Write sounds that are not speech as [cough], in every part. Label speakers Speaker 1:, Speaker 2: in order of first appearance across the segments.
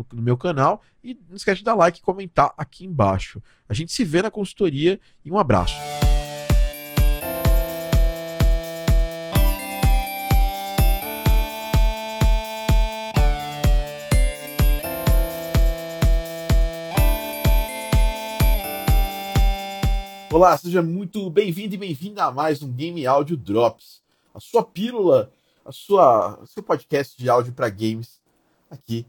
Speaker 1: no, no, meu canal. E não esquece de dar like e comentar aqui embaixo. A gente se vê na consultoria e um abraço. Olá, seja muito bem-vindo e bem-vinda a mais um Game Audio Drops, a sua pílula, a sua, seu podcast de áudio para games aqui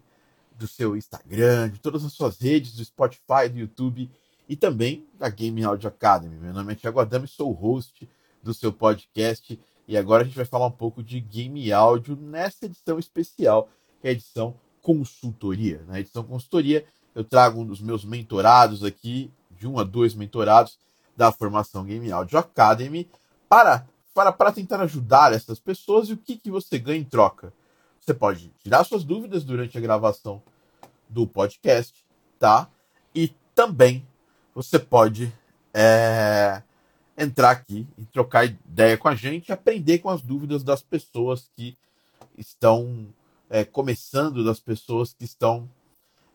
Speaker 1: do seu Instagram, de todas as suas redes, do Spotify, do YouTube e também da Game Audio Academy. Meu nome é Thiago Adame, sou o host do seu podcast e agora a gente vai falar um pouco de game áudio nessa edição especial, que é a edição consultoria. Na edição consultoria, eu trago um dos meus mentorados aqui, de um a dois mentorados da formação Game Audio Academy, para, para, para tentar ajudar essas pessoas e o que, que você ganha em troca. Você pode tirar suas dúvidas durante a gravação do podcast, tá? E também você pode é, entrar aqui e trocar ideia com a gente aprender com as dúvidas das pessoas que estão é, começando, das pessoas que estão,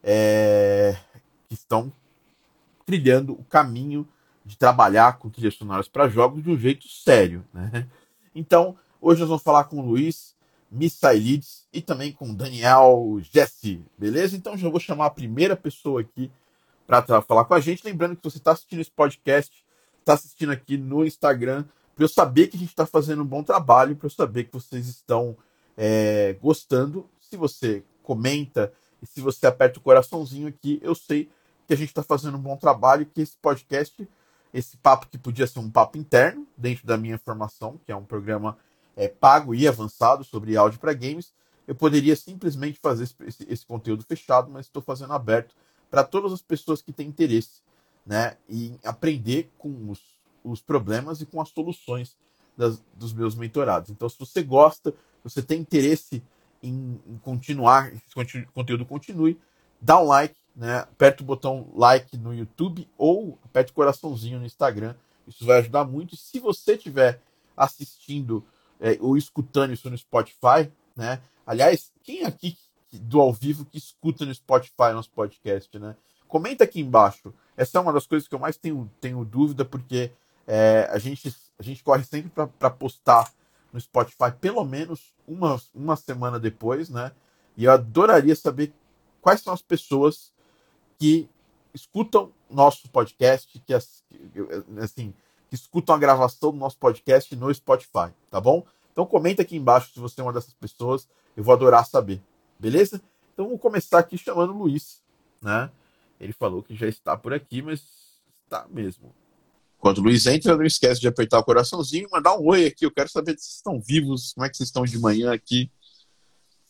Speaker 1: é, que estão trilhando o caminho de trabalhar com trilhas sonoras para jogos de um jeito sério. Né? Então, hoje nós vamos falar com o Luiz Missailides e também com Daniel Jesse, beleza? Então já vou chamar a primeira pessoa aqui para falar com a gente. Lembrando que você está assistindo esse podcast, está assistindo aqui no Instagram, para eu saber que a gente está fazendo um bom trabalho, para eu saber que vocês estão é, gostando. Se você comenta e se você aperta o coraçãozinho aqui, eu sei que a gente está fazendo um bom trabalho, que esse podcast, esse papo que podia ser um papo interno dentro da minha formação, que é um programa é, pago e avançado sobre áudio para games, eu poderia simplesmente fazer esse, esse conteúdo fechado, mas estou fazendo aberto para todas as pessoas que têm interesse né, em aprender com os, os problemas e com as soluções das, dos meus mentorados. Então, se você gosta, você tem interesse em, em continuar, esse conteúdo continue, dá um like, né, aperta o botão like no YouTube ou aperta o coraçãozinho no Instagram. Isso vai ajudar muito. E se você estiver assistindo é, ou escutando isso no Spotify, né? Aliás, quem aqui do ao vivo que escuta no Spotify nosso podcast, né? Comenta aqui embaixo. Essa é uma das coisas que eu mais tenho, tenho dúvida, porque é, a, gente, a gente corre sempre para postar no Spotify pelo menos uma, uma semana depois, né? E eu adoraria saber quais são as pessoas que escutam nosso podcast, que assim, que escutam a gravação do nosso podcast no Spotify, tá bom? Então comenta aqui embaixo se você é uma dessas pessoas, eu vou adorar saber, beleza? Então vamos começar aqui chamando o Luiz, né? Ele falou que já está por aqui, mas está mesmo. Quando o Luiz entra, não esquece de apertar o coraçãozinho, mandar um oi aqui. Eu quero saber se vocês estão vivos, como é que vocês estão de manhã aqui.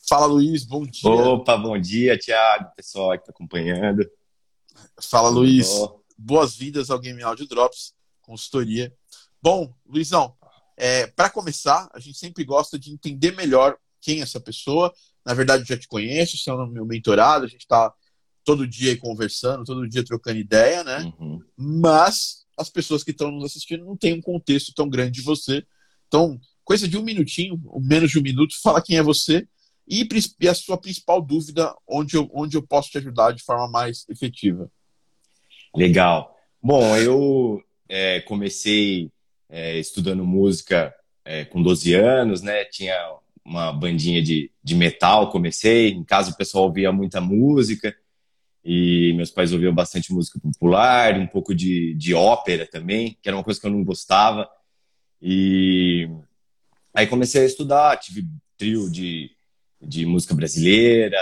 Speaker 1: Fala, Luiz, bom dia.
Speaker 2: Opa, bom dia, Thiago, pessoal que está acompanhando.
Speaker 1: Fala, Luiz. Boas-vindas ao Game Audio Drops consultoria. Bom, Luizão, é, para começar, a gente sempre gosta de entender melhor quem é essa pessoa. Na verdade, eu já te conheço, você é o meu mentorado, a gente está todo dia aí conversando, todo dia trocando ideia, né? Uhum. Mas as pessoas que estão nos assistindo não têm um contexto tão grande de você. Então, coisa de um minutinho, menos de um minuto, fala quem é você e, e a sua principal dúvida, onde eu, onde eu posso te ajudar de forma mais efetiva.
Speaker 2: Legal. Bom, eu é, comecei é, estudando música é, com 12 anos, né? Tinha uma bandinha de, de metal, comecei. Em casa o pessoal ouvia muita música. E meus pais ouviam bastante música popular, um pouco de, de ópera também, que era uma coisa que eu não gostava. E aí comecei a estudar, tive trio de, de música brasileira,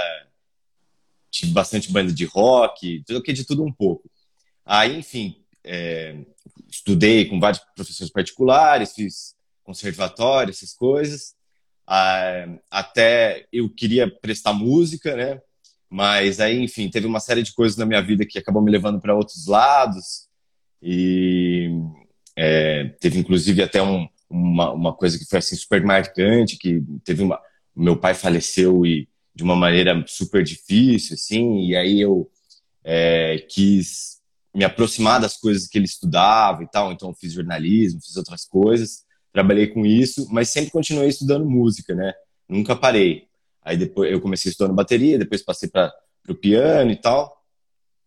Speaker 2: tive bastante banda de rock, tudo que de tudo um pouco. Aí, enfim, é, estudei com vários professores particulares, fiz conservatório, essas coisas. Ah, até eu queria prestar música, né? Mas aí, enfim, teve uma série de coisas na minha vida que acabou me levando para outros lados. E é, teve inclusive até um, uma, uma coisa que foi assim super marcante, que teve uma meu pai faleceu e de uma maneira super difícil, assim, e aí eu é, quis me aproximar das coisas que ele estudava e tal, então fiz jornalismo, fiz outras coisas, trabalhei com isso, mas sempre continuei estudando música, né? Nunca parei. Aí depois eu comecei estudando bateria, depois passei para o piano e tal.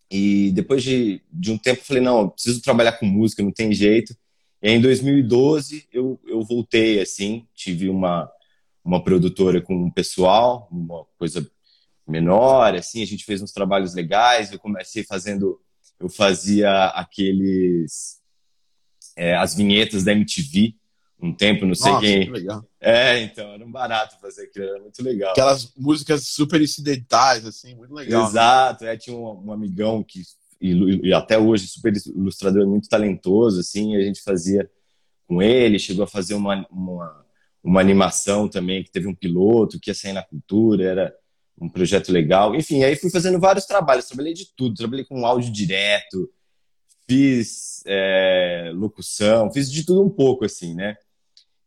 Speaker 2: E depois de, de um tempo falei, não, eu preciso trabalhar com música, não tem jeito. E aí, em 2012 eu, eu voltei, assim, tive uma, uma produtora com um pessoal, uma coisa menor, assim, a gente fez uns trabalhos legais, eu comecei fazendo, eu fazia aqueles, é, as vinhetas da MTV, um tempo, não sei
Speaker 1: Nossa,
Speaker 2: quem.
Speaker 1: que legal.
Speaker 2: É, então, era um barato fazer aquilo, era muito legal.
Speaker 1: Aquelas músicas super incidentais, assim, muito legal. né?
Speaker 2: Exato, é, tinha um, um amigão que, e, e até hoje, super ilustrador, muito talentoso, assim, e a gente fazia com ele, chegou a fazer uma, uma, uma animação também, que teve um piloto, que ia sair na cultura, era um projeto legal. Enfim, aí fui fazendo vários trabalhos, trabalhei de tudo, trabalhei com áudio direto, fiz é, locução, fiz de tudo um pouco, assim, né?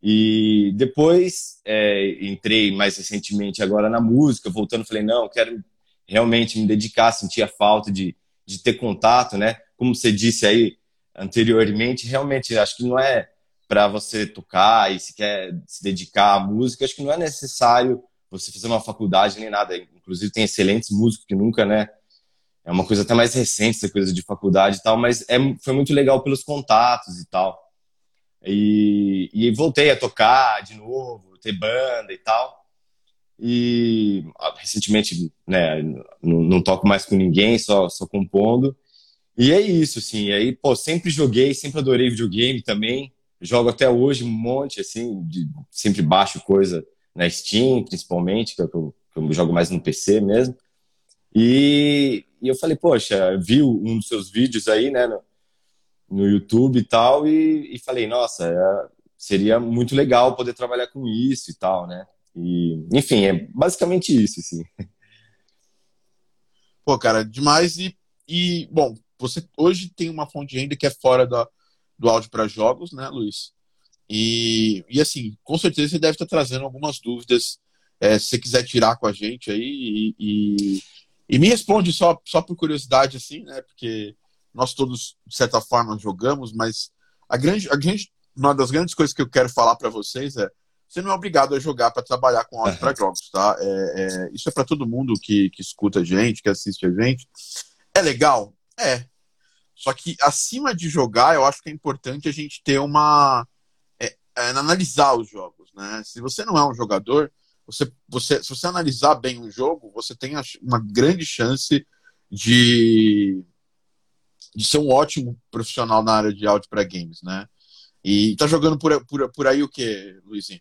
Speaker 2: E depois é, entrei mais recentemente agora na música, voltando, falei, não, quero realmente me dedicar, sentir a falta de, de ter contato, né? Como você disse aí anteriormente, realmente acho que não é para você tocar e se quer se dedicar à música, acho que não é necessário você fazer uma faculdade nem nada. Inclusive tem excelentes músicos que nunca, né? É uma coisa até mais recente essa coisa de faculdade e tal, mas é, foi muito legal pelos contatos e tal. E, e voltei a tocar de novo, ter banda e tal. E recentemente, né, não, não toco mais com ninguém, só, só compondo. E é isso, assim. E aí, pô, sempre joguei, sempre adorei videogame também. Jogo até hoje um monte, assim, de, sempre baixo coisa na Steam, principalmente, que é que eu, que eu jogo mais no PC mesmo. E, e eu falei, poxa, vi um dos seus vídeos aí, né, no, no YouTube e tal, e, e falei, nossa, é, seria muito legal poder trabalhar com isso e tal, né? E, enfim, é basicamente isso, assim. [laughs]
Speaker 1: Pô, cara, demais. E, e, bom, você hoje tem uma fonte de renda que é fora da, do áudio para jogos, né, Luiz? E, e assim, com certeza você deve estar trazendo algumas dúvidas, é, se você quiser tirar com a gente aí. E, e, e me responde só, só por curiosidade, assim, né? Porque nós todos, de certa forma, jogamos, mas a grande, a grande, uma das grandes coisas que eu quero falar para vocês é você não é obrigado a jogar para trabalhar com áudio para jogos, tá? É, é, isso é para todo mundo que, que escuta a gente, que assiste a gente. É legal? É. Só que acima de jogar, eu acho que é importante a gente ter uma. É, analisar os jogos, né? Se você não é um jogador, você, você, se você analisar bem um jogo, você tem uma grande chance de, de ser um ótimo profissional na área de áudio para games, né? E tá jogando por, por, por aí o que, Luizinho?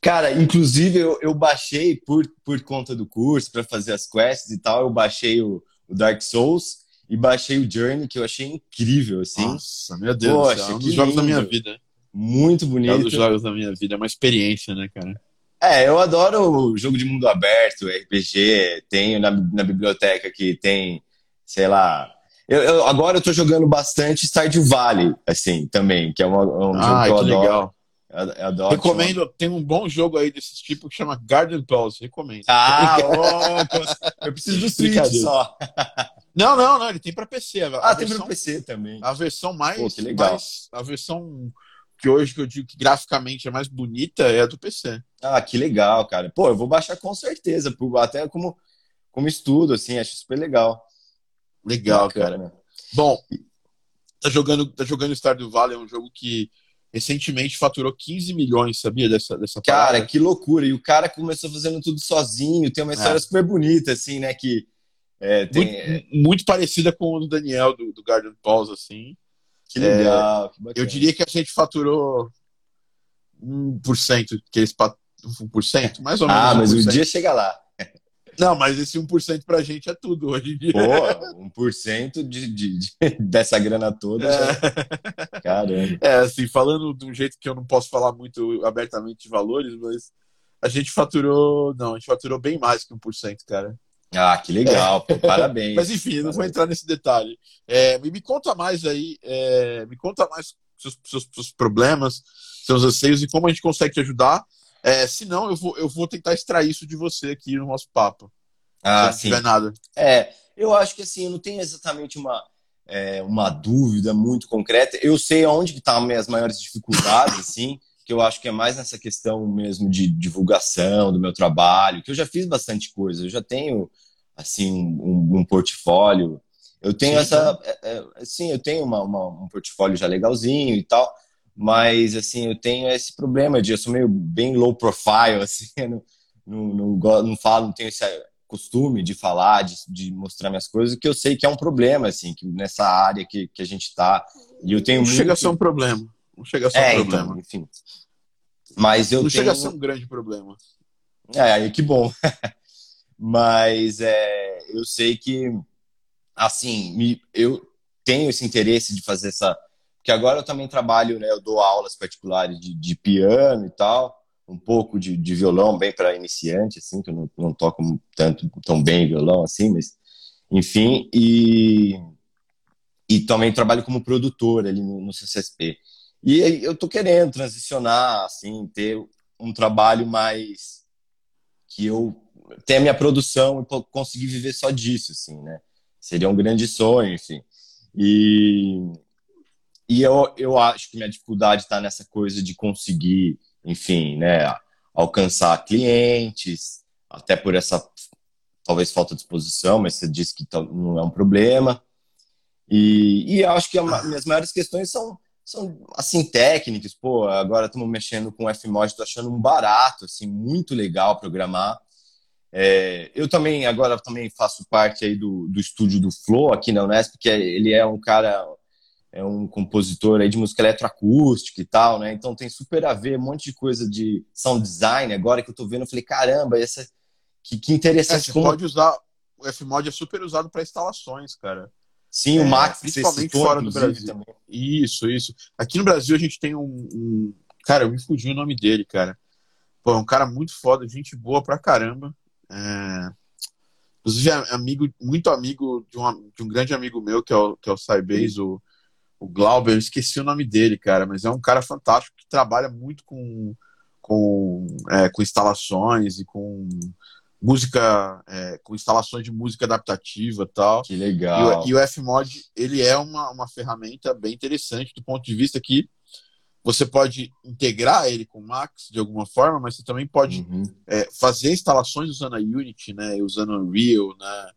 Speaker 2: Cara, inclusive eu, eu baixei por, por conta do curso para fazer as quests e tal, eu baixei o, o, Dark Souls e baixei o Journey, que eu achei incrível, assim.
Speaker 1: Nossa, meu Deus, Poxa, é um dos jogos da minha vida.
Speaker 2: Muito bonito. É
Speaker 1: um dos jogos da minha vida, é uma experiência, né, cara?
Speaker 2: É, eu adoro o jogo de mundo aberto, RPG, tenho na, na biblioteca que tem, sei lá, eu, eu, agora eu tô jogando bastante Stardew Valley, assim, também, que é uma, um
Speaker 1: ah,
Speaker 2: jogo
Speaker 1: que,
Speaker 2: que eu
Speaker 1: legal.
Speaker 2: adoro. Eu adoro
Speaker 1: recomendo, tem um bom jogo aí desse tipo que chama Garden Pulse, recomendo.
Speaker 2: Ah, oh, eu preciso do Switch só.
Speaker 1: Não, não, não, ele tem para PC.
Speaker 2: A ah, versão, tem para PC também.
Speaker 1: A versão mais,
Speaker 2: Pô, que legal.
Speaker 1: mais a versão que hoje que eu digo que graficamente é mais bonita é a do PC.
Speaker 2: Ah, que legal, cara. Pô, eu vou baixar com certeza, até como como estudo assim, acho super legal.
Speaker 1: Legal, Bacana. cara. Bom, tá jogando, tá jogando Stardew Valley, é um jogo que recentemente faturou 15 milhões, sabia dessa dessa
Speaker 2: Cara, parada? que loucura. E o cara começou fazendo tudo sozinho, tem uma história é. super bonita assim, né, que
Speaker 1: É, tem, muito, muito, parecida com o do Daniel, do, do Garden assim.
Speaker 2: Que legal.
Speaker 1: É, que eu diria que a gente faturou 1%, que eles 1%, mais ou menos.
Speaker 2: Ah, mas o dia chega lá.
Speaker 1: Não, mas esse 1% pra gente é tudo hoje em dia.
Speaker 2: Pô, 1% de, de, de, [laughs] dessa grana toda. É. Caramba.
Speaker 1: É, assim, falando de um jeito que eu não posso falar muito abertamente de valores, mas a gente faturou. Não, a gente faturou bem mais que 1%, cara.
Speaker 2: Ah, que legal, pô, [laughs] parabéns.
Speaker 1: Mas enfim, não vou entrar nesse detalhe. É, me, me conta mais aí, é, me conta mais seus, seus, seus problemas, seus anseios e como a gente consegue te ajudar. É, se não, eu vou, eu vou tentar extrair isso de você aqui no nosso papo.
Speaker 2: Ah, se
Speaker 1: sim. não tiver nada.
Speaker 2: É, eu acho que assim, eu não tenho exatamente uma, é, uma dúvida muito concreta. Eu sei onde estão tá as maiores dificuldades, assim, que eu acho que é mais nessa questão mesmo de divulgação do meu trabalho, que eu já fiz bastante coisa, eu já tenho, assim, um, um portfólio. Eu tenho sim, essa. É, é, sim, eu tenho uma, uma, um portfólio já legalzinho e tal, mas assim, eu tenho esse problema de eu sou meio bem low profile, [laughs] assim, não, não, não, não falo, não tenho esse costume de falar, de, de, mostrar minhas coisas, que eu sei que é um problema, assim, que nessa área que, que a gente está. E eu tenho muito...
Speaker 1: chega a ser um problema. Não chega a ser é, um problema. Então, enfim.
Speaker 2: Mas eu
Speaker 1: não
Speaker 2: tenho...
Speaker 1: chega a ser um grande problema.
Speaker 2: É, que bom. [laughs] Mas é, eu sei que, assim, me, eu tenho esse interesse de fazer essa porque agora eu também trabalho, né? Eu dou aulas particulares de, de piano e tal, um pouco de, de violão, bem para iniciante, assim, que eu não, não toco tanto tão bem violão assim, mas enfim, e, e também trabalho como produtor ali no, no CCSP. E eu tô querendo transicionar, assim, ter um trabalho mais que eu tenha minha produção e conseguir viver só disso, assim, né? Seria um grande sonho, enfim. E, e eu, eu acho que minha dificuldade está nessa coisa de conseguir, enfim, né, alcançar clientes, até por essa talvez falta de exposição, mas você disse que não é um problema. E, e acho que as minhas maiores questões são, são assim, técnicas. Pô, agora estamos mexendo com o Fmod, estou achando um barato, assim, muito legal programar. É, eu também, agora também faço parte aí do, do estúdio do Flow aqui na Unesp, que é, ele é um cara é um compositor aí de música eletroacústica e tal, né? Então tem super a ver, um monte de coisa de sound design. Agora que eu tô vendo, eu falei, caramba, essa que, que interessante. É,
Speaker 1: você como... pode usar, o Fmod é super usado para instalações, cara.
Speaker 2: Sim, o é, Max,
Speaker 1: principalmente citou, fora do Brasil. Também. Isso, isso. Aqui no Brasil a gente tem um, um... cara, eu me fugi o nome dele, cara. Pô, é um cara muito foda, gente boa pra caramba. É... Inclusive, é amigo, muito amigo de um, de um grande amigo meu, que é o, que é o Sybase, o o Glauber, eu esqueci o nome dele, cara, mas é um cara fantástico que trabalha muito com, com, é, com instalações e com música, é, com instalações de música adaptativa e tal.
Speaker 2: Que legal.
Speaker 1: E, e o Fmod, ele é uma, uma ferramenta bem interessante do ponto de vista que você pode integrar ele com o Max de alguma forma, mas você também pode uhum. é, fazer instalações usando a Unity, né, usando o Unreal, né,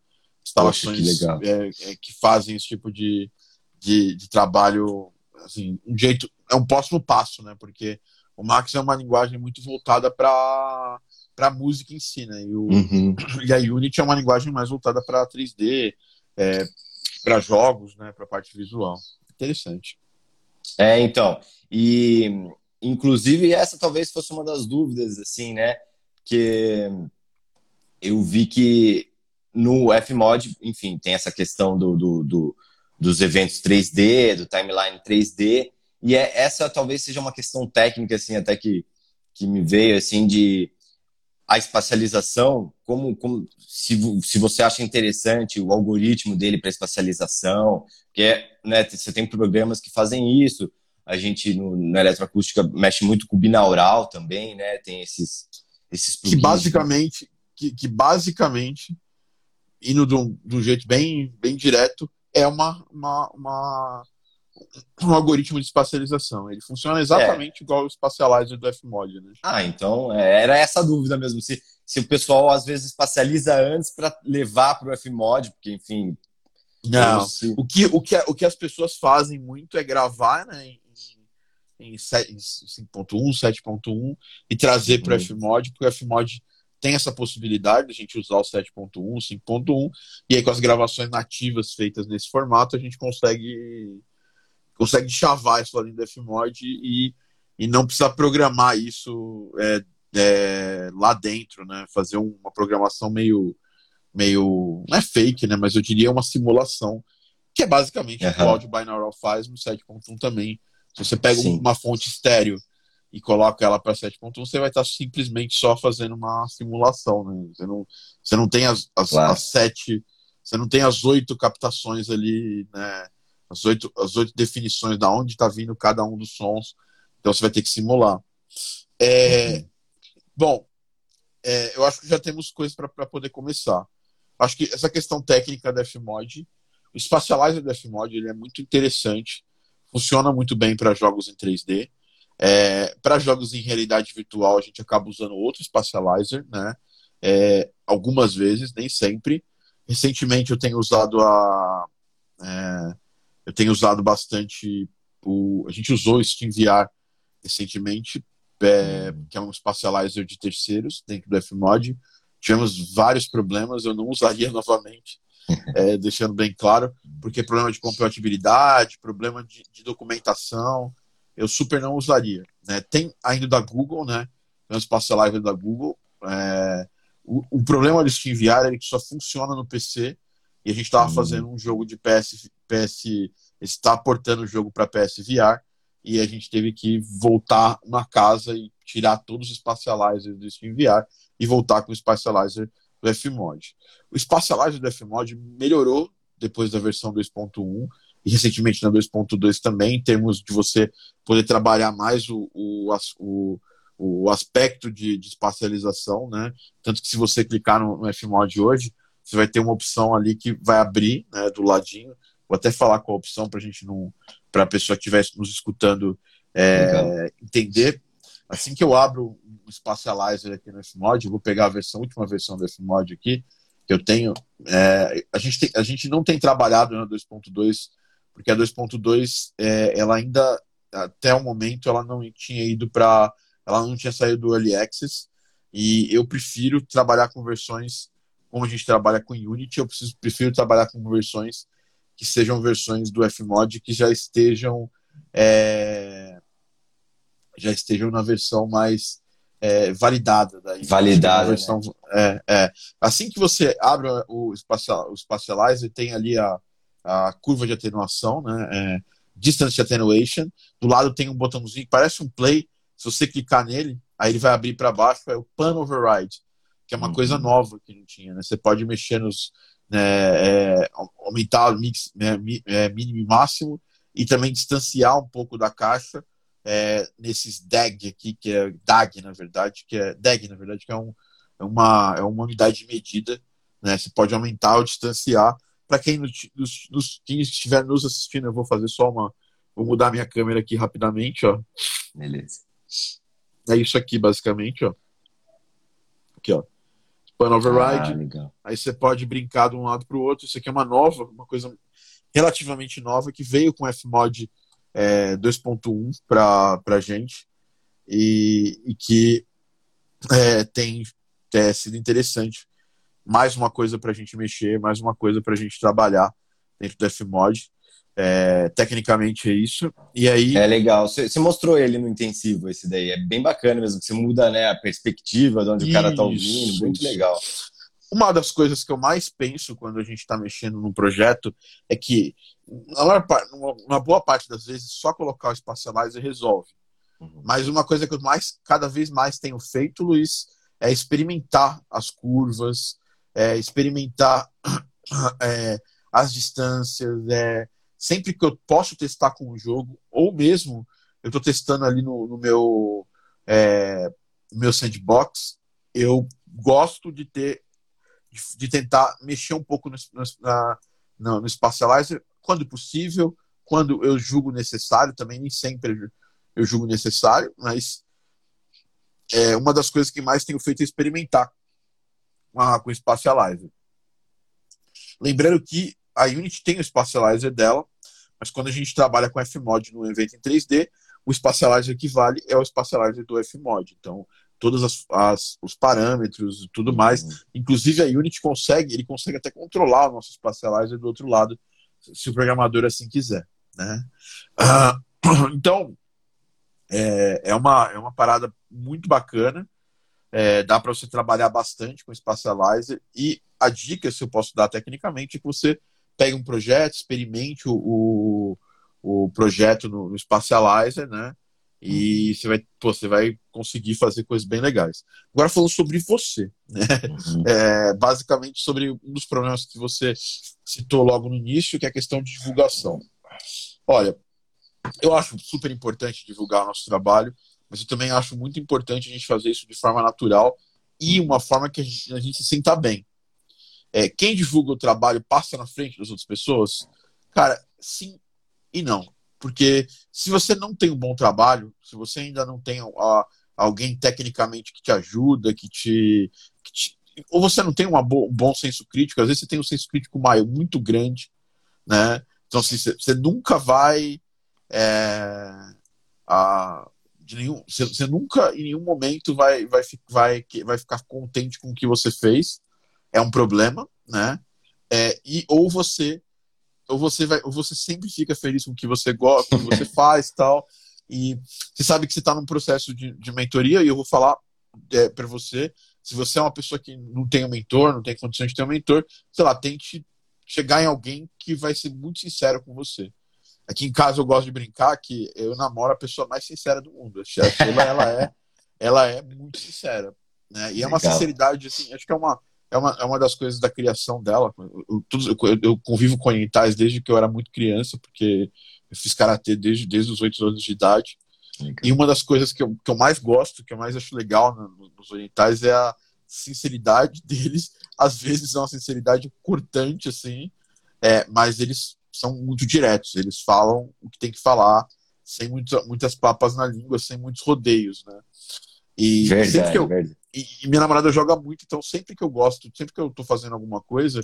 Speaker 1: instalações Poxa, que, é, é, que, fazem esse tipo de, de, de trabalho, assim, um jeito, é um próximo passo, né? Porque o Max é uma linguagem muito voltada para para música em si, né? E, o, uhum. e a Unity é uma linguagem mais voltada para 3D, é, para jogos, né? Para parte visual. Interessante.
Speaker 2: É, então. E inclusive essa talvez fosse uma das dúvidas, assim, né? Que eu vi que no Fmod, enfim, tem essa questão do, do, do dos eventos 3D, do timeline 3D, e é, essa talvez seja uma questão técnica, assim, até que, que me veio, assim, de a espacialização, como, como se, se você acha interessante o algoritmo dele para espacialização, que é, né, você tem programas que fazem isso, a gente no, na eletroacústica mexe muito com o binaural também, né, tem esses, esses
Speaker 1: que basicamente, que, que basicamente, indo de um, de um jeito bem, bem direto, é uma, uma, uma, um algoritmo de espacialização. Ele funciona exatamente é. igual o Spatializer do Fmod. Né?
Speaker 2: Ah, então é, era essa dúvida mesmo. Se, se o pessoal às vezes espacializa antes para levar para o Fmod, porque enfim.
Speaker 1: Não. O, que, o, que, o que as pessoas fazem muito é gravar né, em, em 5.1, 7.1 e trazer para o uhum. Fmod, porque o Fmod tem essa possibilidade de a gente usar o 7.1, 5.1, e aí com as gravações nativas feitas nesse formato, a gente consegue consegue chavar isso ali no Fmod e, e não precisar programar isso é, é, lá dentro, né? Fazer uma programação meio meio não é fake, né? Mas eu diria uma simulação que é basicamente uhum. o que o áudio binaural faz no 7.1 também. Se você pega Sim. uma fonte estéreo e coloca ela para 7.1, você vai estar simplesmente só fazendo uma simulação, né? Você não, você não tem as, as, claro. as sete, você não tem as oito captações ali, né? As oito, as oito definições da onde está vindo cada um dos sons. Então você vai ter que simular. É, uhum. Bom, é, eu acho que já temos coisas para poder começar. Acho que essa questão técnica da Fmod, o Spatializer da Fmod, ele é muito interessante, funciona muito bem para jogos em 3D. É, para jogos em realidade virtual, a gente acaba usando outro Spatializer, né? É, algumas vezes, nem sempre. Recentemente eu tenho usado a. Eu tenho usado bastante. O, a gente usou o SteamVR recentemente, é, que é um Spatializer de terceiros dentro do Fmod tivemos vários problemas, eu não usaria [laughs] novamente, é, deixando bem claro, porque problema de compatibilidade, problema de, de, documentação, eu super não usaria. Né? Tem ainda da Google, né? Tem um live da Google. É, o, o, problema do SteamVR é que só funciona no PC e a gente estava uhum. fazendo um jogo de PS, PS está portando o jogo para PSVR e a gente teve que voltar na casa e tirar todos os Spatializers do SteamVR e voltar com o Spatializer do Fmod. O Spatializer do Fmod melhorou depois da versão 2.1 e recentemente na 2.2 também, em termos de você poder trabalhar mais o, o, o, o aspecto de, de, espacialização, né? Tanto que se você clicar no, no Fmod hoje, você vai ter uma opção ali que vai abrir né, do ladinho. Vou até falar qual a opção para a gente não. para a pessoa que estiver nos escutando é, entender. Assim que eu abro o Spatializer aqui no Fmod, eu vou pegar a versão, a última versão do Fmod aqui, que eu tenho. É, a, gente tem, a gente não tem trabalhado na 2.2, porque a 2.2, é, ela ainda, até o momento, ela não tinha ido para. Ela não tinha saído do Early Access, e eu prefiro trabalhar com versões como a gente trabalha com Unity, eu preciso, prefiro trabalhar com versões que sejam versões do Fmod que já estejam. É, já estejam na versão mais é, validada. Daí,
Speaker 2: validada.
Speaker 1: Versão, né? é. Assim que você abre o, o Spatializer, tem ali a, a curva de atenuação, né? É, distance Attenuation. Do lado tem um botãozinho que parece um play. Se você clicar nele, aí ele vai abrir para baixo, é o Pan Override, que é uma uhum. coisa nova que não tinha. Né? Você pode mexer nos. Né, é, aumentar o mix, né, é, mínimo e máximo e também distanciar um pouco da caixa é, nesses DAG aqui, que é DAG, na verdade, que é DAG, na verdade, que é, um, é, uma, é uma unidade de medida, né? Você pode aumentar ou distanciar. Para quem, nos, nos, quem estiver nos assistindo, eu vou fazer só uma. Vou mudar minha câmera aqui rapidamente, ó.
Speaker 2: Beleza.
Speaker 1: É isso aqui, basicamente, ó. Aqui, ó. Pan override. Ah, aí você pode brincar de um lado para o outro. Isso aqui é uma nova, uma coisa relativamente nova que veio com Fmod é, 2.1 para a gente e, e que é, tem é, sido interessante. Mais uma coisa para a gente mexer, mais uma coisa para a gente trabalhar dentro do Fmod. É, tecnicamente é isso. E aí.
Speaker 2: É legal. Você, mostrou ele no intensivo, esse daí. É bem bacana mesmo. Você muda né, a perspectiva de onde isso, o cara tá ouvindo. Muito isso. legal.
Speaker 1: Uma das coisas que eu mais penso quando a gente está mexendo num projeto é que uma boa parte das vezes, só colocar o Spatializer resolve. Uhum. Mas uma coisa que eu mais, cada vez mais tenho feito, Luiz, é experimentar as curvas, é experimentar [coughs] é, as distâncias. É, sempre que eu posso testar com o jogo, ou mesmo eu estou testando ali no, no meu, é, meu sandbox, eu gosto de ter de, tentar mexer um pouco no, no, na, no, no Spatializer quando possível, quando eu julgo necessário, também nem sempre eu julgo necessário, mas é uma das coisas que mais tenho feito é experimentar com o Spatializer. Lembrando que a Unity tem o Spatializer dela, mas quando a gente trabalha com Fmod no evento em 3D, o Spatializer que vale é o Spatializer do Fmod. Então, todos as, as, os parâmetros e tudo mais. Uhum. Inclusive a Unity consegue, ele consegue até controlar o nosso Spatializer do outro lado, se o programador assim quiser. Né? Uh, [clears throat] então, é, é, uma, é uma parada muito bacana. É, dá para você trabalhar bastante com o Spatializer. E a dica, se eu posso dar tecnicamente, é que você pegue um projeto, experimente o, o, o projeto no, no Spatializer, né? E uhum. você vai, pô, você vai conseguir fazer coisas bem legais. Agora falando sobre você, né? Uhum. [laughs] É, basicamente sobre um dos problemas que você citou logo no início, que é a questão de divulgação. Olha, eu acho super importante divulgar o nosso trabalho, mas eu também acho muito importante a gente fazer isso de forma natural e uma forma que a gente, a gente se sinta bem. É, quem divulga o trabalho passa na frente das outras pessoas? Cara, sim e não. Porque se você não tem um bom trabalho, se você ainda não tem a, alguém tecnicamente que te ajuda, que te, que te ou você não tem um bom senso crítico, às vezes você tem um senso crítico maior, muito grande, né? Então, assim, você, nunca vai é, a, de nenhum, você, nunca em nenhum momento vai, vai, vai, vai ficar contente com o que você fez, é um problema, né? É, e ou você ou você vai, ou você sempre fica feliz com o que você gosta, com o que você [laughs] faz, tal. E você sabe que você está num processo de, de mentoria e eu vou falar é, para você, se você é uma pessoa que não tem um mentor, não tem condições de ter um mentor, sei lá, tente chegar em alguém que vai ser muito sincero com você. Aqui em casa eu gosto de brincar que eu namoro a pessoa mais sincera do mundo. A Sheila, ela é, [laughs] ela é muito sincera, né? E é uma Legal. sinceridade assim, acho que é uma é uma, é uma das coisas da criação dela. Eu, eu, eu convivo com orientais desde que eu era muito criança, porque eu fiz karatê desde, desde os oito anos de idade. E uma das coisas que eu, que eu mais gosto, que eu mais acho legal nos orientais é a sinceridade [laughs] deles. Às vezes é uma sinceridade cortante, assim, é, mas eles são muito diretos. Eles falam o que tem que falar, sem muito, muitas papas na língua, sem muitos rodeios, né? E verdade, sempre que eu, verdade. E, minha namorada joga muito, então sempre que eu gosto, sempre que eu tô fazendo alguma coisa,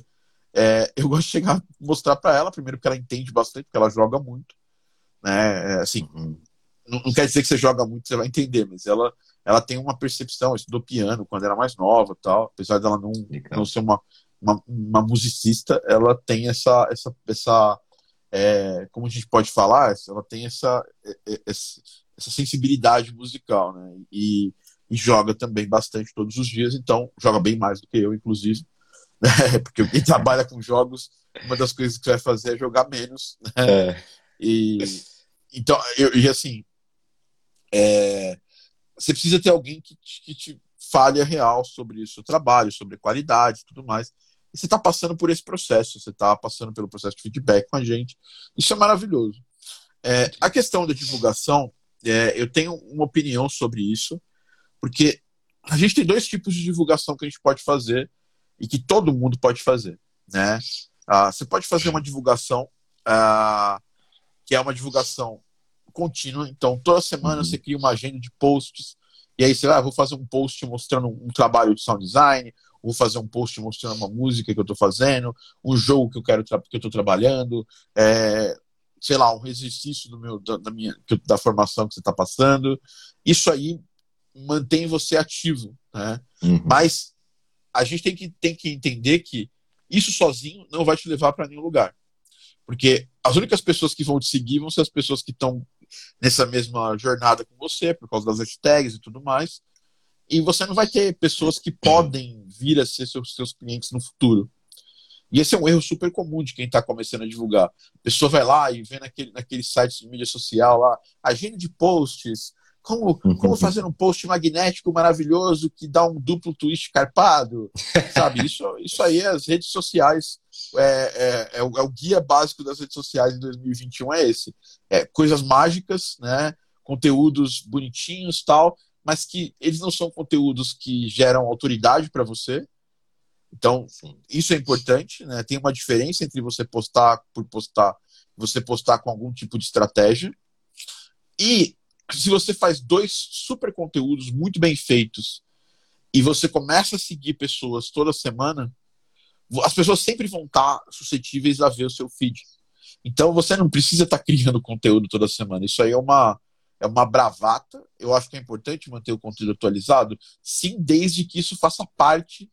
Speaker 1: é, [laughs] eu gosto de chegar mostrar para ela, primeiro porque ela entende bastante, porque ela joga muito. Né? É, assim, uhum. não, não, quer dizer que você joga muito, você vai entender, mas ela, ela tem uma percepção, estudou piano quando era mais nova tal, apesar dela não, não ser uma, uma, uma, musicista, ela tem essa, essa, essa é, como a gente pode falar, ela tem essa, é, é, essa, essa sensibilidade musical, né? E, e, joga também bastante todos os dias, então joga bem mais do que eu, inclusive, [laughs] né? porque quem trabalha com jogos, uma das coisas que você vai fazer é jogar menos, né? É. E então, eu, e assim, é, você precisa ter alguém que te, que te fale a real sobre o seu trabalho, sobre qualidade e tudo mais. E você está passando por esse processo, você está passando pelo processo de feedback com a gente. Isso é maravilhoso. É, a questão da divulgação, é, eu tenho uma opinião sobre isso, porque a gente tem dois tipos de divulgação que a gente pode fazer e que todo mundo pode fazer. Né? Ah, você pode fazer uma divulgação ah, que é uma divulgação contínua, então toda semana uhum. você cria uma agenda de posts, e aí você vai, ah, vou fazer um post mostrando um trabalho de sound design, vou fazer um post mostrando uma música que eu estou fazendo, um jogo que eu quero que eu estou trabalhando, é, sei lá, um exercício do meu, da, da minha, da formação que você está passando. Isso aí mantém você ativo, né? Uhum. Mas a gente tem que, tem que entender que isso sozinho não vai te levar para nenhum lugar. Porque as únicas pessoas que vão te seguir vão ser as pessoas que estão nessa mesma jornada com você, por causa das hashtags e tudo mais. E você não vai ter pessoas que podem vir a ser seus, seus clientes no futuro. E esse é um erro super comum de quem está começando a divulgar. A pessoa vai lá e vê naquele, naquele site de mídia social lá, agenda de posts, como, como fazer um post magnético maravilhoso que dá um duplo twist carpado, sabe? [laughs] Isso, isso aí, as redes sociais, é, é, é, o, é, o, guia básico das redes sociais em 2021 é esse. É, coisas mágicas, né? Conteúdos bonitinhos tal, mas que eles não são conteúdos que geram autoridade para você. Então, isso é importante, né? Tem uma diferença entre você postar por postar, você postar com algum tipo de estratégia. E se você faz dois super conteúdos muito bem feitos e você começa a seguir pessoas toda semana, as pessoas sempre vão estar suscetíveis a ver o seu feed. Então você não precisa estar criando conteúdo toda semana. Isso aí é uma é uma bravata. Eu acho que é importante manter o conteúdo atualizado, sim, desde que isso faça parte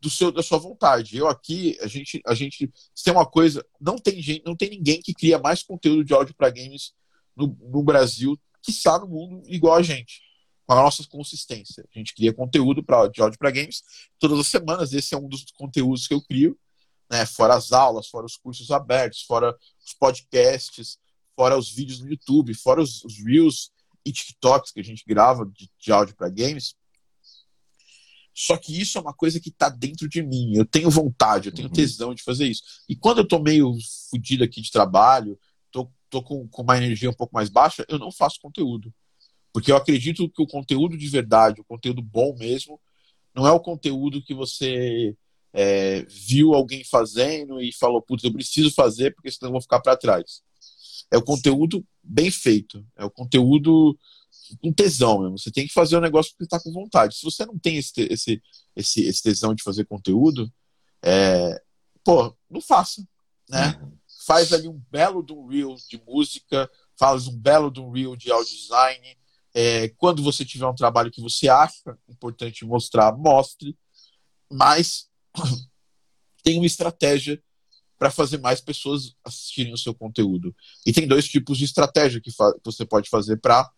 Speaker 1: do seu da sua vontade. Eu aqui, a gente, a gente tem uma coisa, não tem gente, não tem ninguém que cria mais conteúdo de áudio para games no, no Brasil, que está no mundo igual a gente, com a nossa consistência. A gente cria conteúdo pra, de áudio para games todas as semanas. Esse é um dos conteúdos que eu crio, né? Fora as aulas, fora os cursos abertos, fora os podcasts, fora os vídeos no YouTube, fora os, os Reels e TikToks que a gente grava de, de áudio para games. Só que isso é uma coisa que está dentro de mim. Eu tenho vontade, eu tenho uhum. tesão de fazer isso. E quando eu tô meio fodido aqui de trabalho, tô, com, com uma energia um pouco mais baixa, eu não faço conteúdo. Porque eu acredito que o conteúdo de verdade, o conteúdo bom mesmo, não é o conteúdo que você é, viu alguém fazendo e falou, putz, eu preciso fazer porque senão eu vou ficar para trás. É o conteúdo bem feito. É o conteúdo com tesão mesmo. Você tem que fazer o negócio porque está com vontade. Se você não tem esse, esse, esse, esse tesão de fazer conteúdo, é, pô, não faça. Né? Uhum. Faz ali um belo um reel de música, faz um belo um reel de audio design. É, quando você tiver um trabalho que você acha importante mostrar, mostre. Mas [clears throat] tem uma estratégia para fazer mais pessoas assistirem o seu conteúdo. E tem dois tipos de estratégia que você pode fazer para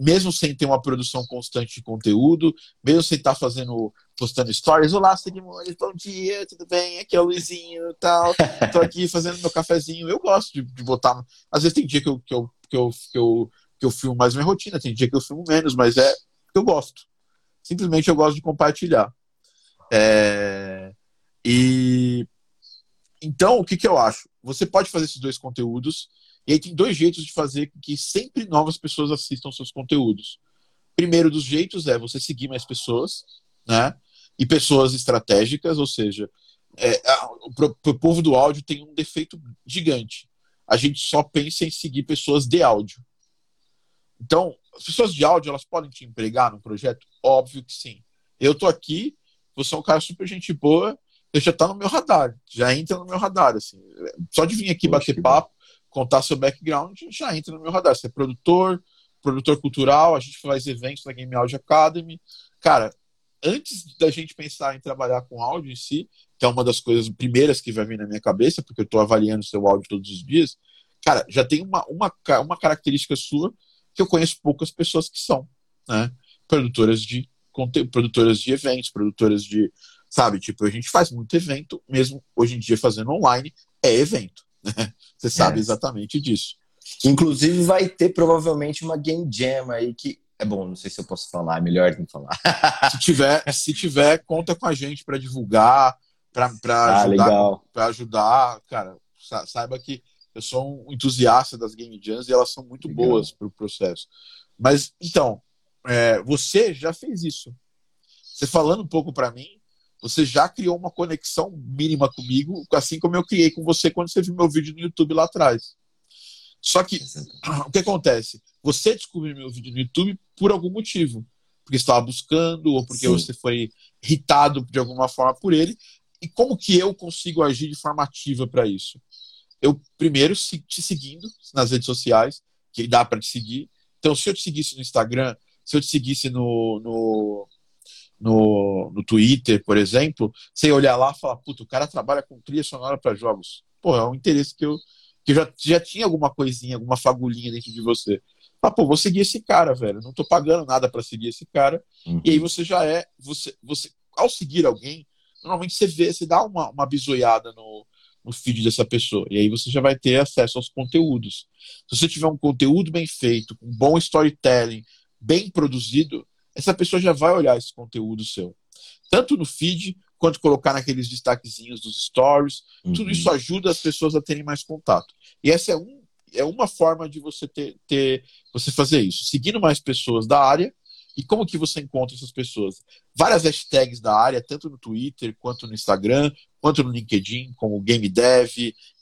Speaker 1: mesmo sem ter uma produção constante de conteúdo, mesmo sem estar tá fazendo, postando stories, olá, seguimores, bom dia, tudo bem? Aqui é o Luizinho tal, tô [laughs] aqui fazendo meu cafezinho. Eu gosto de, de botar. Às vezes tem dia que eu, que, eu, que, eu, que, eu, que eu filmo mais minha rotina, tem dia que eu filmo menos, mas é que eu gosto. Simplesmente eu gosto de compartilhar. É... E então, o que, que eu acho? Você pode fazer esses dois conteúdos e aí tem dois jeitos de fazer com que sempre novas pessoas assistam seus conteúdos. Primeiro dos jeitos é você seguir mais pessoas, né? E pessoas estratégicas, ou seja, é, o povo do áudio tem um defeito gigante. A gente só pensa em seguir pessoas de áudio. Então, as pessoas de áudio, elas podem te empregar no projeto? Óbvio que sim. Eu tô aqui, você é um cara super gente boa, eu já tá no meu radar, já entra no meu radar, assim. Só de vir aqui Poxa, bater papo, contar seu background, já entra no meu radar. Você é produtor, produtor cultural, a gente faz eventos na Game Audio Academy. Cara, antes da gente pensar em trabalhar com áudio em si, que é uma das coisas primeiras que vai vir na minha cabeça, porque eu estou avaliando seu áudio todos os dias, cara, já tem uma, uma, uma característica sua que eu conheço poucas pessoas que são, né? Produtoras de conteúdo, produtoras de eventos, produtoras de, sabe, tipo, a gente faz muito evento, mesmo hoje em dia fazendo online, é evento. Né? [laughs] Você sabe é. exatamente disso.
Speaker 2: Inclusive vai ter provavelmente uma game jam aí que é bom, não sei se eu posso falar, é melhor não falar. [laughs]
Speaker 1: se tiver, se tiver, conta com a gente para divulgar, para ah, ajudar, para ajudar, cara, saiba que eu sou um entusiasta das game jams e elas são muito legal. boas para o processo. Mas então, é, você já fez isso. Você falando um pouco para mim, você já criou uma conexão mínima comigo, assim como eu criei com você quando você viu meu vídeo no YouTube lá atrás. Só que [clears throat] o que acontece? Você descobriu meu vídeo no YouTube por algum motivo. Porque estava buscando, ou porque Sim. você foi irritado de alguma forma por ele. E como que eu consigo agir de forma ativa para isso? Eu, primeiro, te seguindo nas redes sociais, que dá para te seguir. Então, se eu te seguisse no Instagram, se eu te seguisse no, no, no, no Twitter, por exemplo, você olhar lá e falar, puta, o cara trabalha com trilha sonora para jogos. Pô, é um interesse que eu, que já, já tinha alguma coisinha, alguma fagulhinha dentro de você. Ah, pô, vou seguir esse cara, velho. Não tô pagando nada para seguir esse cara. Uhum. E aí você já é. Você, você, ao seguir alguém, normalmente você vê, você dá uma, uma bisoiada no, no feed dessa pessoa. E aí você já vai ter acesso aos conteúdos. Se você tiver um conteúdo bem feito, com um bom storytelling, bem produzido, essa pessoa já vai olhar esse conteúdo seu. Tanto no feed, quanto colocar naqueles destaquezinhos dos stories. Uhum. Tudo isso ajuda as pessoas a terem mais contato. E essa é, um, é uma forma de você ter, ter você fazer isso. Seguindo mais pessoas da área. E como que você encontra essas pessoas? Várias hashtags da área, tanto no Twitter, quanto no Instagram, quanto no LinkedIn, como Game Dev,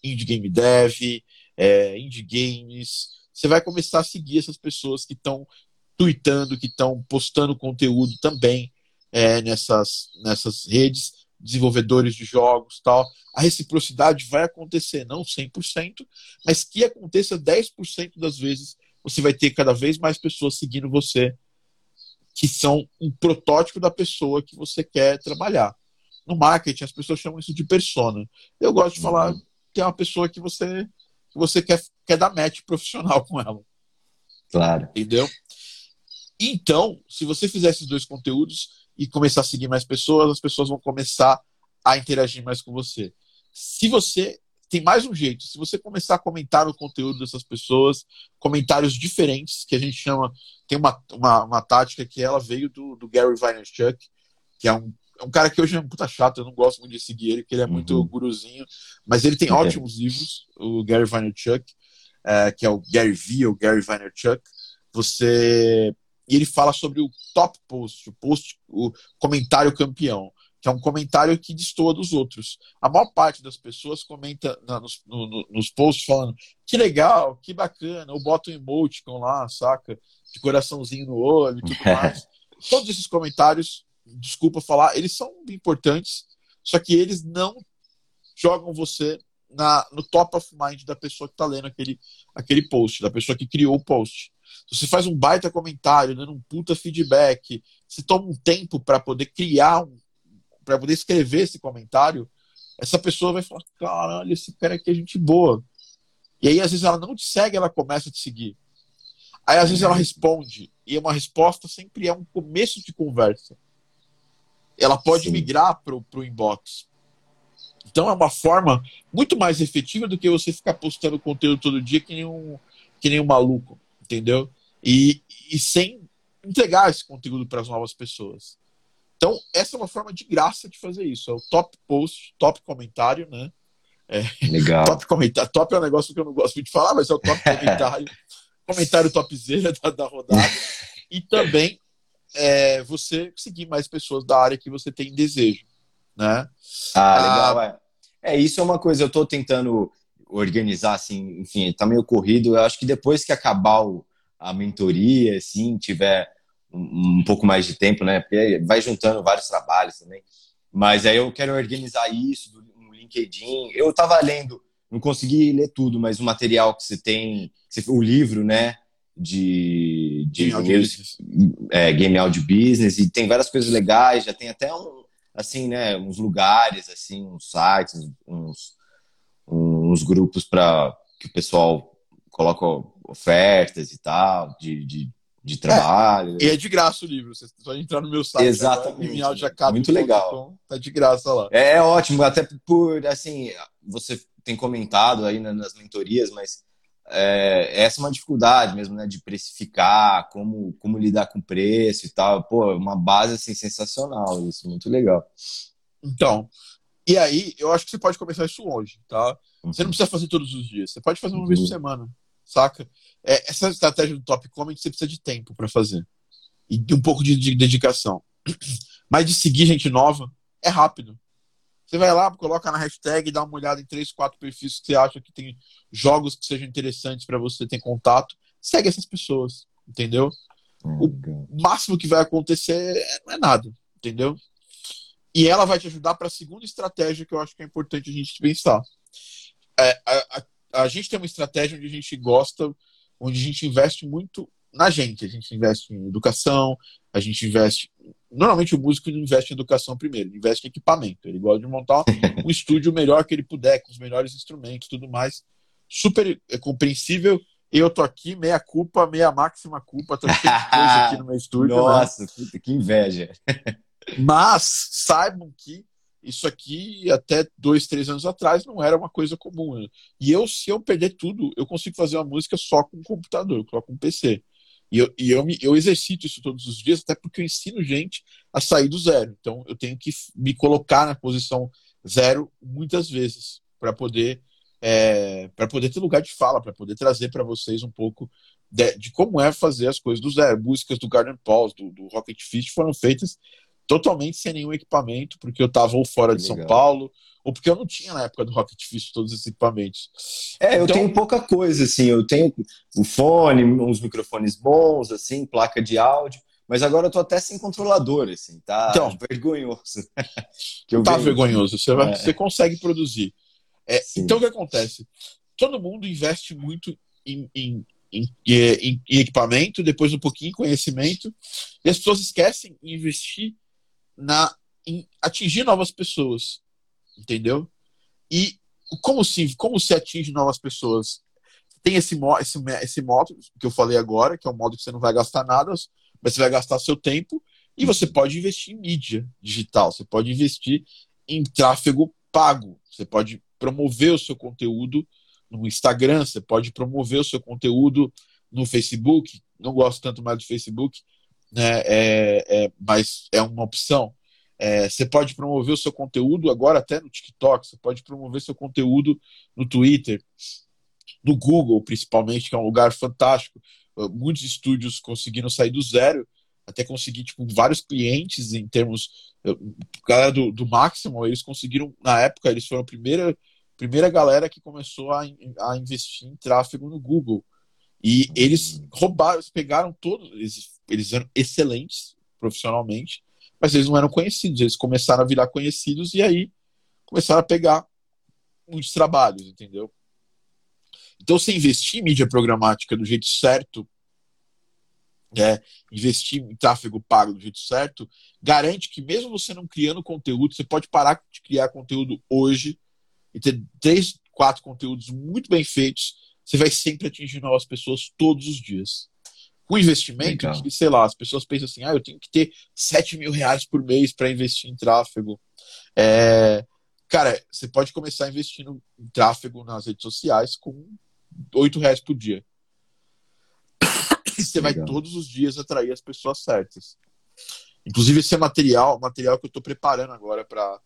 Speaker 1: Indie Game Dev, é, Indie Games. Você vai começar a seguir essas pessoas que estão tweetando, que estão postando conteúdo também é, nessas, nessas redes, desenvolvedores de jogos tal. A reciprocidade vai acontecer, não 100%, mas que aconteça 10% das vezes você vai ter cada vez mais pessoas seguindo você que são um protótipo da pessoa que você quer trabalhar. No marketing, as pessoas chamam isso de persona. Eu gosto de falar uhum. que é uma pessoa que você, que você quer, quer dar match profissional [laughs] com ela.
Speaker 2: Claro.
Speaker 1: Entendeu? Então, se você fizer esses dois conteúdos e começar a seguir mais pessoas, as pessoas vão começar a interagir mais com você. Se você tem mais um jeito. Se você começar a comentar o conteúdo dessas pessoas, comentários diferentes, que a gente chama. Tem uma, uma, uma tática que ela veio do, do Gary Vaynerchuk, que é um, é um cara que hoje é um puta chato, eu não gosto muito de seguir ele, porque ele é muito uhum. guruzinho, mas ele tem ótimos livros, o Gary Vaynerchuk, é, que é o Gary V, ou Gary Vaynerchuk. Você. E ele fala sobre o top post, o post, o comentário campeão que é um comentário que destoa dos outros. A maior parte das pessoas comenta na, nos, no, nos posts falando que legal, que bacana, ou bota um emoticon lá, saca? De coraçãozinho no olho e tudo [laughs] mais. Todos esses comentários, desculpa falar, eles são importantes, só que eles não jogam você na, no top of mind da pessoa que está lendo aquele, aquele post, da pessoa que criou o post. Se você faz um baita comentário, dando um puta feedback, você toma um tempo para poder criar um, para poder escrever esse comentário, essa pessoa vai falar: caralho, esse cara aqui é gente boa. E aí, às vezes, ela não te segue, ela começa a te seguir. Aí, às vezes, ela responde, e uma resposta sempre é um começo de conversa. Ela pode Sim. migrar para o inbox. Então, é uma forma muito mais efetiva do que você ficar postando conteúdo todo dia que nem um, que nem um maluco, entendeu? E, e sem entregar esse conteúdo para as novas pessoas. Então, essa é uma forma de graça de fazer isso. É o top post, top comentário, né?
Speaker 2: É, Legal. [laughs]
Speaker 1: Top comentário. Top é um negócio que eu não gosto muito de falar, mas é o top [laughs] comentário. comentário topzera da, da rodada. [laughs] E também é, você seguir mais pessoas da área que você tem desejo. Né?
Speaker 2: Ah, ah legal. É. é, isso é uma coisa, eu estou tentando organizar, assim, enfim, tá meio corrido. Eu acho que depois que acabar o, a mentoria, assim, tiver um, um, pouco mais de tempo, né? Porque vai juntando vários trabalhos também. Mas aí eu quero organizar isso no LinkedIn. Eu estava lendo, não consegui ler tudo, mas o material que você tem, o livro, né? De, de
Speaker 1: Game, Audio
Speaker 2: é, Game Audio Business, e tem várias coisas legais, já tem até um, assim, né, uns lugares, assim, uns sites, uns, uns grupos para que o pessoal coloca ofertas e tal, de, de de trabalho.
Speaker 1: É, e é de graça o livro, você só entrar no meu site.
Speaker 2: Exatamente.
Speaker 1: Agora,
Speaker 2: Muito legal.
Speaker 1: Tá de graça lá.
Speaker 2: É, é ótimo, até por, assim, você tem comentado aí nas mentorias, mas é, essa é uma dificuldade mesmo, né, de precificar, como, como lidar com preço e tal. Pô, uma base, assim, sensacional isso, muito legal.
Speaker 1: Então, e aí, eu acho que você pode começar isso hoje, tá? Você não uhum. precisa fazer todos os dias, você pode fazer uma uhum. vez por semana saca? É, essa estratégia do top comment você precisa de tempo para fazer e de um pouco de, de, dedicação. [clears throat] Mas de seguir gente nova é rápido. Você vai lá, coloca na hashtag, dá uma olhada em três, quatro perfis que você acha que tem jogos que sejam interessantes para você ter contato. Segue essas pessoas, entendeu? O máximo que vai acontecer é, não é nada, entendeu? E ela vai te ajudar para a segunda estratégia que eu acho que é importante a gente pensar. É, a, a, a gente tem uma estratégia onde a gente gosta, onde a gente investe muito na gente. A gente investe em educação, a gente investe. Normalmente o músico não investe em educação primeiro, ele investe em equipamento. Ele gosta de montar [laughs] um estúdio melhor que ele puder, com os melhores instrumentos tudo mais. Super é compreensível. Eu tô aqui, meia culpa, meia máxima culpa, tô cheio de coisa aqui no meu estúdio.
Speaker 2: Né? Nossa, né? que inveja. [laughs]
Speaker 1: Mas saibam que isso aqui, até dois, três anos atrás, não era uma coisa comum. Né? E eu, se eu perder tudo, eu consigo fazer uma música só com um computador, só com um PC. E eu, e eu, me, eu exercito isso todos os dias, até porque eu ensino gente a sair do zero. Então, eu tenho que me colocar na posição zero muitas vezes para poder é, para poder ter lugar de fala, para poder trazer para vocês um pouco de, de, como é fazer as coisas do zero. Músicas do Garden Pauls, do, do Rocket Fist foram feitas totalmente sem nenhum equipamento, porque eu estava ou fora de São Paulo, ou porque eu não tinha na época do Rocket Fist todos esses equipamentos.
Speaker 2: É, eu então... tenho pouca coisa, assim, eu tenho o fone, uns microfones bons, assim, placa de áudio, mas agora eu tô até sem controlador, assim, tá então, vergonhoso. [laughs]
Speaker 1: que eu tá vejo... vergonhoso, você, vai, é. você consegue produzir. É, então o que acontece? Todo mundo investe muito em, em em, em, em, equipamento, depois um pouquinho em conhecimento, e as pessoas esquecem de investir na, em atingir novas pessoas, entendeu? E como se, como se atinge novas pessoas? Tem esse, esse, esse modo que eu falei agora, que é um modo que você não vai gastar nada, mas você vai gastar seu tempo, e você pode investir em mídia digital, você pode investir em tráfego pago, você pode promover o seu conteúdo no Instagram, você pode promover o seu conteúdo no Facebook. Não gosto tanto mais do Facebook, né? É, é, mas é uma opção. É, você pode promover o seu conteúdo agora até no TikTok, você pode promover seu conteúdo no Twitter, no Google, principalmente, que é um lugar fantástico. Muitos estúdios conseguiram sair do zero até conseguir tipo, vários clientes em termos. Galera do, do eles conseguiram, na época, eles foram a primeira primeira galera que começou a, a investir em tráfego no Google. E uhum. eles roubaram, eles pegaram todos, eles, eles eram excelentes profissionalmente, mas eles não eram conhecidos. Eles começaram a virar conhecidos e aí começaram a pegar muitos trabalhos, entendeu? Então, se investir em mídia programática do jeito certo, é, investir em tráfego pago do jeito certo, garante que mesmo você não criando conteúdo, você pode parar de criar conteúdo hoje e ter três, quatro conteúdos muito bem feitos, você vai sempre atingir novas pessoas todos os dias. Com investimento, que, sei lá, as pessoas pensam assim, ah, eu tenho que ter 7 mil reais por mês para investir em tráfego. É, cara, você pode começar investindo em tráfego nas redes sociais com 8 reais por dia. E você Legal. vai todos os dias atrair as pessoas certas. Inclusive, esse é material, material que eu estou preparando agora para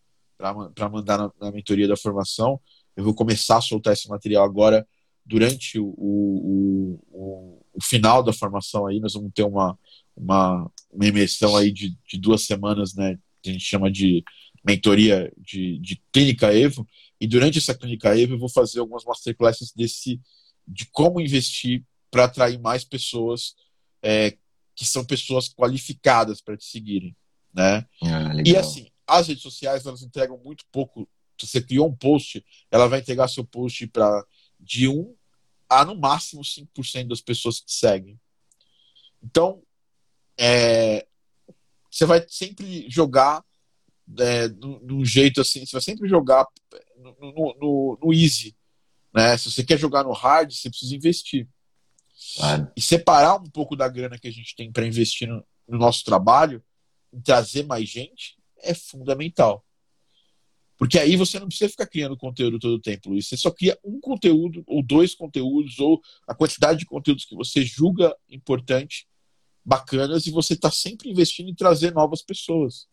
Speaker 1: para mandar na, na, mentoria da formação. Eu vou começar a soltar esse material agora durante o, o, o, o final da formação aí. Nós vamos ter uma, uma, uma imersão aí de, de duas semanas, né? Que a gente chama de mentoria de, de clínica Evo. E durante essa clínica Evo eu vou fazer algumas masterclasses desse de como investir para atrair mais pessoas é, que são pessoas qualificadas para te seguirem, né? Ah, e assim, as redes sociais elas entregam muito pouco. Se você criou um post, ela vai entregar seu post para de 1 a no máximo 5% das pessoas que te seguem. Então, é, você vai sempre jogar é, num jeito assim, você vai sempre jogar no, no, no, easy. Né? Se você quer jogar no hard, você precisa investir. Claro. E separar um pouco da grana que a gente tem para investir no, no nosso trabalho, em trazer mais gente, é fundamental. Porque aí você não precisa ficar criando conteúdo todo o tempo, Luiz. Você só cria um conteúdo, ou dois conteúdos, ou a quantidade de conteúdos que você julga importante, bacanas, e você está sempre investindo em trazer novas pessoas.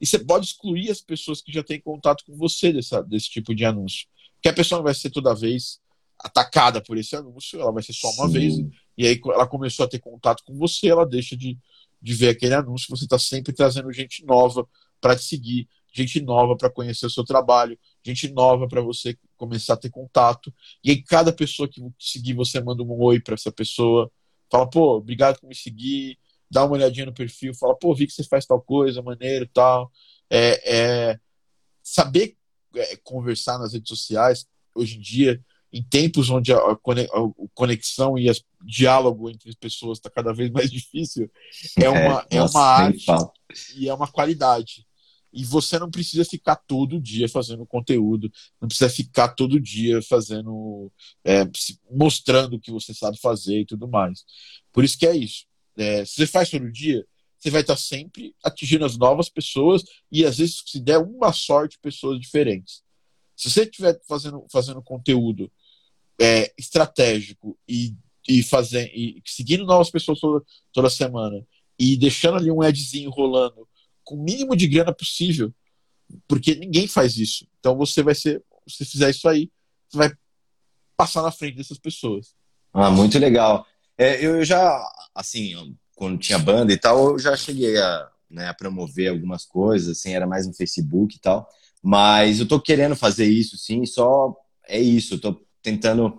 Speaker 1: E você pode excluir as pessoas que já têm contato com você dessa, desse tipo de anúncio. Que a pessoa não vai ser toda vez atacada por esse anúncio, ela vai ser só uma Sim. vez. E aí ela começou a ter contato com você, ela deixa de, de ver aquele anúncio. Você está sempre trazendo gente nova para te seguir, gente nova para conhecer o seu trabalho, gente nova para você começar a ter contato. E aí, cada pessoa que seguir, você manda um oi para essa pessoa, fala, pô, obrigado por me seguir, dá uma olhadinha no perfil, fala, pô, vi que você faz tal coisa, maneiro e tal. É, é, saber é, conversar nas redes sociais, hoje em dia, em tempos onde a conexão e o diálogo entre as pessoas está cada vez mais [laughs] difícil, é, é uma, é, é uma arte e é uma qualidade. E você não precisa ficar todo dia fazendo conteúdo, não precisa ficar todo dia fazendo, é, mostrando o que você sabe fazer e tudo mais. Por isso que é isso. É, se você faz todo dia, você vai estar sempre atingindo as novas pessoas e às vezes, se der uma sorte, pessoas diferentes. Se você estiver fazendo, fazendo conteúdo é, estratégico e, e, fazer, e seguindo novas pessoas toda, toda semana e deixando ali um adzinho rolando com o mínimo de grana possível, porque ninguém faz isso. Então você vai ser, se fizer isso aí, você vai passar na frente dessas pessoas.
Speaker 2: Ah, muito legal. É, eu já, assim, quando tinha banda e tal, eu já cheguei a, né, a promover algumas coisas, assim, era mais no Facebook e tal. Mas eu tô querendo fazer isso, sim, só é isso. Eu tô tentando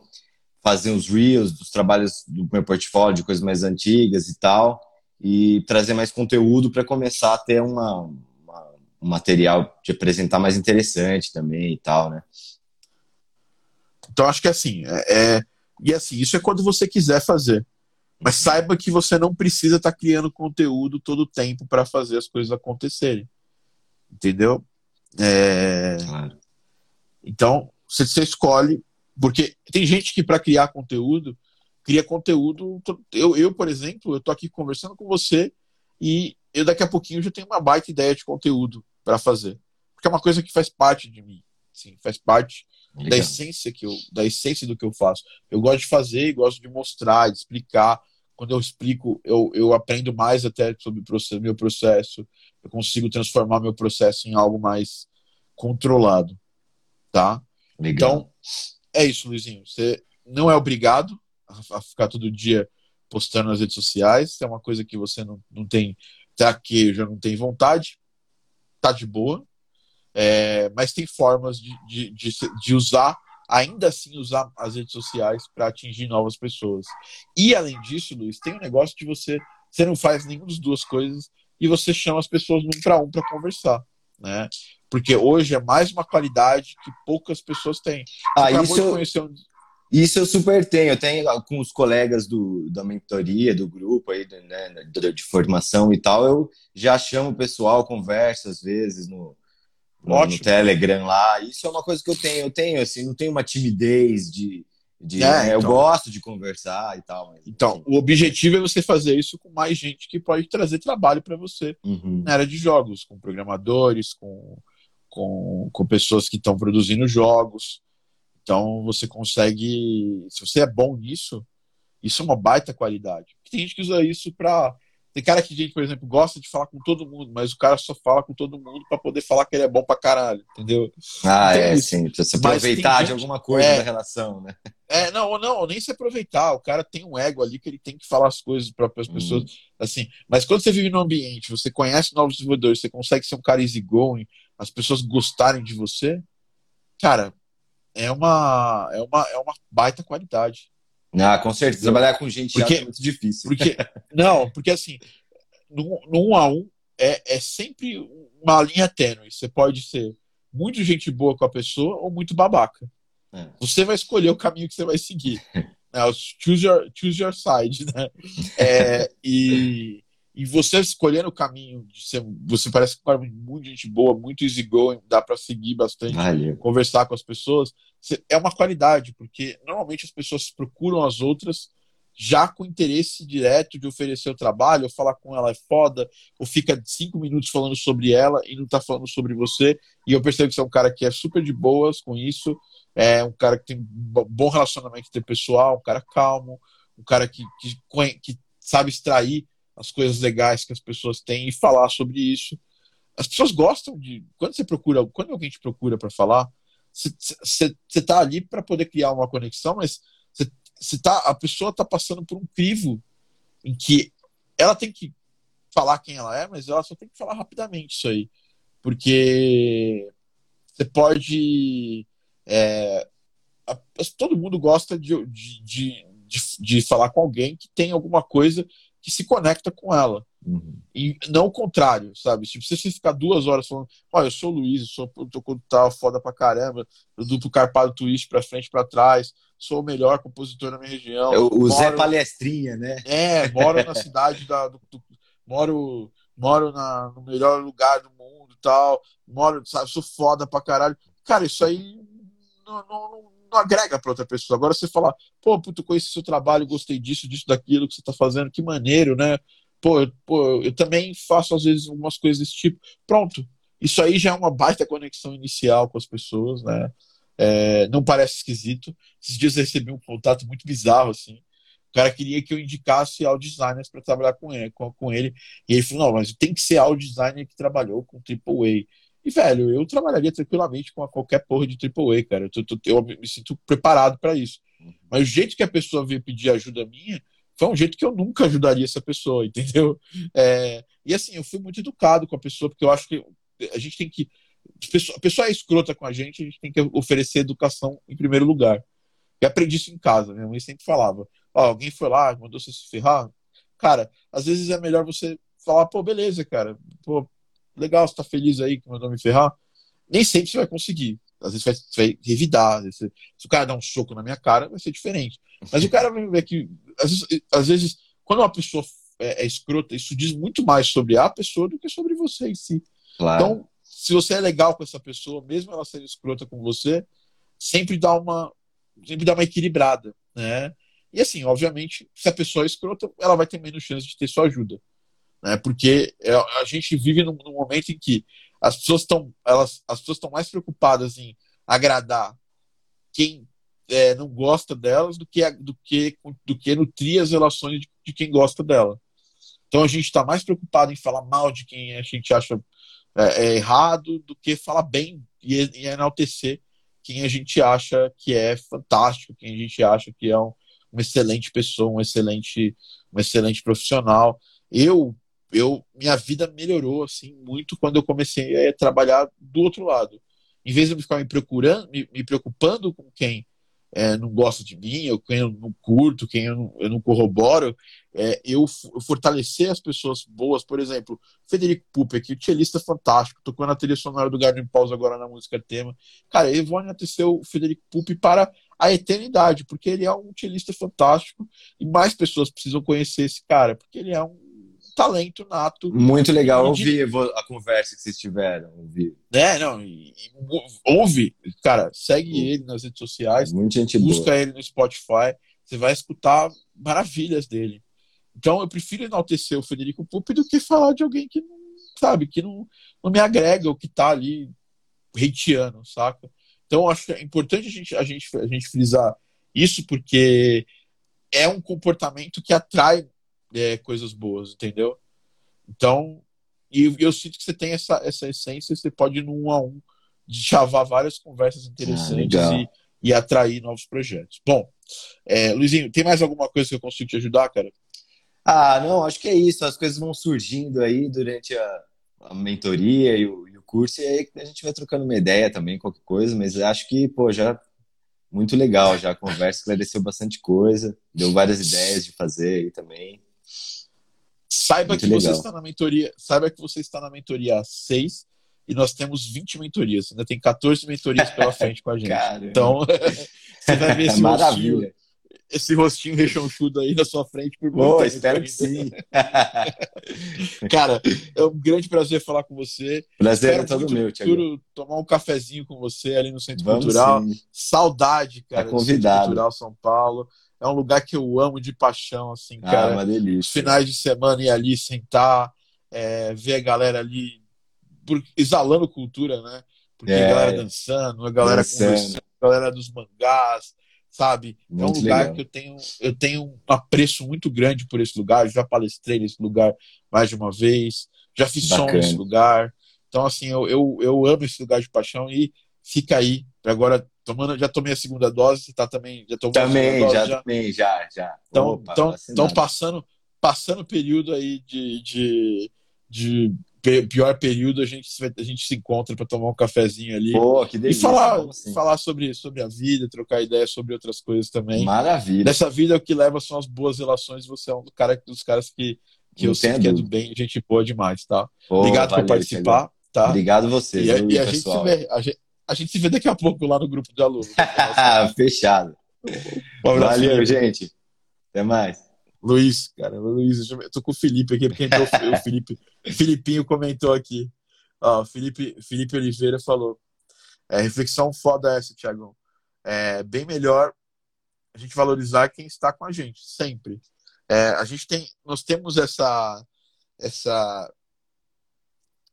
Speaker 2: fazer uns reels dos trabalhos do meu portfólio, de coisas mais antigas e tal e trazer mais conteúdo para começar a ter uma, uma, um material de apresentar mais interessante também e tal, né?
Speaker 1: Então acho que assim, é, é E assim, isso é quando você quiser fazer. Mas saiba que você não precisa estar tá criando conteúdo todo o tempo para fazer as coisas acontecerem. Entendeu? É... Claro. Então, você, você escolhe. Porque tem gente que, para criar conteúdo, cria conteúdo. Eu, eu, por exemplo, eu tô aqui conversando com você e eu daqui a pouquinho já tenho uma baita ideia de conteúdo para fazer. Porque é uma coisa que faz parte de mim. Sim, faz parte Legal. da essência que eu, da essência do que eu faço. Eu gosto de fazer e gosto de mostrar, de explicar. Quando eu explico, eu, eu aprendo mais até sobre o meu processo. Eu consigo transformar meu processo em algo mais controlado, tá? Legal. Então, é isso, Luizinho. Você não é obrigado a ficar todo dia postando nas redes sociais. Se é uma coisa que você não, não tem traquejo, não tem vontade, tá de boa. É, mas tem formas de, de, de, de, usar, ainda assim, usar as redes sociais para atingir novas pessoas. E além disso, Luiz, tem um negócio de você. Você não faz nenhuma das duas coisas e você chama as pessoas um para um para conversar. Né? Porque hoje é mais uma qualidade que poucas pessoas têm.
Speaker 2: Você ah, isso, um... isso eu super tenho. Eu tenho com os colegas do, da mentoria, do grupo aí, né, de, de formação e tal, eu já chamo o pessoal, conversa às vezes no, no, no, Telegram lá. Isso é uma coisa que eu tenho. Eu tenho, assim, não tenho uma timidez de. de é, né? Eu então. gosto de conversar e tal. Mas,
Speaker 1: então, assim, o objetivo é você fazer isso com mais gente que pode trazer trabalho para você uhum. na área de jogos, com programadores, com, com, com pessoas que estão produzindo jogos. Então, você consegue. Se você é bom nisso, isso é uma baita qualidade. Tem gente que usa isso para tem cara que, gente, por exemplo, gosta de falar com todo mundo, mas o cara só fala com todo mundo para poder falar que ele é bom pra caralho, entendeu?
Speaker 2: Ah, é, isso. sim. Se aproveitar gente, de alguma coisa é, da relação, né?
Speaker 1: É, não, não, nem se aproveitar. O cara tem um ego ali que ele tem que falar as coisas para as pessoas, hum. assim. Mas quando você vive no ambiente, você conhece novos desenvolvedores, você consegue ser um cara easygoing, as pessoas gostarem de você, cara, é uma, é uma, é uma baita qualidade.
Speaker 2: Ah, com certeza. Trabalhar com gente porque, é muito difícil.
Speaker 1: Porque, [laughs] não, porque assim, no, no um a um é, é sempre uma linha tênue. Você pode ser muito gente boa com a pessoa ou muito babaca. É. Você vai escolher o caminho que você vai seguir. é, choose, your, choose your side, né? [laughs] É, e, e você escolhendo o caminho de ser, você parece que é muito gente boa, muito easygoing, dá para seguir bastante, Valeu. conversar com as pessoas é uma qualidade, porque normalmente as pessoas procuram as outras já com interesse direto de oferecer o trabalho, ou falar com ela é foda, ou fica cinco minutos falando sobre ela e não tá falando sobre você. E eu percebo que você é um cara que é super de boas com isso, é um cara que tem bom relacionamento interpessoal, um cara calmo, um cara que, que, que sabe extrair as coisas legais que as pessoas têm e falar sobre isso. As pessoas gostam de. Quando você procura, quando alguém te procura para falar, você está ali para poder criar uma conexão, mas você tá, a pessoa está passando por um crivo em que ela tem que falar quem ela é, mas ela só tem que falar rapidamente isso aí. Porque você pode. É, a, todo mundo gosta de, de, de, de, falar com alguém que tem alguma coisa que se conecta com ela. Uhum. E não o contrário, sabe? Tipo, se você ficar duas horas falando, ó, eu sou o Luiz, eu sou eu tô tal foda pra caramba, eu duplo carpado twist pra frente pra trás, sou o melhor compositor da minha região.
Speaker 2: É o moro, Zé Palestrinha, né?
Speaker 1: É, moro na [laughs] cidade da. Do, do, moro moro na, no melhor lugar do mundo tal, moro, sabe, sou foda pra caralho. Cara, isso aí não, não, não agrega pra outra pessoa. Agora você falar, pô, puto, conheci seu trabalho, gostei disso, disso, daquilo que você tá fazendo, que maneiro, né? pô, eu, pô, eu também faço às vezes algumas coisas desse tipo. Pronto. Isso aí já é uma baita conexão inicial com as pessoas, né? É, não parece esquisito. Esses dias eu recebi um contato muito bizarro, assim. O cara queria que eu indicasse audio designers para trabalhar com ele, com, com, ele. E ele falou: não, mas tem que ser audio designer que trabalhou com AAA. E, velho, eu trabalharia tranquilamente com qualquer porra de AAA, cara. Eu, tô, eu me sinto preparado para isso. Mas o jeito que a pessoa veio pedir ajuda minha foi um jeito que eu nunca ajudaria essa pessoa, [laughs] entendeu? É, e assim, eu fui muito educado com a pessoa, porque eu acho que a gente tem que. A pessoa é escrota com a gente, a gente tem que oferecer educação em primeiro lugar. E aprendi isso em casa, minha mãe sempre falava: Ó, alguém foi lá, mandou você se ferrar. Cara, às vezes é melhor você falar: pô, beleza, cara, pô, legal, você tá feliz aí que mandou me ferrar. Nem sempre você vai conseguir. às vezes vai, vai revidar. Vezes, se o cara dá um soco na minha cara, vai ser diferente. Mas o cara vai ver que, às vezes, às vezes quando uma pessoa é, é, escrota, isso diz muito mais sobre a pessoa do que sobre você em si. Claro. Então, se você é legal com essa pessoa, mesmo ela sendo escrota com você, sempre dá uma, sempre dá uma equilibrada, né? E assim, obviamente, se a pessoa é escrota, ela vai ter menos chance de ter sua ajuda, né? Porque é, a gente vive num, num momento em que as pessoas estão elas as pessoas estão mais preocupadas em agradar quem é, não gosta delas do que do que do que nutrir as relações de, de quem gosta dela então a gente está mais preocupado em falar mal de quem a gente acha é, é errado do que falar bem e, e, enaltecer quem a gente acha que é fantástico quem a gente acha que é um, uma excelente pessoa um excelente um excelente profissional eu eu minha vida melhorou assim muito quando eu comecei a trabalhar do outro lado. Em vez de eu ficar me procurando, me, me preocupando com quem é, não gosta de mim, ou quem eu não curto, quem eu não, eu não corroboro, é, eu, eu, fortalecer as pessoas boas, por exemplo, Federico Puppe, o cellista fantástico, tocou na trilha sonora do Garden Pause agora na música tema. Cara, eu vou enaltecer o Federico Puppe para a eternidade, porque ele é um cellista fantástico e mais pessoas precisam conhecer esse cara, porque ele é um talento nato.
Speaker 2: Muito legal ouvir a conversa que vocês tiveram. Ouvir.
Speaker 1: É, não, e, e, ouve, cara, segue uhum. ele nas redes sociais.
Speaker 2: Muito gente
Speaker 1: busca
Speaker 2: boa.
Speaker 1: ele no Spotify. Você vai escutar maravilhas dele. Então eu prefiro enaltecer o Federico Pupi do que falar de alguém que não, sabe, que não, não me agrega, ou que tá ali hateando, saca? Então acho que é importante a gente, a gente, a gente frisar isso, porque é um comportamento que atrai é, coisas boas, entendeu? Então, e eu sinto que você tem essa, essa essência, você pode ir no um a um de chavar várias conversas interessantes ah, e, e, atrair novos projetos. Bom, é, Luizinho, tem mais alguma coisa que eu consigo te ajudar, cara?
Speaker 2: Ah, não, acho que é isso. As coisas vão surgindo aí durante a, a mentoria e o, e o, curso, e aí a gente vai trocando uma ideia também, qualquer coisa, mas acho que, pô, já muito legal, já a conversa esclareceu bastante coisa, deu várias ideias de fazer aí também.
Speaker 1: Saiba Muito que legal. você está na mentoria, saiba que você está na mentoria 6 e nós temos 20 mentorias. Ainda tem 14 mentorias pela frente com a [laughs] gente. Então, [laughs] você vai ver [laughs] esse
Speaker 2: Maravilha.
Speaker 1: rostinho, esse rostinho rechonchudo aí na sua frente por
Speaker 2: muito oh, espero que sim.
Speaker 1: Cara, é um grande prazer falar com você.
Speaker 2: Prazer espero é todo meu, Tiago.
Speaker 1: Tomar um cafezinho com você ali no Centro Vamos Cultural. Sim. Saudade, cara,
Speaker 2: tá convidado. do Centro
Speaker 1: Cultural São Paulo. É um lugar que eu amo de paixão, assim,
Speaker 2: ah,
Speaker 1: cara.
Speaker 2: Uma delícia.
Speaker 1: Os finais de semana ir ali sentar, é, ver a galera ali exalando cultura, né? Porque é, a galera dançando, a galera dançando. conversando, a galera dos mangás, sabe? Muito é um lugar legal. que eu tenho, eu tenho um apreço muito grande por esse lugar. Eu já palestrei nesse lugar mais de uma vez, já fiz Bacana. som nesse lugar. Então, assim, eu, eu, eu amo esse lugar de paixão e fica aí. Agora tomando, já tomei a segunda dose, tá também, já tomou
Speaker 2: também, dose, já, já tomei, já, já.
Speaker 1: Então, então passando, passando período aí de, de, de pior período, a gente, a gente se encontra para tomar um cafezinho ali.
Speaker 2: Pô, que delícia,
Speaker 1: e falar, assim. falar sobre, sobre a vida, trocar ideias sobre outras coisas também.
Speaker 2: Maravilha.
Speaker 1: Dessa vida o que leva são as boas relações, você é um do cara, dos caras que, que eu sei que é do bem, gente boa demais, tá? Pô, Obrigado valeu, por participar. Tá?
Speaker 2: Obrigado você.
Speaker 1: E, viu, e a, gente se vê, a, gente, a gente se vê daqui a pouco lá no grupo de alunos. [laughs]
Speaker 2: Fechado. Um Valeu, gente. Até mais.
Speaker 1: Luiz, cara, Luiz, eu tô com o Felipe aqui, porque entrou o Felipe. Filipinho comentou aqui. Ó, Felipe, Felipe Oliveira falou. É, reflexão foda essa, Tiagão. É bem melhor a gente valorizar quem está com a gente, sempre. É, a gente tem, nós temos essa, essa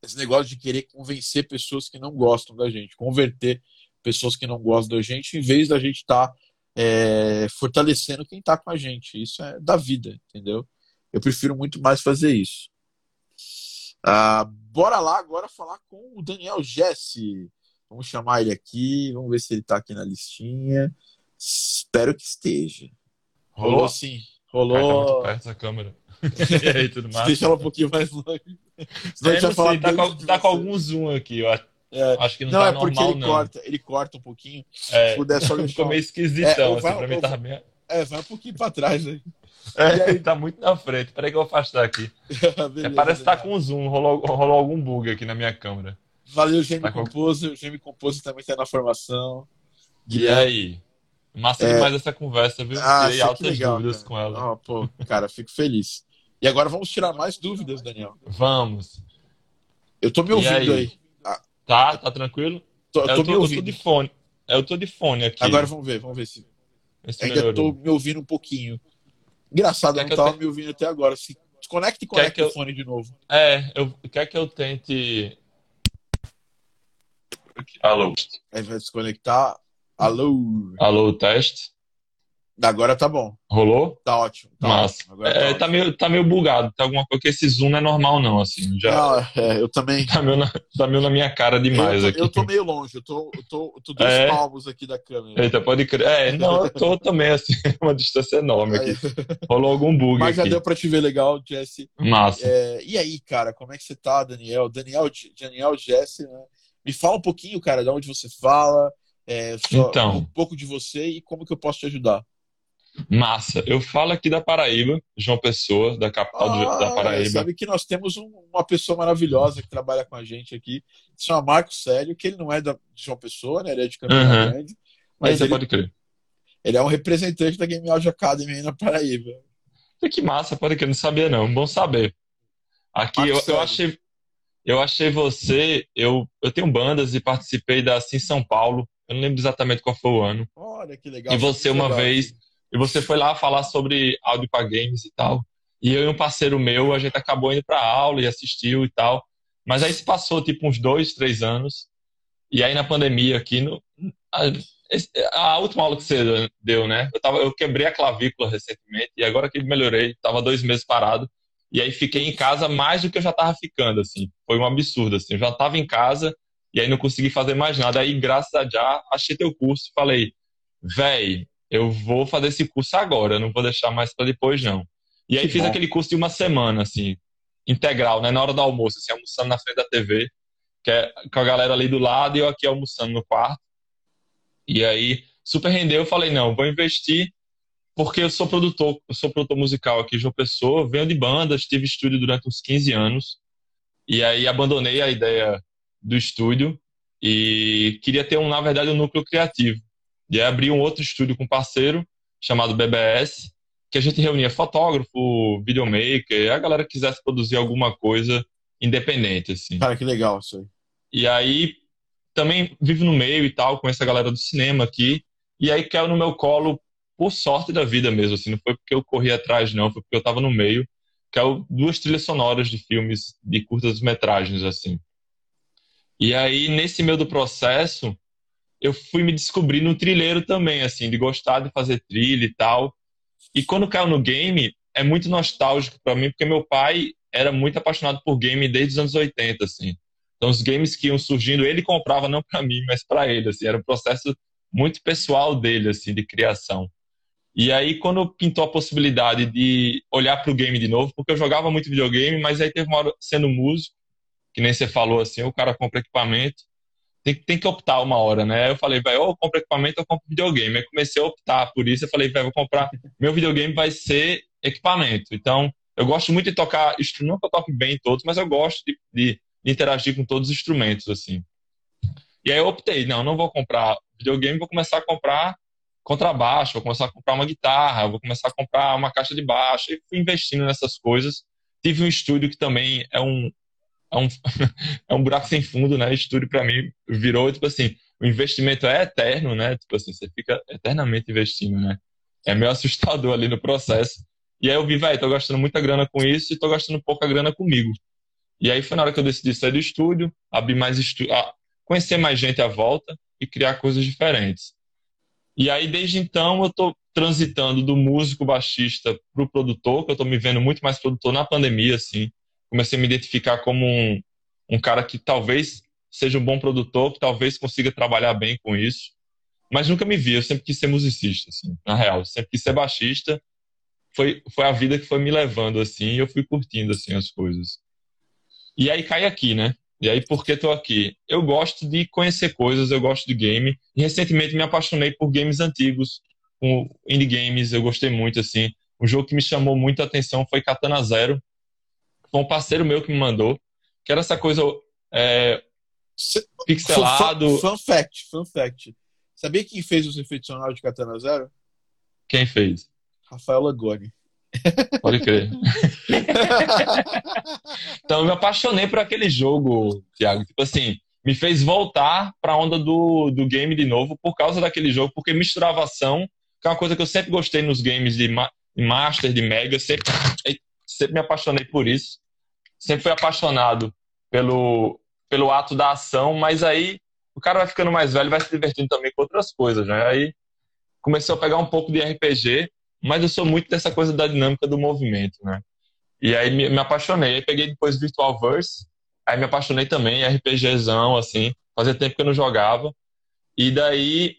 Speaker 1: esse negócio de querer convencer pessoas que não gostam da gente, converter pessoas que não gostam da gente, em vez da gente estar tá, é, fortalecendo quem está com a gente. Isso é da vida, entendeu? Eu prefiro muito mais fazer isso. Ah, bora lá agora falar com o Daniel Jesse. Vamos chamar ele aqui, vamos ver se ele está aqui na listinha. Espero que esteja. Rolou sim. Rolou. Tá
Speaker 3: muito perto da câmera. [laughs]
Speaker 1: e aí, tudo mais? Deixa ela um pouquinho mais longe.
Speaker 3: Senão é, falar tá, com, tá com algum zoom aqui, acho. É, acho que não, não tá é porque
Speaker 1: normal,
Speaker 3: ele
Speaker 1: não. corta, ele corta um pouquinho. É, se puder só [laughs]
Speaker 3: Ficou meio esquisitão, é, assim, vai, pra mim tava meio...
Speaker 1: É, vai um pouquinho pra trás aí.
Speaker 3: É, aí... tá muito na frente. Peraí que eu vou afastar aqui. [laughs] Beleza, é, parece que tá com zoom, rolou, rolou algum bug aqui na minha câmera.
Speaker 1: Valeu, Gêmeo tá Composer. O Gêmeo Composer também está na formação.
Speaker 3: E aí? Massa é... demais essa conversa, viu?
Speaker 1: Ah, Tirei altas legal, dúvidas cara. com ela. Oh, pô, cara, fico feliz. E agora vamos tirar mais dúvidas, Daniel.
Speaker 3: Vamos.
Speaker 1: Eu tô me ouvindo aí. aí.
Speaker 3: Ah, tá, tá tranquilo? Tô, eu, tô, tô, eu tô de fone. Eu tô de fone aqui.
Speaker 1: Agora vamos ver, vamos ver se. Esse Ainda melhorou. tô me ouvindo um pouquinho. Engraçado, eu não tava te... me ouvindo até agora. Se desconecta e conecta o fone de novo.
Speaker 3: É, eu quer que eu tente. Alô.
Speaker 1: Aí vai desconectar. Alô.
Speaker 3: Alô, teste.
Speaker 1: Agora tá bom.
Speaker 3: Rolou?
Speaker 1: Tá ótimo. Tá
Speaker 3: Massa. Ótimo. É, tá, tá, meio, tá meio bugado. Tá alguma coisa que esse zoom não é normal, não, assim. Já...
Speaker 1: Não, é, eu também.
Speaker 3: Tá meio, na, tá meio na minha cara demais
Speaker 1: eu
Speaker 3: aqui.
Speaker 1: Eu tô meio longe, eu tô, eu tô, eu tô dois é... palmos aqui da câmera.
Speaker 3: Eita, pode crer. É, [laughs] não, eu tô também, assim, [laughs] uma distância enorme aqui. Rolou algum bug
Speaker 1: Mas já
Speaker 3: aqui.
Speaker 1: deu pra te ver legal, Jesse.
Speaker 3: Massa.
Speaker 1: É, e aí, cara, como é que você tá, Daniel? Daniel, Daniel Jesse, né? Me fala um pouquinho, cara, de onde você fala, é, então, um pouco de você e como que eu posso te ajudar.
Speaker 3: Massa. Eu falo aqui da Paraíba, João Pessoa, da capital ah, da Paraíba.
Speaker 1: Sabe que nós temos um, uma pessoa maravilhosa que trabalha com a gente aqui, se chama Marco Célio, que ele não é da, de João Pessoa, né? Ele é de Campina uhum. Grande.
Speaker 3: Mas ele, pode crer.
Speaker 1: Ele é um representante da Game Audio Academy aí na Paraíba.
Speaker 3: Que massa, pode crer, não sabia não. Bom saber. Aqui eu, eu, achei eu achei você, eu, eu tenho bandas e participei da Sim São Paulo. Eu não lembro exatamente qual foi o ano.
Speaker 1: Olha que legal.
Speaker 3: E você uma vez e você foi lá falar sobre áudio para games e tal. E eu e um parceiro meu, a gente acabou indo para aula e assistiu e tal. Mas aí se passou tipo uns dois, três anos. E aí na pandemia aqui, no, a, a última aula que você deu, né? Eu, tava, eu quebrei a clavícula recentemente e agora que melhorei, tava dois meses parado. E aí fiquei em casa mais do que eu já tava ficando, assim. Foi um absurdo, assim. Eu já tava em casa e aí não consegui fazer mais nada. Aí, graças a já, achei teu curso e falei, véi, eu vou fazer esse curso agora, não vou deixar mais para depois, não. E aí que fiz bom. aquele curso de uma semana, assim, integral, né? Na hora do almoço, assim, almoçando na frente da TV, que é com a galera ali do lado e eu aqui almoçando no quarto. E aí, super rendeu, eu falei, não, vou investir, porque eu sou produtor, eu sou produtor musical aqui João Pessoa, venho de bandas, tive estúdio durante uns 15 anos, e aí abandonei a ideia do estúdio e queria ter, um, na verdade, um núcleo criativo. E aí abri um outro estúdio com um parceiro chamado BBS, que a gente reunia fotógrafo, videomaker, a galera que quisesse produzir alguma coisa independente, assim.
Speaker 1: Cara, que legal isso aí.
Speaker 3: E aí também vivo no meio e tal, com essa galera do cinema aqui, e aí caiu no meu colo por sorte da vida mesmo, assim, não foi porque eu corri atrás não, foi porque eu tava no meio, caiu duas trilhas sonoras de filmes de curtas metragens, assim. E aí, nesse meio do processo, eu fui me descobrir no trilheiro também, assim, de gostar de fazer trilha e tal. E quando caiu no game, é muito nostálgico para mim, porque meu pai era muito apaixonado por game desde os anos 80, assim. Então, os games que iam surgindo, ele comprava não para mim, mas para ele, assim. Era um processo muito pessoal dele, assim, de criação. E aí, quando pintou a possibilidade de olhar para o game de novo, porque eu jogava muito videogame, mas aí teve uma hora sendo músico, que nem você falou assim, o cara compra equipamento, tem, tem que optar uma hora, né? Eu falei, vai, ou eu compro equipamento ou compro videogame. Aí comecei a optar por isso. Eu falei, vai, vou comprar. Meu videogame vai ser equipamento. Então, eu gosto muito de tocar instrumentos. Eu toque bem em todos, mas eu gosto de, de, de, interagir com todos os instrumentos, assim. E aí eu optei, não, não vou comprar videogame, vou começar a comprar contrabaixo, vou começar a comprar uma guitarra, vou começar a comprar uma caixa de baixo. E fui investindo nessas coisas. Tive um estúdio que também é um, é um, [laughs] é um buraco sem fundo, né? Estúdio para mim virou, tipo assim, o investimento é eterno, né? Tipo assim, você fica eternamente investindo, né? É meio [laughs] assustador ali no processo. E aí eu vi, velho, tô gastando muita grana com isso e tô gastando pouca grana comigo. E aí foi na hora que eu decidi sair do estúdio, abrir mais estúdio, conhecer mais gente à volta e criar coisas diferentes. E aí desde então eu tô transitando do músico baixista pro produtor, que eu tô me vendo muito mais produtor na pandemia, assim comecei a me identificar como um, um cara que talvez seja um bom produtor, que talvez consiga trabalhar bem com isso. Mas nunca me vi, eu sempre quis ser musicista, assim, na real. sempre quis ser baixista. Foi, foi a vida que foi me levando, assim, e eu fui curtindo, assim, as coisas. E aí cai aqui, né? E aí, por que estou aqui? Eu gosto de conhecer coisas, eu gosto de game. E recentemente me apaixonei por games antigos, com indie games, eu gostei muito, assim. Um jogo que me chamou muito a atenção foi Katana Zero, foi um parceiro meu que me mandou, que era essa coisa é, pixelado.
Speaker 1: Fun, fun, fact, fun fact. Sabia quem fez os efeitos sonoros de Katana Zero?
Speaker 3: Quem fez?
Speaker 1: Rafael Lagoni. [laughs]
Speaker 3: Pode crer. então eu me apaixonei por aquele jogo, Thiago. Tipo assim, me fez voltar para a onda do, do game de novo por causa daquele jogo, porque misturava ação, que é uma coisa que eu sempre gostei nos games de Master, de Mega, sempre, sempre me apaixonei por isso. Sempre fui apaixonado pelo, pelo ato da ação, mas aí o cara vai ficando mais velho vai se divertindo também com outras coisas, né? Aí começou a pegar um pouco de RPG, mas eu sou muito dessa coisa da dinâmica do movimento, né? E aí me, me apaixonei. Aí peguei depois Virtual Verse, aí me apaixonei também, RPGzão, assim. Fazia tempo que eu não jogava. E daí,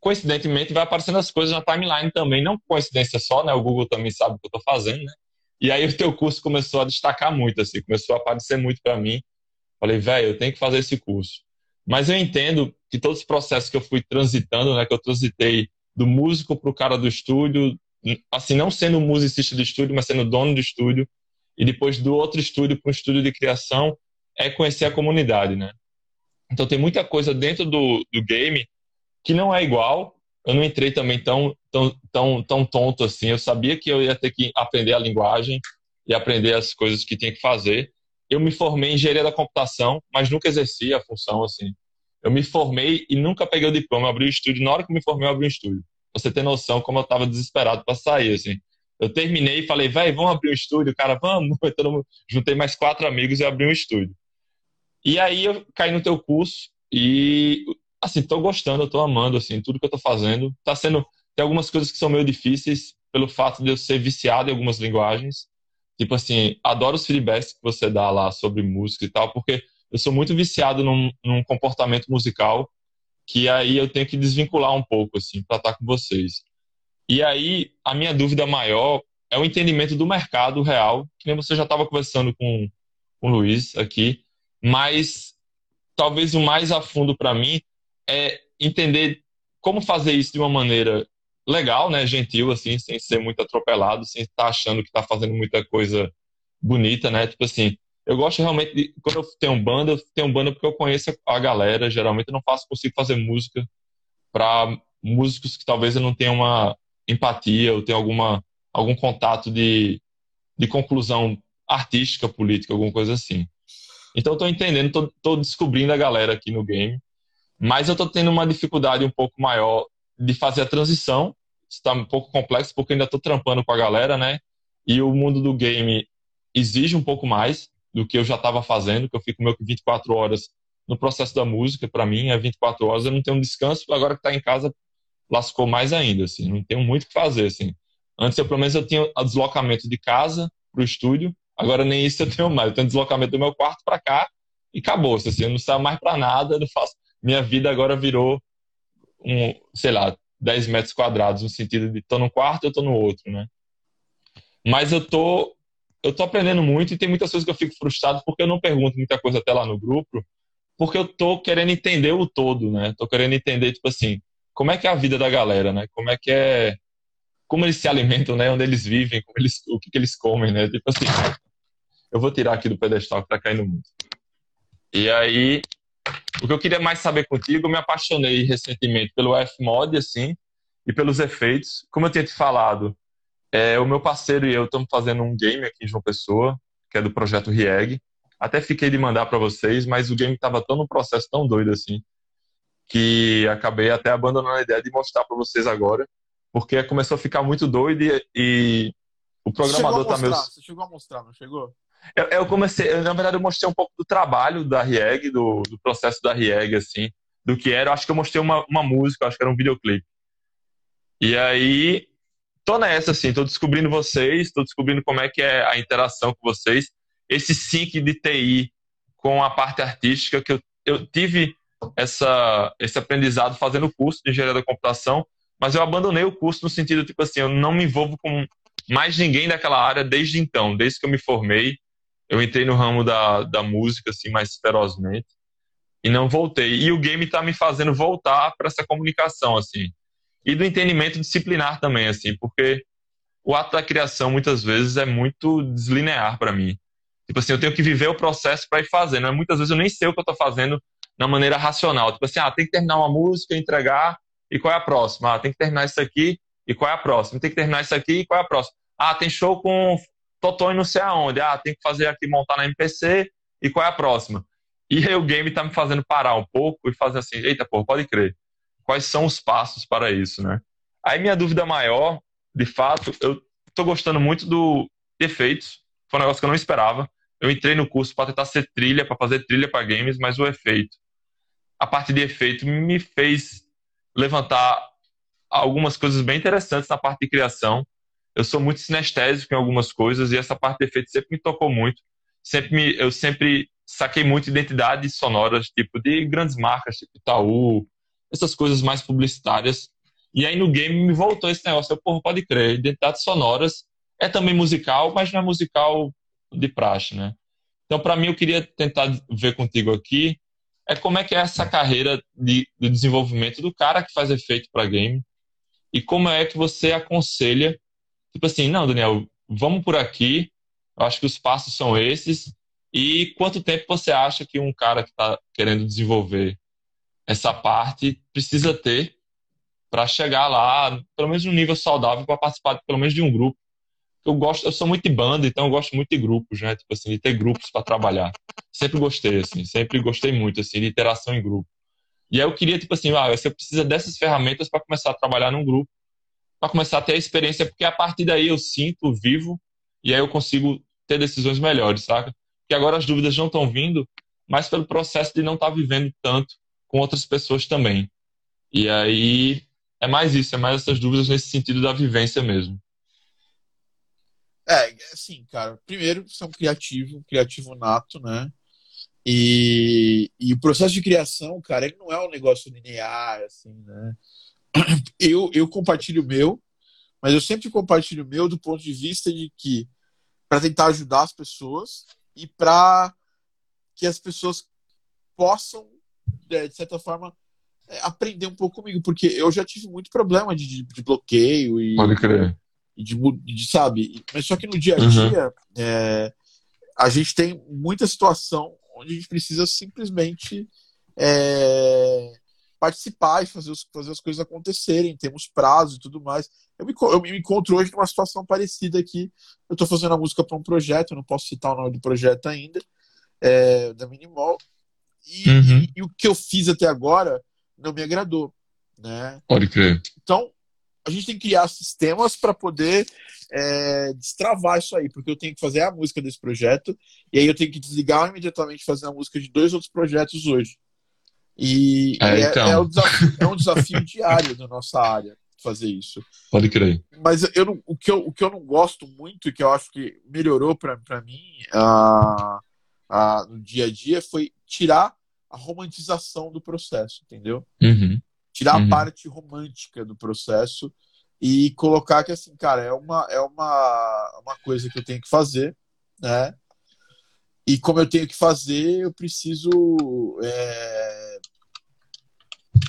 Speaker 3: coincidentemente, vai aparecendo as coisas na timeline também. Não coincidência só, né? O Google também sabe o que eu tô fazendo, né? E aí o teu curso começou a destacar muito, assim. Começou a aparecer muito para mim. Falei, velho, eu tenho que fazer esse curso. Mas eu entendo que todos os processos que eu fui transitando, né? Que eu transitei do músico para o cara do estúdio, assim, não sendo musicista do estúdio, mas sendo dono do estúdio, e depois do outro estúdio para um estúdio de criação, é conhecer a comunidade, né? Então tem muita coisa dentro do, do game que não é igual. Eu não entrei também tão, tão, tão, tão tonto assim. Eu sabia que eu ia ter que aprender a linguagem e aprender as coisas que tinha que fazer. Eu me formei em engenharia da computação, mas nunca exerci a função assim. Eu me formei e nunca peguei o diploma, abri o estúdio. Na hora que eu me formei, eu abri um estúdio. Você tem noção como eu estava desesperado para sair, assim. Eu terminei e falei, velho, vamos abrir um estúdio? Cara, vamos. [laughs] Então, juntei mais quatro amigos e abri um estúdio. E aí eu caí no teu curso e, assim, tô gostando, tô amando, assim, tudo que eu tô fazendo. Tá sendo... Tem algumas coisas que são meio difíceis pelo fato de eu ser viciado em algumas linguagens. Tipo assim, adoro os feedbacks que você dá lá sobre música e tal, porque eu sou muito viciado num, num comportamento musical que aí eu tenho que desvincular um pouco, assim, para estar com vocês. E aí, a minha dúvida maior é o entendimento do mercado real, que nem você já estava conversando com, com o Luiz aqui, mas talvez o mais a fundo para mim é entender como fazer isso de uma maneira legal, né, gentil, assim, sem ser muito atropelado, sem estar achando que está fazendo muita coisa bonita, né, tipo assim, eu gosto realmente de, quando eu tenho banda, eu tenho banda porque eu conheço a galera. Geralmente eu não faço, consigo fazer música para músicos que talvez eu não tenha uma empatia ou tenha alguma algum contato de, de conclusão artística, política, alguma coisa assim. Então tô entendendo, tô descobrindo a galera aqui no game, mas eu tô tendo uma dificuldade um pouco maior de fazer a transição. Está um pouco complexo porque ainda tô trampando com a galera, né? E o mundo do game exige um pouco mais do que eu já estava fazendo, que eu fico meio que 24 horas no processo da música, para mim é 24 horas, eu não tenho um descanso, agora que está em casa lascou mais ainda, assim, não tenho muito o que fazer, assim. Antes, eu, pelo menos, eu tinha o deslocamento de casa para o estúdio, agora nem isso eu tenho mais, eu tenho deslocamento do meu quarto para cá e acabou, assim, eu não saio mais para nada, não faço... Minha vida agora virou um, sei lá, 10 metros quadrados, no sentido de tô num quarto, eu tô no outro, né? Mas eu tô eu tô aprendendo muito e tem muitas coisas que eu fico frustrado porque eu não pergunto muita coisa até lá no grupo, porque eu tô querendo entender o todo, né? Tô querendo entender, tipo assim, como é que é a vida da galera, né? Como é que é. Como eles se alimentam, né? Onde eles vivem, como eles, o que, que eles comem, né? Tipo assim. Eu vou tirar aqui do pedestal que tá caindo muito. E aí, o que eu queria mais saber contigo, eu me apaixonei recentemente pelo F-Mod, assim, e pelos efeitos. Como eu tinha te falado, é, o meu parceiro e eu estamos fazendo um game aqui em João Pessoa, que é do projeto Rieg. Até fiquei de mandar para vocês, mas o game estava tão no processo tão doido assim, que acabei até abandonando a ideia de mostrar para vocês agora, porque começou a ficar muito doido e, e o programador
Speaker 1: tá
Speaker 3: meio.
Speaker 1: Você chegou a mostrar, não chegou?
Speaker 3: Eu, eu comecei, eu, na verdade, eu mostrei um pouco do trabalho da Rieg, do, do processo da Rieg, assim, do que era. Eu acho que eu mostrei uma, uma música, acho que era um videoclipe. E aí tô nessa, assim, tô descobrindo vocês, tô descobrindo como é que é a interação com vocês. Esse sync de TI com a parte artística, que eu, eu tive essa, esse aprendizado fazendo o curso de engenharia da computação, mas eu abandonei o curso no sentido, tipo assim, eu não me envolvo com mais ninguém daquela área desde então, desde que eu me formei. Eu entrei no ramo da, da música, assim, mais ferozmente, e não voltei. E o game tá me fazendo voltar para essa comunicação, assim e do entendimento disciplinar também, assim, porque o ato da criação muitas vezes é muito deslinear para mim. Tipo assim, eu tenho que viver o processo para ir fazendo. Muitas vezes eu nem sei o que eu estou fazendo na maneira racional. Tipo assim, ah, tem que terminar uma música, entregar, e qual é a próxima? Ah, tem que terminar isso aqui, e qual é a próxima? Tem que terminar isso aqui, e qual é a próxima? Ah, tem show com E não sei aonde. Ah, tem que fazer aqui, montar na MPC, e qual é a próxima? E aí o game tá me fazendo parar um pouco e fazer assim, eita, pô, pode crer. Quais são os passos para isso, né? Aí minha dúvida maior, de fato, eu tô gostando muito do efeitos. Foi um negócio que eu não esperava. Eu entrei no curso para tentar ser trilha, para fazer trilha para games, mas o efeito, a parte de efeito me fez levantar algumas coisas bem interessantes na parte de criação. Eu sou muito sinestésico em algumas coisas e essa parte de efeito sempre me tocou muito. Sempre me, eu sempre saquei muito identidades sonoras, tipo de grandes marcas, tipo Itaú, essas coisas mais publicitárias. E aí no game me voltou esse negócio, eu, porra, pode crer, identidades sonoras é também musical, mas não é musical de praxe, né? Então, para mim, eu queria tentar ver contigo aqui é como é que é essa carreira de, de desenvolvimento do cara que faz efeito para game e como é que você aconselha, tipo assim, não, Daniel, vamos por aqui, eu acho que os passos são esses e quanto tempo você acha que um cara que está querendo desenvolver essa parte precisa ter para chegar lá, pelo menos num nível saudável, para participar pelo menos de um grupo eu gosto, eu sou muito de banda, então eu gosto muito de grupos, né? Tipo assim, de ter grupos para trabalhar. Sempre gostei, assim, sempre gostei muito, assim, de interação em grupo. E aí eu queria, tipo assim, ah, você precisa dessas ferramentas para começar a trabalhar num grupo, para começar a ter a experiência, porque a partir daí eu sinto, vivo, e aí eu consigo ter decisões melhores, saca? Porque agora as dúvidas não estão vindo, mas pelo processo de não estar tá vivendo tanto com outras pessoas também. E aí é mais isso, é mais essas dúvidas nesse sentido da vivência mesmo.
Speaker 1: É, assim, cara, primeiro, você é um criativo, um criativo nato, né? E, e o processo de criação, cara, ele não é um negócio linear, assim, né? [clears throat] Eu, eu compartilho o meu, mas eu sempre compartilho o meu do ponto de vista de que para tentar ajudar as pessoas e para que as pessoas possam, de certa forma, é, aprender um pouco comigo, porque eu já tive muito problema de, de bloqueio e.
Speaker 3: Pode crer
Speaker 1: e de, de, sabe? Mas só que no dia a uhum. dia uhum. é, a gente tem muita situação onde a gente precisa simplesmente é, participar e fazer, os, fazer as coisas acontecerem, temos prazo e tudo mais. Eu me, eu me encontro hoje numa situação parecida aqui. Eu estou fazendo a música para um projeto, não posso citar o nome do projeto ainda, é, da Minimal. E, uhum. e, e, o que eu fiz até agora não me agradou. Né?
Speaker 3: Pode crer.
Speaker 1: Então, a gente tem que criar sistemas para poder é, destravar isso aí, porque eu tenho que fazer a música desse projeto e aí eu tenho que desligar imediatamente fazer a música de dois outros projetos hoje. E é, é, então. é, um, desafio, é um desafio diário da nossa área fazer isso.
Speaker 3: Pode crer.
Speaker 1: Mas eu não, o, que eu, o que eu não gosto muito e que eu acho que melhorou para mim uh, uh, no dia a dia foi tirar a romantização do processo, entendeu?
Speaker 3: Uhum
Speaker 1: tirar uhum. a parte romântica do processo e colocar que assim, cara, é uma é uma, uma coisa que eu tenho que fazer, né? E como eu tenho que fazer, eu preciso é,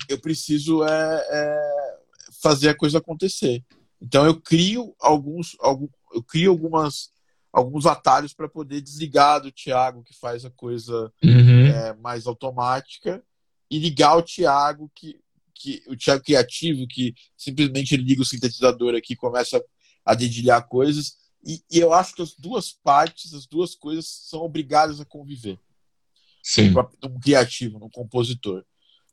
Speaker 1: eu preciso é, é, fazer a coisa acontecer. Então eu crio alguns, algum, eu crio algumas alguns atalhos para poder desligar do Thiago que faz a coisa
Speaker 3: uhum.
Speaker 1: é, mais automática e ligar o Thiago que que o Thiago criativo, que simplesmente liga o sintetizador aqui e começa a dedilhar coisas. E, e, eu acho que as duas partes, as duas coisas são obrigadas a conviver.
Speaker 3: Sim.
Speaker 1: Um criativo, um compositor.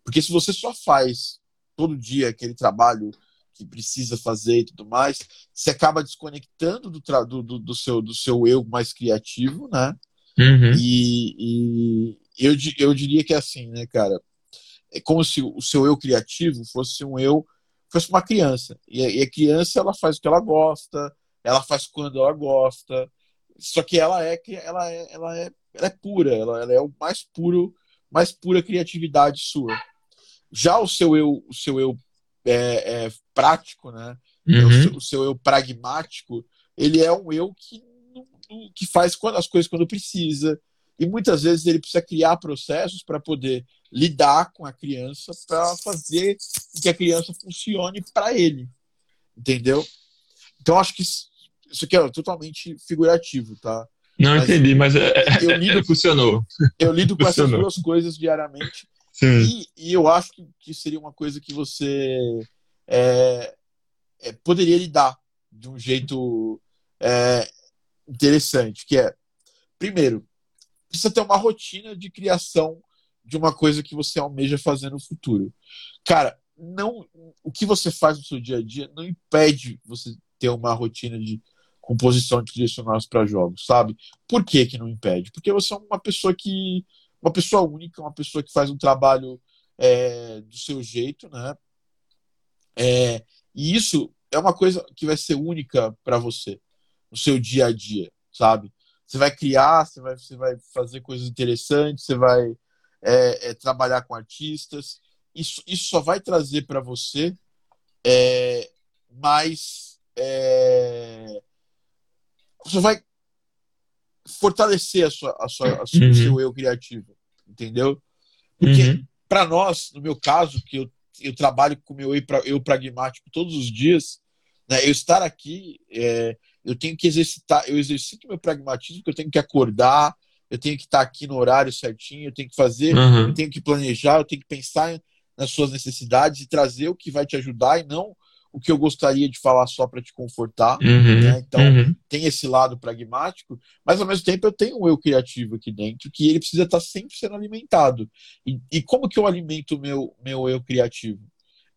Speaker 1: Porque se você só faz todo dia aquele trabalho que precisa fazer e tudo mais, você acaba desconectando do, do, do, seu, do seu eu mais criativo, né?
Speaker 3: Uhum.
Speaker 1: E, e eu, eu diria que é assim, né, cara? é como se o seu eu criativo fosse um eu, fosse uma criança. E a, e a criança, ela faz o que ela gosta, ela faz quando ela gosta, só que ela é ela é, ela é, ela é pura, ela, ela é o mais puro, mais pura criatividade sua. Já o seu eu, o seu eu é, é prático, né?
Speaker 3: Uhum.
Speaker 1: O, seu, o, seu, eu pragmático, ele é um eu que, que faz as coisas quando precisa, e muitas vezes ele precisa criar processos para poder lidar com a criança, para fazer que a criança funcione para ele. Entendeu? Então, acho que isso aqui é totalmente figurativo, tá?
Speaker 3: Não mas entendi, mas é, eu é, lido, [laughs] funcionou.
Speaker 1: Eu lido com funcionou. essas duas coisas diariamente. E, e, eu acho que, que, seria uma coisa que você é, é, poderia lidar de um jeito é, interessante, que é, primeiro, precisa ter uma rotina de criação de uma coisa que você almeja fazer no futuro. Cara, não, o que você faz no seu dia a dia não impede você ter uma rotina de composição de sonoras para jogos, sabe? Por que que não impede? Porque você é uma pessoa que uma pessoa única, uma pessoa que faz um trabalho é, do seu jeito, né? É, e isso é uma coisa que vai ser única para você no seu dia a dia, sabe? Você vai criar, você vai, você vai fazer coisas interessantes, você vai é, é trabalhar com artistas. Isso, isso só vai trazer para você é, mais. É, você vai fortalecer a sua, a sua, a sua uhum. seu eu criativo, entendeu? Porque uhum. para nós, no meu caso, que eu, eu trabalho com meu eu, eu pragmático todos os dias, né, eu estar aqui, é, eu tenho que exercitar, eu exercito meu pragmatismo, que eu tenho que acordar, eu tenho que estar aqui no horário certinho, eu tenho que fazer, uhum. eu tenho que planejar, eu tenho que pensar nas suas necessidades e trazer o que vai te ajudar e não o que eu gostaria de falar só para te confortar. Uhum, né? Então, uhum. tem esse lado pragmático, mas ao mesmo tempo eu tenho um eu criativo aqui dentro que ele precisa estar tá sempre sendo alimentado. E, e como que eu alimento o meu, meu eu criativo?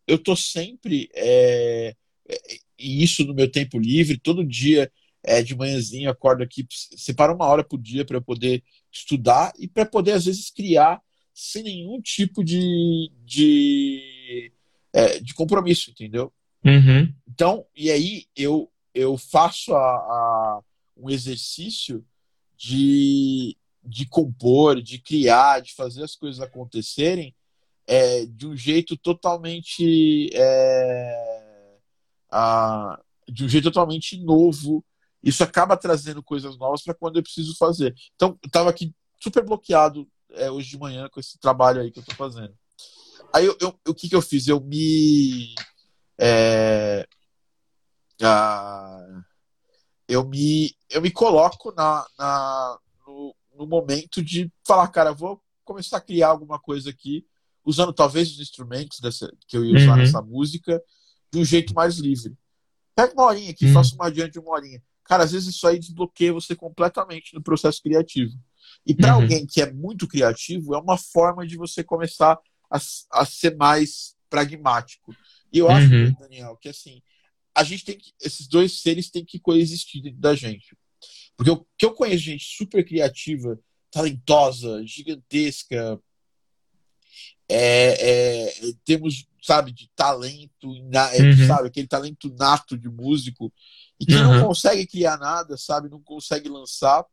Speaker 1: Eu estou sempre. É, é, e isso no meu tempo livre, todo dia é, de manhãzinho, acordo aqui, separo uma hora por dia para eu poder estudar e para poder, às vezes, criar sem nenhum tipo de, de, é, de compromisso, entendeu?
Speaker 3: Uhum.
Speaker 1: Então, e aí eu, eu faço a, a, um exercício de, de compor, de criar, de fazer as coisas acontecerem é, de um jeito totalmente. É, a, de um jeito totalmente novo. Isso acaba trazendo coisas novas para quando eu preciso fazer. Então, eu estava aqui super bloqueado é, hoje de manhã com esse trabalho aí que eu estou fazendo. Aí, eu, eu, o que, que eu fiz? Eu me é, ah, eu me eu me coloco na, na no, no, momento de falar, cara, vou começar a criar alguma coisa aqui, usando talvez os instrumentos dessa, que eu ia usar uhum. nessa música, de um jeito mais livre. Pega uma horinha aqui, uhum. faça uma adiante de uma horinha. Cara, às vezes isso aí desbloqueia você completamente no processo criativo. E para uhum. alguém que é muito criativo, é uma forma de você começar a, a ser mais pragmático. E eu acho, uhum. Daniel, que assim, a gente tem que. Esses dois seres têm que coexistir dentro da gente. Porque eu, que eu conheço gente super criativa, talentosa, gigantesca, é, é, temos, sabe, de talento, é, uhum. sabe, aquele talento nato de músico, e que uhum. não consegue criar nada, sabe, não consegue lançar,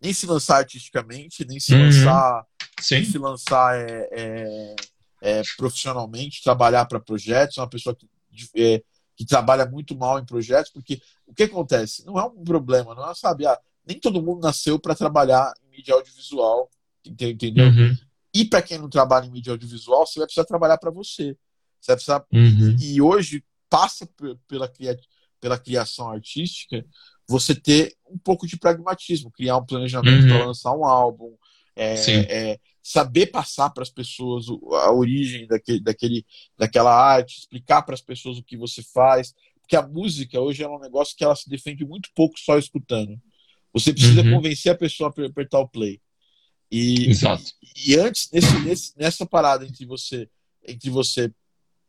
Speaker 1: nem se lançar artisticamente, nem se uhum. lançar, Sim. nem se lançar é, é profissionalmente, trabalhar para projetos, é uma pessoa que, é, que trabalha muito mal em projetos, porque o que acontece? Não é um problema, não é, sabe, ah, nem todo mundo nasceu para trabalhar em mídia audiovisual, entendeu? Uhum. E para quem não trabalha em mídia audiovisual, você vai precisar trabalhar para você. Você vai precisar. Uhum. E hoje passa pela, pela criação artística você ter um pouco de pragmatismo, criar um planejamento uhum. para lançar um álbum, é, é, saber passar para as pessoas a origem daquele, daquele, daquela arte, explicar para as pessoas o que você faz, porque a música hoje é um negócio que ela se defende muito pouco só escutando. Você precisa uhum. convencer a pessoa a apertar o play. E,
Speaker 3: Exato.
Speaker 1: e, e antes, nesse, nesse, nessa parada entre você, entre você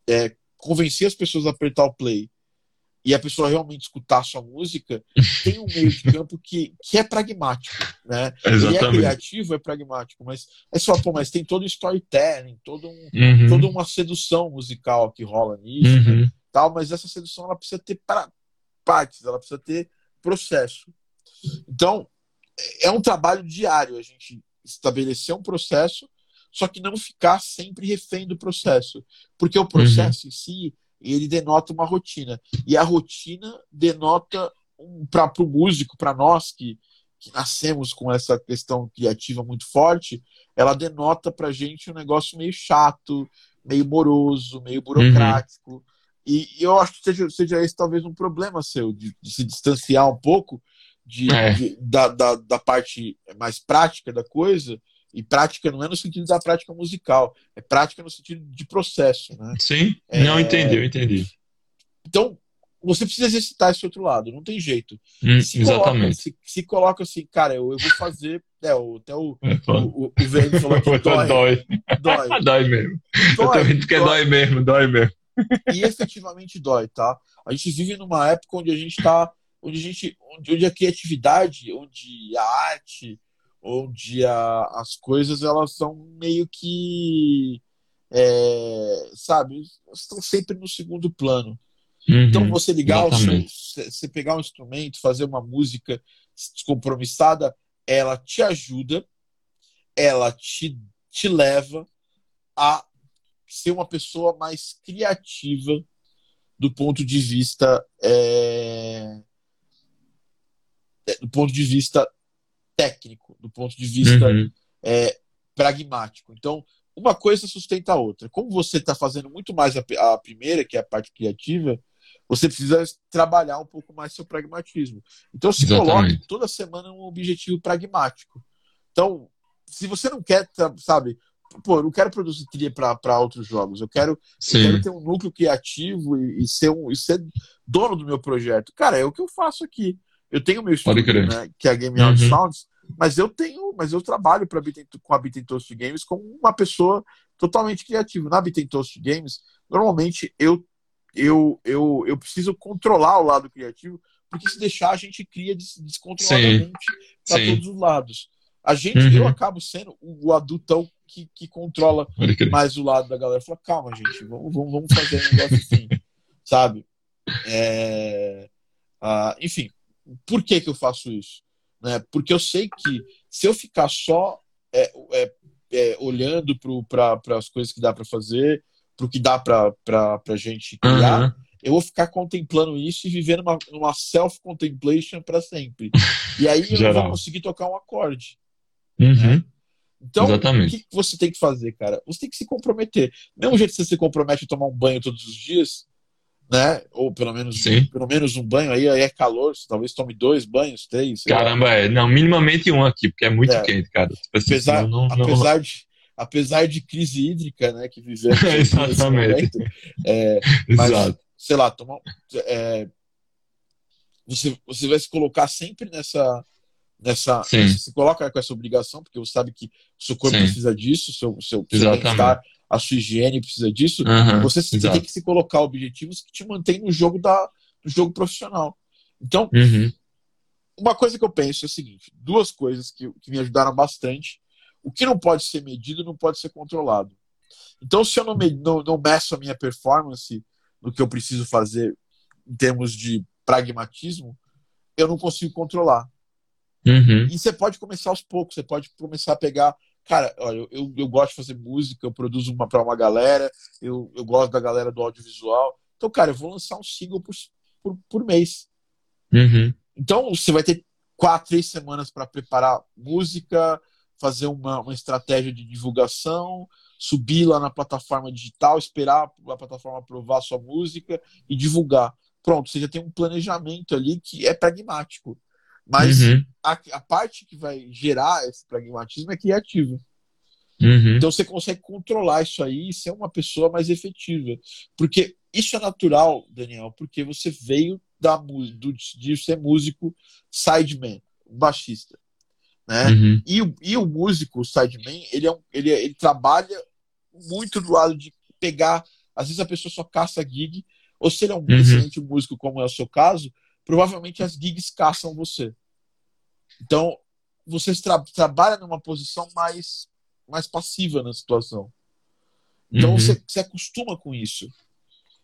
Speaker 1: é, convencer as pessoas a apertar o play e a pessoa realmente escutar a sua música, tem um meio de campo que, que é pragmático, né? Exatamente. Ele é criativo, é pragmático, mas é só, pô, mas tem todo o storytelling, todo um, uhum. toda uma sedução musical que rola nisso, uhum. tal, mas essa sedução ela precisa ter pra, partes, ela precisa ter processo. Então, é um trabalho diário a gente estabelecer um processo, só que não ficar sempre refém do processo, porque o processo uhum. em si ele denota uma rotina. E a rotina denota um, para o músico, para nós que, que nascemos com essa questão criativa muito forte, ela denota para gente um negócio meio chato, meio moroso, meio burocrático. Uhum. E, e, eu acho que seja, seja esse talvez um problema seu, de, de se distanciar um pouco de, é. de da, da, da, parte mais prática da coisa, e prática não é no sentido da prática musical, é prática no sentido de processo. Né?
Speaker 3: Sim, é, não entendi, eu entendi.
Speaker 1: Então, você precisa exercitar esse outro lado, não tem jeito.
Speaker 3: Hum, se exatamente.
Speaker 1: Coloca, se, se, coloca assim, cara, eu, eu vou fazer. É, o, até o, é, o, o, o Vênus falou [laughs] que dói.
Speaker 3: dói.
Speaker 1: Dói. [laughs]
Speaker 3: dói mesmo. Dói, eu tô que dói. dói mesmo, dói mesmo.
Speaker 1: E efetivamente dói, tá? A gente vive numa época onde a gente está onde a gente, onde, onde a criatividade, onde a arte, onde a, as coisas elas são meio que, é, sabe, estão sempre no segundo plano. Uhum, então você ligar, você pegar um instrumento, fazer uma música descompromissada, ela te ajuda, ela te, te leva a ser uma pessoa mais criativa do ponto de vista é, é, do ponto de vista técnico, do ponto de vista uhum. é, pragmático. Então, uma coisa sustenta a outra. Como você está fazendo muito mais a, a, primeira, que é a parte criativa, você precisa trabalhar um pouco mais seu pragmatismo. Então, se Exatamente. coloque toda semana um objetivo pragmático. Então, se você não quer, sabe, pô, eu não quero produzir trilha para outros jogos, eu quero, eu quero ter um núcleo criativo e, e, ser um, e ser dono do meu projeto. Cara, é o que eu faço aqui. Eu tenho meu estúdio, né, que é a Game Out uhum. Sounds, mas eu tenho, mas eu trabalho para com a Toast Games como uma pessoa totalmente criativa. Na Toast Games, normalmente eu eu, eu, eu preciso controlar o lado criativo, porque se deixar a gente cria descontroladamente para todos os lados. A gente, uhum. eu acabo sendo o adultão que, que controla mais o lado da galera. Fala, calma, gente, vamos, vamos, vamos fazer um negócio assim, [laughs] sabe? É, uh, enfim, por que, que eu faço isso? Né? Porque eu sei que se eu ficar só é, é, é, olhando para as coisas que dá para fazer, para o que dá para a gente criar, uhum. eu vou ficar contemplando isso e vivendo uma, uma self-contemplation para sempre. E aí eu não vou conseguir tocar um acorde.
Speaker 3: Uhum. Né?
Speaker 1: Então, Exatamente. o que você tem que fazer, cara? Você tem que se comprometer. Mesmo jeito que você se compromete a tomar um banho todos os dias, né? Ou pelo menos, Sim. pelo menos um banho aí, aí é calor, talvez tome dois banhos, três.
Speaker 3: Caramba, é. Não, minimamente um aqui, porque é muito é. quente, cara. Tipo
Speaker 1: assim, apesar, não, não, apesar, não... De, apesar de crise hídrica, né, que vivemos [laughs]
Speaker 3: Exatamente.
Speaker 1: Momento, é, [laughs] mas, Exato. sei lá, tomar, é, você, você vai se colocar sempre nessa. nessa Sim. Você se coloca com essa obrigação, porque você sabe que o seu corpo Sim. precisa disso, seu, seu, seu bem-estar a sua higiene precisa disso, uhum, você exato. tem que se colocar objetivos que te mantêm no jogo da no jogo profissional. Então,
Speaker 3: uhum.
Speaker 1: uma coisa que eu penso é o seguinte: duas coisas que, que me ajudaram bastante. O que não pode ser medido não pode ser controlado. Então, se eu não, me, não, não meço a minha performance no que eu preciso fazer em termos de pragmatismo, eu não consigo controlar.
Speaker 3: Uhum.
Speaker 1: E você pode começar aos poucos, você pode começar a pegar Cara, olha, eu, eu gosto de fazer música, eu produzo uma para uma galera, eu, eu gosto da galera do audiovisual. Então, cara, eu vou lançar um single por, por, por mês.
Speaker 3: Uhum.
Speaker 1: Então, você vai ter quatro, três semanas para preparar música, fazer uma, uma estratégia de divulgação, subir lá na plataforma digital, esperar a plataforma aprovar a sua música e divulgar. Pronto, você já tem um planejamento ali que é pragmático. Mas uhum. a, a, parte que vai gerar esse pragmatismo é criativa.
Speaker 3: Uhum.
Speaker 1: Então você consegue controlar isso aí e ser uma pessoa mais efetiva. Porque isso é natural, Daniel, porque você veio da, do, de ser músico sideman, baixista. Né?
Speaker 3: Uhum.
Speaker 1: E, o, e o músico sideman, ele, é um, ele, ele trabalha muito do lado de pegar. Às vezes a pessoa só caça gig, ou se ele é um uhum. excelente músico, como é o seu caso, provavelmente as gigs caçam você. Então, você tra trabalha numa posição mais, mais passiva na situação. Então, uhum. você se acostuma com isso.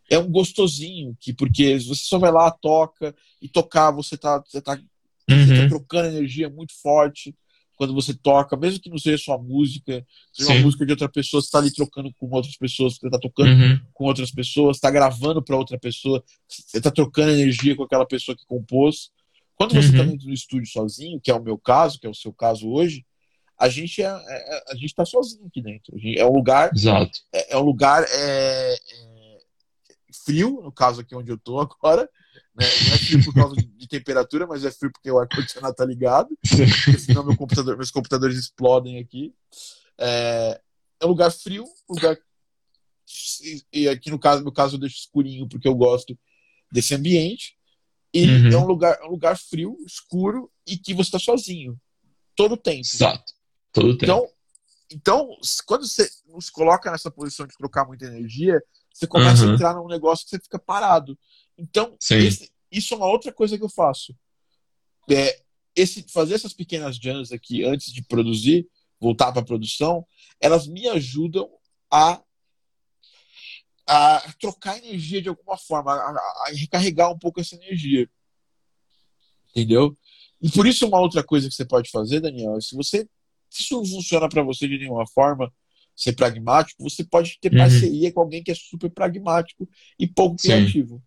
Speaker 1: É um gostosinho, que porque você só vai lá, toca, e tocar, você tá, você tá, uhum. você tá trocando energia muito forte quando você toca, mesmo que não seja sua música, seja Sim. uma música de outra pessoa, você está ali trocando com outras pessoas, você está tocando uhum. com outras pessoas, está gravando para outra pessoa, você está trocando energia com aquela pessoa que compôs. Quando você está uhum. dentro do estúdio sozinho, que é o meu caso, que é o seu caso hoje, a gente é, é a gente está sozinho aqui dentro. É um lugar,
Speaker 3: Exato.
Speaker 1: É, é um lugar é, é, frio, no caso aqui onde eu estou agora, Né? Não é frio por causa de temperatura, mas é frio porque o ar-condicionado tá ligado. Porque senão meu computador, meus computadores explodem aqui. É, é um lugar frio, um lugar. E aqui no caso, no caso eu deixo escurinho porque eu gosto desse ambiente. E uhum. é um lugar, um lugar frio, escuro e que você está sozinho. Todo o tempo.
Speaker 3: Exato. Todo o tempo.
Speaker 1: Então, então, quando você se coloca nessa posição de trocar muita energia, você começa uhum. a entrar num negócio que você fica parado. Então, esse, isso é uma outra coisa que eu faço. É, esse, fazer essas pequenas jams aqui antes de produzir, voltar para a produção, elas me ajudam a, a trocar energia de alguma forma, a, a recarregar um pouco essa energia. Entendeu? E por isso, uma outra coisa que você pode fazer, Daniel, é se você se isso não funciona para você de nenhuma forma, ser pragmático, você pode ter uhum. parceria com alguém que é super pragmático e pouco Sim. criativo.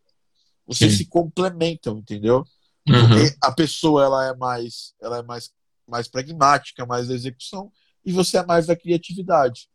Speaker 1: Vocês Sim. se complementam, entendeu? Uhum. Porque a pessoa ela é mais, ela é mais, mais pragmática, mais da execução, e você é mais da criatividade.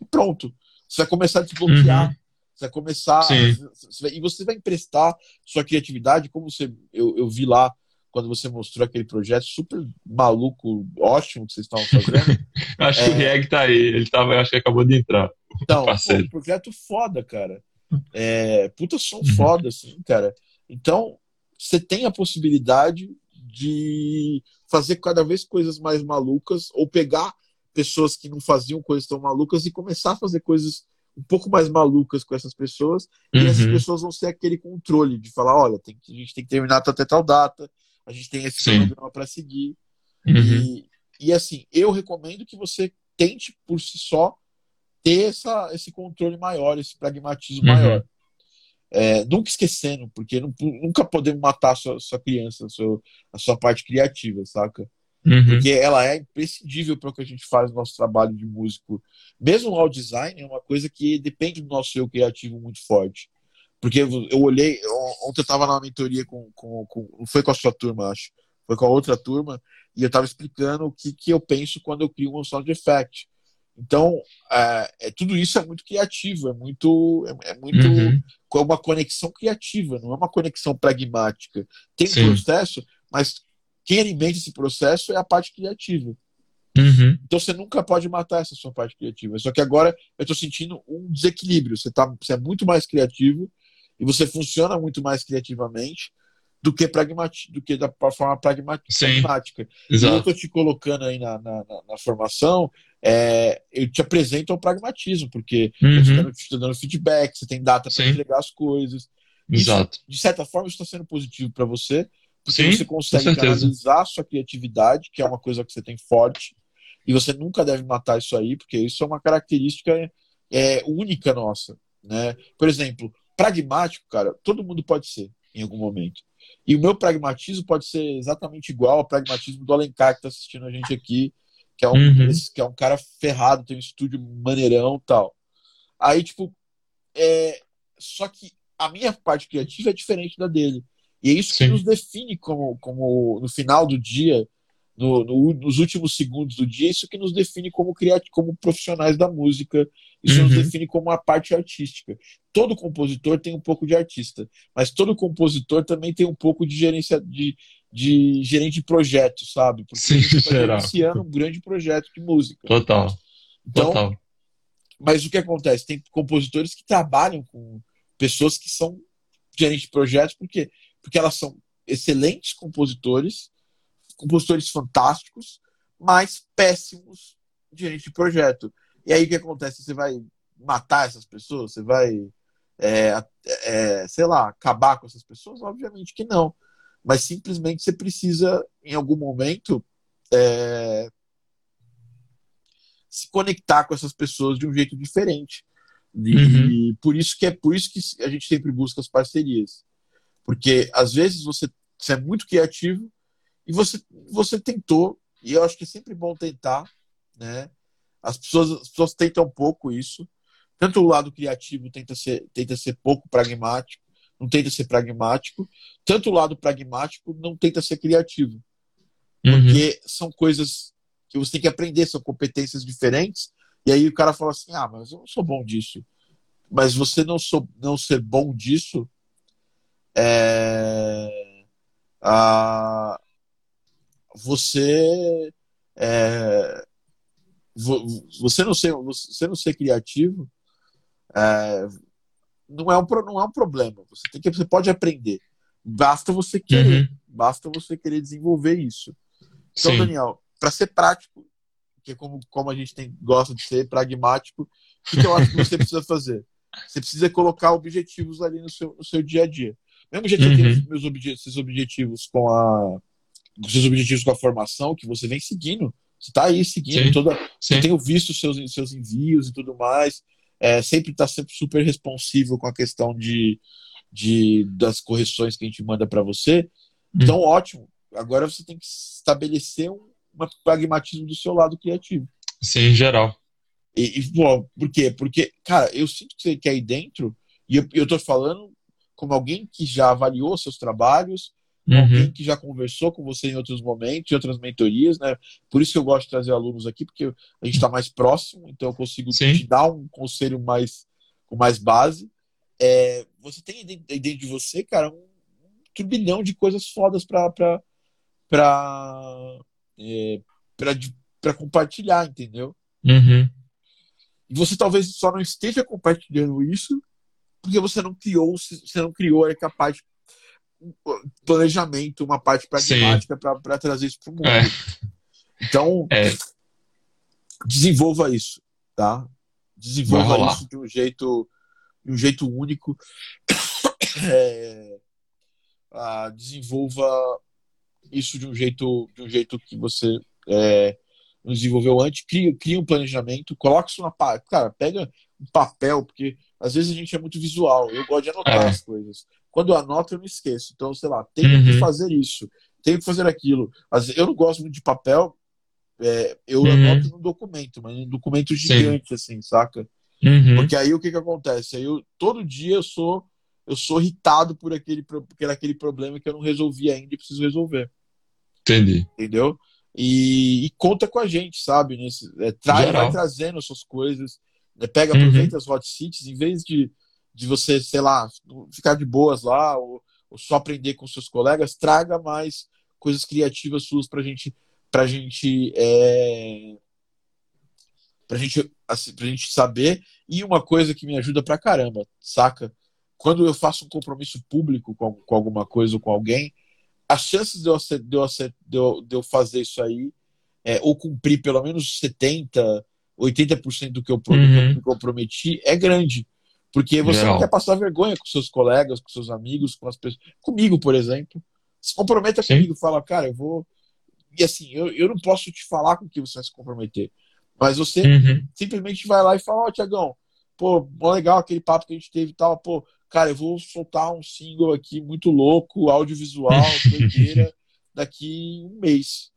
Speaker 1: E pronto. Você vai começar a desbloquear. Uhum. Você vai começar. e você vai emprestar sua criatividade, como você, eu, eu vi lá quando você mostrou aquele projeto super maluco, ótimo que vocês estavam fazendo. [laughs]
Speaker 3: acho é... que o Reg tá aí, ele tava, acho que acabou de entrar.
Speaker 1: Então, [laughs] pô, projeto foda, cara. É, puta som uhum. foda, assim, cara. Então, você tem a possibilidade de fazer cada vez coisas mais malucas ou pegar pessoas que não faziam coisas tão malucas e começar a fazer coisas um pouco mais malucas com essas pessoas uhum. e essas uhum. pessoas vão ser aquele controle de falar, olha, tem que, a gente tem que terminar até tal data, a gente tem esse Sim. programa para seguir. Uhum. E, e assim, eu recomendo que você tente por si só ter essa, esse controle maior, esse pragmatismo uhum. maior. É, nunca esquecendo, porque não, nunca podemos matar a sua, sua criança, a sua, a sua parte criativa, saca? Uhum. Porque ela é imprescindível para o que a gente faz no nosso trabalho de músico. Mesmo o audio design é uma coisa que depende do nosso eu criativo muito forte. Porque eu olhei, ontem eu estava na mentoria com, com, com, Não foi com a sua turma, acho. Foi com a outra turma. E eu estava explicando o que, que eu penso quando eu crio um sound effect. Então, é, é, tudo isso é muito criativo, é muito, é, é muito uhum. uma conexão criativa, não é uma conexão pragmática. Tem um processo, mas quem alimenta esse processo é a parte criativa. Uhum. Então você nunca pode matar essa sua parte criativa. Só que agora eu estou sentindo um desequilíbrio. Você, tá, você é muito mais criativo e você funciona muito mais criativamente do que, pragmati do que da forma pragmática. Sim, e eu estou te colocando aí na, na, na, na formação, é, eu te apresento ao pragmatismo, porque uhum. eu estou dando feedback, você tem data para entregar as coisas.
Speaker 3: Exato.
Speaker 1: Isso, de certa forma, isso está sendo positivo para você, porque Sim, você consegue analisar a sua criatividade, que é uma coisa que você tem forte, e você nunca deve matar isso aí, porque isso é uma característica é, única nossa. Né? Por exemplo, pragmático, cara, todo mundo pode ser em algum momento. E o meu pragmatismo pode ser exatamente igual ao pragmatismo do Alencar que está assistindo a gente aqui, que é um, uhum. que é um cara ferrado, tem um estúdio maneirão tal. Aí, tipo, é... só que a minha parte criativa é diferente da dele. E é isso Sim. que nos define como, como no final do dia, no, no, nos últimos segundos do dia, isso que nos define como, criati como profissionais da música, isso uhum. nos define como a parte artística. Todo compositor tem um pouco de artista, mas todo compositor também tem um pouco de gerência de, de gerente de projeto, sabe? Porque
Speaker 3: Sim,
Speaker 1: você está iniciando um grande projeto de música.
Speaker 3: Total.
Speaker 1: Então,
Speaker 3: Total.
Speaker 1: Mas o que acontece? Tem compositores que trabalham com pessoas que são gerentes de projetos, por quê? Porque elas são excelentes compositores, compositores fantásticos, mas péssimos gerentes de projeto. E aí o que acontece? Você vai matar essas pessoas? Você vai, é, é, sei lá, acabar com essas pessoas? Obviamente que não. Mas simplesmente você precisa, em algum momento, é, se conectar com essas pessoas de um jeito diferente. E uhum. por isso que é por isso que a gente sempre busca as parcerias. Porque às vezes você, você é muito criativo e você, você tentou, e eu acho que é sempre bom tentar, né? As pessoas, as pessoas tentam um pouco isso. Tanto o lado criativo tenta ser, tenta ser pouco pragmático, não tenta ser pragmático. Tanto o lado pragmático não tenta ser criativo. Porque uhum. são coisas que você tem que aprender, são competências diferentes. E aí o cara fala assim: ah, mas eu não sou bom disso. Mas você não, sou, não ser bom disso é, a, você é, você não ser você não ser criativo é, não é um não é um problema você tem que você pode aprender basta você querer uhum. basta você querer desenvolver isso então Sim. Daniel para ser prático que é como como a gente tem gosta de ser pragmático o que eu acho que você [laughs] precisa fazer você precisa colocar objetivos ali no seu, no seu dia a dia mesmo já tinha uhum. meus objetivos, esses objetivos com a seus objetivos com a formação que você vem seguindo. Você está aí seguindo Sim. toda. Sim. Eu tenho visto seus, seus envios e tudo mais. É, sempre está sempre super responsivo com a questão de, de das correções que a gente manda para você. Então, hum. ótimo. Agora você tem que estabelecer um, um pragmatismo do seu lado criativo.
Speaker 3: Sim, em geral.
Speaker 1: E, e bom, por quê? Porque, cara, eu sinto que você quer ir dentro, e eu, eu tô falando como alguém que já avaliou seus trabalhos, uhum. alguém que já conversou com você em outros momentos, em outras mentorias, né? Por isso que eu gosto de trazer alunos aqui, porque a gente está mais próximo, então eu consigo Sim. te dar um conselho mais com mais base. É, você tem dentro de você, cara, um, um turbilhão de coisas fodas para para é, para compartilhar, entendeu?
Speaker 3: Uhum.
Speaker 1: E você talvez só não esteja compartilhando isso porque você não criou, você não criou a parte planejamento, uma parte pragmática para trazer isso para o mundo. É. Então, é. desenvolva isso, tá? Desenvolva isso de um jeito, de um jeito único. [coughs] É, ah, desenvolva isso de um jeito, de um jeito que você é, não desenvolveu antes. Cria, cria um planejamento, coloque isso na parte. Cara, pega um papel, porque às vezes a gente é muito visual. Eu gosto de anotar é. as coisas. Quando eu anoto, eu me esqueço. Então, sei lá, tenho uhum. que fazer isso, tenho que fazer aquilo. Eu não gosto muito de papel, é, eu uhum. anoto no documento, mas num documento gigante, Sim. assim, saca? Uhum. Porque aí o que que acontece? Aí eu, todo dia eu sou eu sou irritado por aquele, por aquele problema que eu não resolvi ainda e preciso resolver.
Speaker 3: Entendi.
Speaker 1: Entendeu? E, e conta com a gente, sabe? Nesse, é, traz, vai trazendo as suas coisas. Né? Pega, uhum. aproveita uhum. as hot seats, em vez de, de você, sei lá, ficar de boas lá ou, ou só aprender com seus colegas, traga mais coisas criativas suas pra gente pra gente é, pra gente assim, pra gente saber e uma coisa que me ajuda pra caramba, saca? Quando eu faço um compromisso público com, com alguma coisa ou com alguém, as chances de eu, de eu, de eu, de eu fazer isso aí é, ou cumprir pelo menos 70 80% do que eu, uhum. do que eu prometi é grande. Porque você Geral. não quer passar vergonha com seus colegas, com seus amigos, com as pessoas. Comigo, por exemplo. Se comprometa Sim. comigo, fala, cara, eu vou. E assim, eu, eu não posso te falar com que você vai se comprometer. Mas você uhum. simplesmente vai lá e fala, ó, oh, Tiagão, pô, legal aquele papo que a gente teve e tal, pô, cara, eu vou soltar um single aqui muito louco, audiovisual, [laughs] doideira, daqui um mês.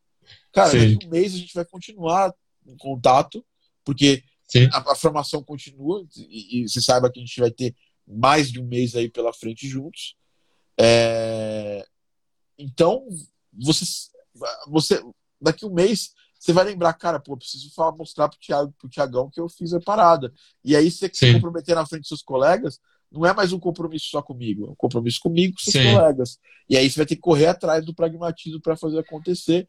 Speaker 1: Cara, Sim. daqui um mês a gente vai continuar em contato porque a, a, formação continua e, e, você saiba que a gente vai ter mais de um mês aí pela frente juntos. É... Então, você, você daqui um mês você vai lembrar, cara, pô, preciso falar, mostrar pro, Thiago, pro Tiagão que eu fiz a parada. E aí você se comprometer na frente dos seus colegas, não é mais um compromisso só comigo, é um compromisso comigo com seus Sim. colegas. E aí você vai ter que correr atrás do pragmatismo para fazer acontecer.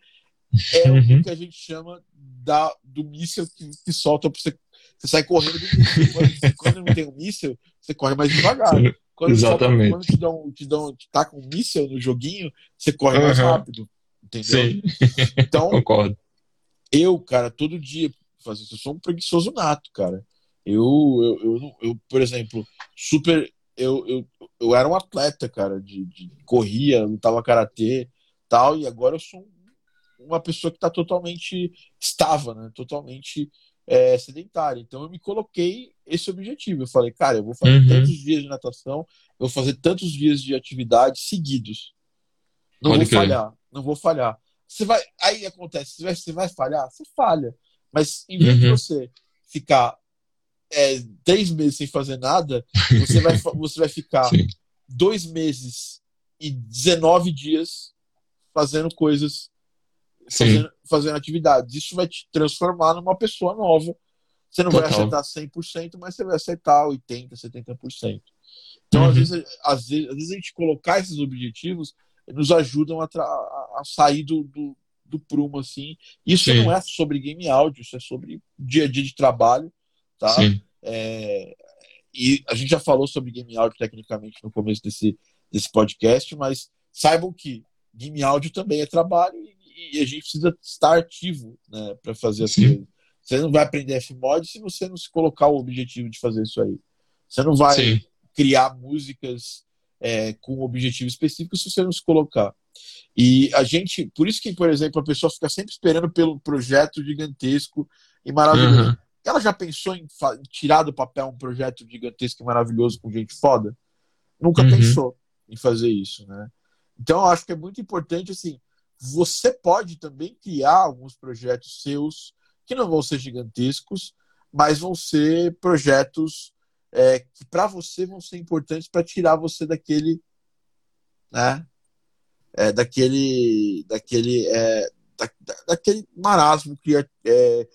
Speaker 1: É uhum. o que a gente chama da, do míssil que, que solta pra você. Você sai correndo do míssil. Quando, [laughs] quando não tem um míssil, você corre mais devagar. Quando
Speaker 3: Exatamente.
Speaker 1: Solta, quando te dão, te dão, te tá com um míssil no joguinho, você corre uhum. mais rápido. Entendeu? Sim. Então, [laughs]
Speaker 3: Concordo.
Speaker 1: eu, cara, todo dia isso. Eu sou um preguiçoso nato, cara. Eu, eu, eu, eu por exemplo, super. Eu, eu, eu era um atleta, cara, de, de corria, lutava karatê tal, e agora eu sou um uma pessoa que está totalmente estava, né? Totalmente é, sedentária. Então eu me coloquei esse objetivo. Eu falei, cara, eu vou fazer uhum. tantos dias de natação, eu vou fazer tantos dias de atividade seguidos. Não Pode vou crer. falhar, não vou falhar. Você vai, aí acontece, você vai, você vai falhar, você falha. Mas em vez uhum. de você ficar é, três meses sem fazer nada, você vai, [laughs] você vai ficar Sim. dois meses e 19 dias fazendo coisas fazendo, fazendo atividades. Isso vai te transformar numa pessoa nova. Você não Total. vai acertar 100%, mas você vai acertar 80%, 70%. Então, uhum. às, vezes, às, vezes, às vezes a gente colocar esses objetivos nos ajudam a, a sair do, do, do prumo, assim. Isso Sim. não é sobre game áudio, isso é sobre dia a dia de trabalho, tá? Sim. É, e a gente já falou sobre game áudio tecnicamente no começo desse, desse podcast, mas saibam que game áudio também é trabalho e, e a gente precisa estar ativo né, para fazer as coisas. Você não vai aprender Fmod se você não se colocar o objetivo de fazer isso aí. Você não vai Sim. criar músicas é, com um objetivo específico se você não se colocar. E a gente, por isso que, por exemplo, a pessoa fica sempre esperando pelo projeto gigantesco e maravilhoso. Uhum. Ela já pensou em tirar do papel um projeto gigantesco e maravilhoso com gente foda? Nunca uhum. pensou em fazer isso, né? Então, eu acho que é muito importante, assim, você pode também criar alguns projetos seus que não vão ser gigantescos, mas vão ser projetos é, que para você vão ser importantes para tirar você daquele, né? É, daquele, daquele, é, da, daquele marasmo que é,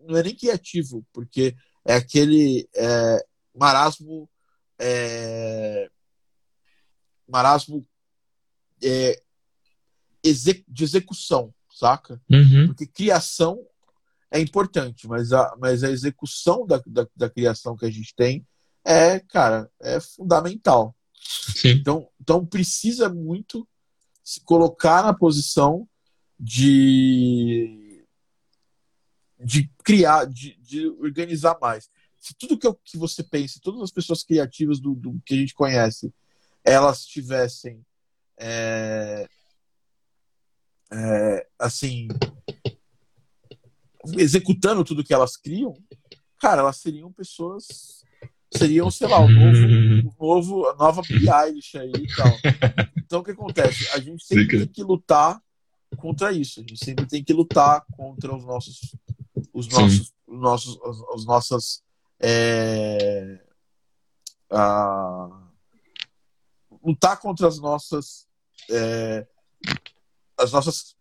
Speaker 1: não é nem criativo, porque é aquele é, marasmo é, é, de execução, saca?
Speaker 3: Uhum.
Speaker 1: Porque criação é importante, mas a, mas a execução da, da, da, criação que a gente tem é, cara, é fundamental.
Speaker 3: Sim.
Speaker 1: Então, então precisa muito se colocar na posição de, de criar, de, de organizar mais. Se tudo que, eu, que você pensa, todas as pessoas criativas do, do que a gente conhece, elas tivessem é, é, assim executando tudo que elas criam, cara, elas seriam pessoas seriam, sei lá, o novo, o novo a nova Billie Eilish aí e tal. Então o que acontece? A gente sempre tem que lutar contra isso. A gente sempre tem que lutar contra os nossos os nossos os nossos as, as nossas é, a, lutar contra as nossas é, as nossas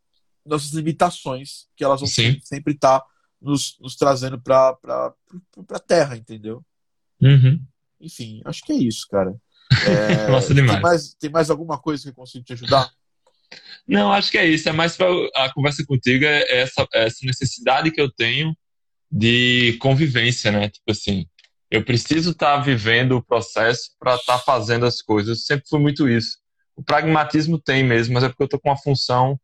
Speaker 1: nossas limitações que elas vão Sim. sempre estar tá nos, nos trazendo para para terra, entendeu?
Speaker 3: Uhum.
Speaker 1: Enfim, acho que é isso, cara. [laughs]
Speaker 3: É, Nossa, demais.
Speaker 1: Tem mais, tem mais alguma coisa que eu consigo te ajudar?
Speaker 3: Não, acho que é isso. É mais para a conversa contigo é essa, essa necessidade que eu tenho de convivência, né? Tipo assim, eu preciso estar tá vivendo o processo para estar tá fazendo as coisas. Eu sempre fui muito isso. O pragmatismo tem mesmo, mas é porque eu estou com uma função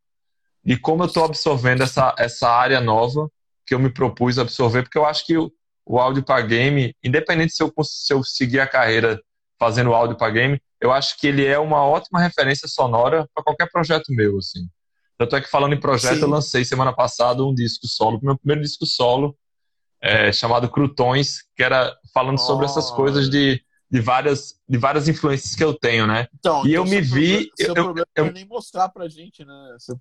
Speaker 3: de como eu estou absorvendo essa, essa área nova que eu me propus absorver, porque eu acho que o, o áudio para game, independente se eu, se eu seguir a carreira fazendo áudio para game, eu acho que ele é uma ótima referência sonora para qualquer projeto meu, assim. Tanto é que falando em projeto, Sim. eu lancei semana passada um disco solo, meu primeiro disco solo, é, chamado Crutões, que era falando oh. sobre essas coisas de, de, várias, de várias influências que eu tenho, né?
Speaker 1: Então,
Speaker 3: e
Speaker 1: então
Speaker 3: eu me vi.
Speaker 1: Seu
Speaker 3: eu,
Speaker 1: problema eu, não é nem mostrar pra gente, né? Seu,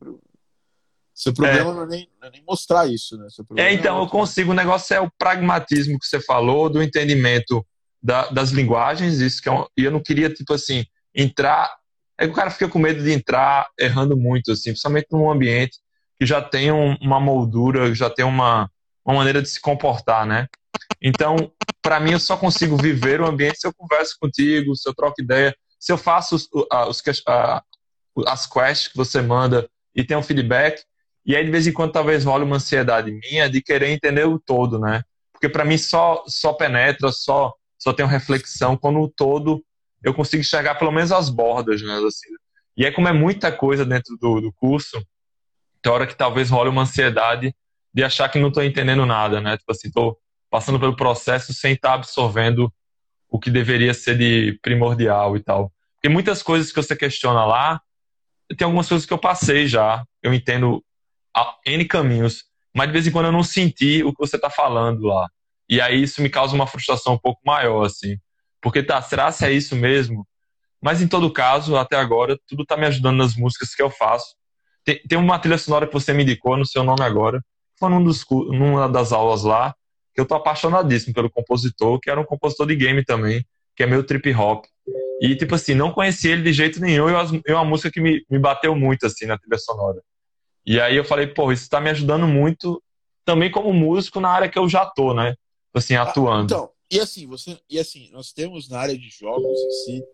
Speaker 1: seu problema é. Não, é nem, não, é nem, mostrar isso, né?
Speaker 3: é, então, é eu consigo. O negócio é o pragmatismo que você falou, do entendimento da, das linguagens, isso que é um, e eu não queria, tipo assim, entrar. É que o cara fica com medo de entrar errando muito, assim, principalmente num ambiente que já tem um, uma moldura, já tem uma, uma maneira de se comportar, né? Então, para mim, eu só consigo viver o ambiente se eu converso contigo, se eu troco ideia, se eu faço os, os, as quests que você manda e tem um feedback. E aí, de vez em quando, talvez role uma ansiedade minha de querer entender o todo, né? Porque para mim só, só penetra, só, só tem reflexão quando o todo eu consigo enxergar pelo menos as bordas, né? Assim. E é como é muita coisa dentro do, do curso, tem hora que talvez role uma ansiedade de achar que não estou entendendo nada, né? Tipo assim, estou passando pelo processo sem estar tá absorvendo o que deveria ser de primordial e tal. Porque muitas coisas que você questiona lá, tem algumas coisas que eu passei já, eu entendo N caminhos, mas de vez em quando eu não senti o que você está falando lá. E aí isso me causa uma frustração um pouco maior, assim. Porque tá, será se é isso mesmo? Mas em todo caso, até agora, tudo está me ajudando nas músicas que eu faço. Tem, tem uma trilha sonora que você me indicou, no seu nome agora, foi num dos, numa das aulas lá, que eu tô apaixonadíssimo pelo compositor, que era um compositor de game também, que é meio trip hop. E, tipo assim, não conheci ele de jeito nenhum, e é uma música que me, me bateu muito, assim, na trilha sonora. E aí eu falei, pô, isso tá me ajudando muito, também como músico, na área que eu já tô, né? Assim, ah, atuando.
Speaker 1: então, E assim, você, e assim, nós temos na área de jogos em si,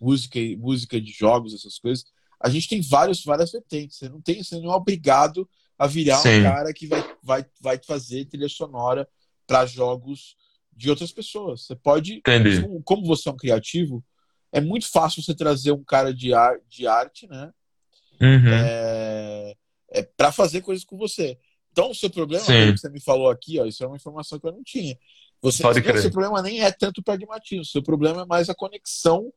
Speaker 1: música, música de jogos, essas coisas, a gente tem vários, várias vertentes. Você não tem, você não é obrigado a virar Sim. um cara que vai, vai, vai fazer trilha sonora para jogos de outras pessoas. Você pode,
Speaker 3: Entendi.
Speaker 1: como você é um criativo, é muito fácil você trazer um cara de, ar, de arte, né?
Speaker 3: Uhum.
Speaker 1: É, é para fazer coisas com você. Então, o seu problema, que você me falou aqui, ó, isso é uma informação que eu não tinha. Você,
Speaker 3: Pode
Speaker 1: o seu problema nem é tanto o pragmatismo, seu problema é mais a conexão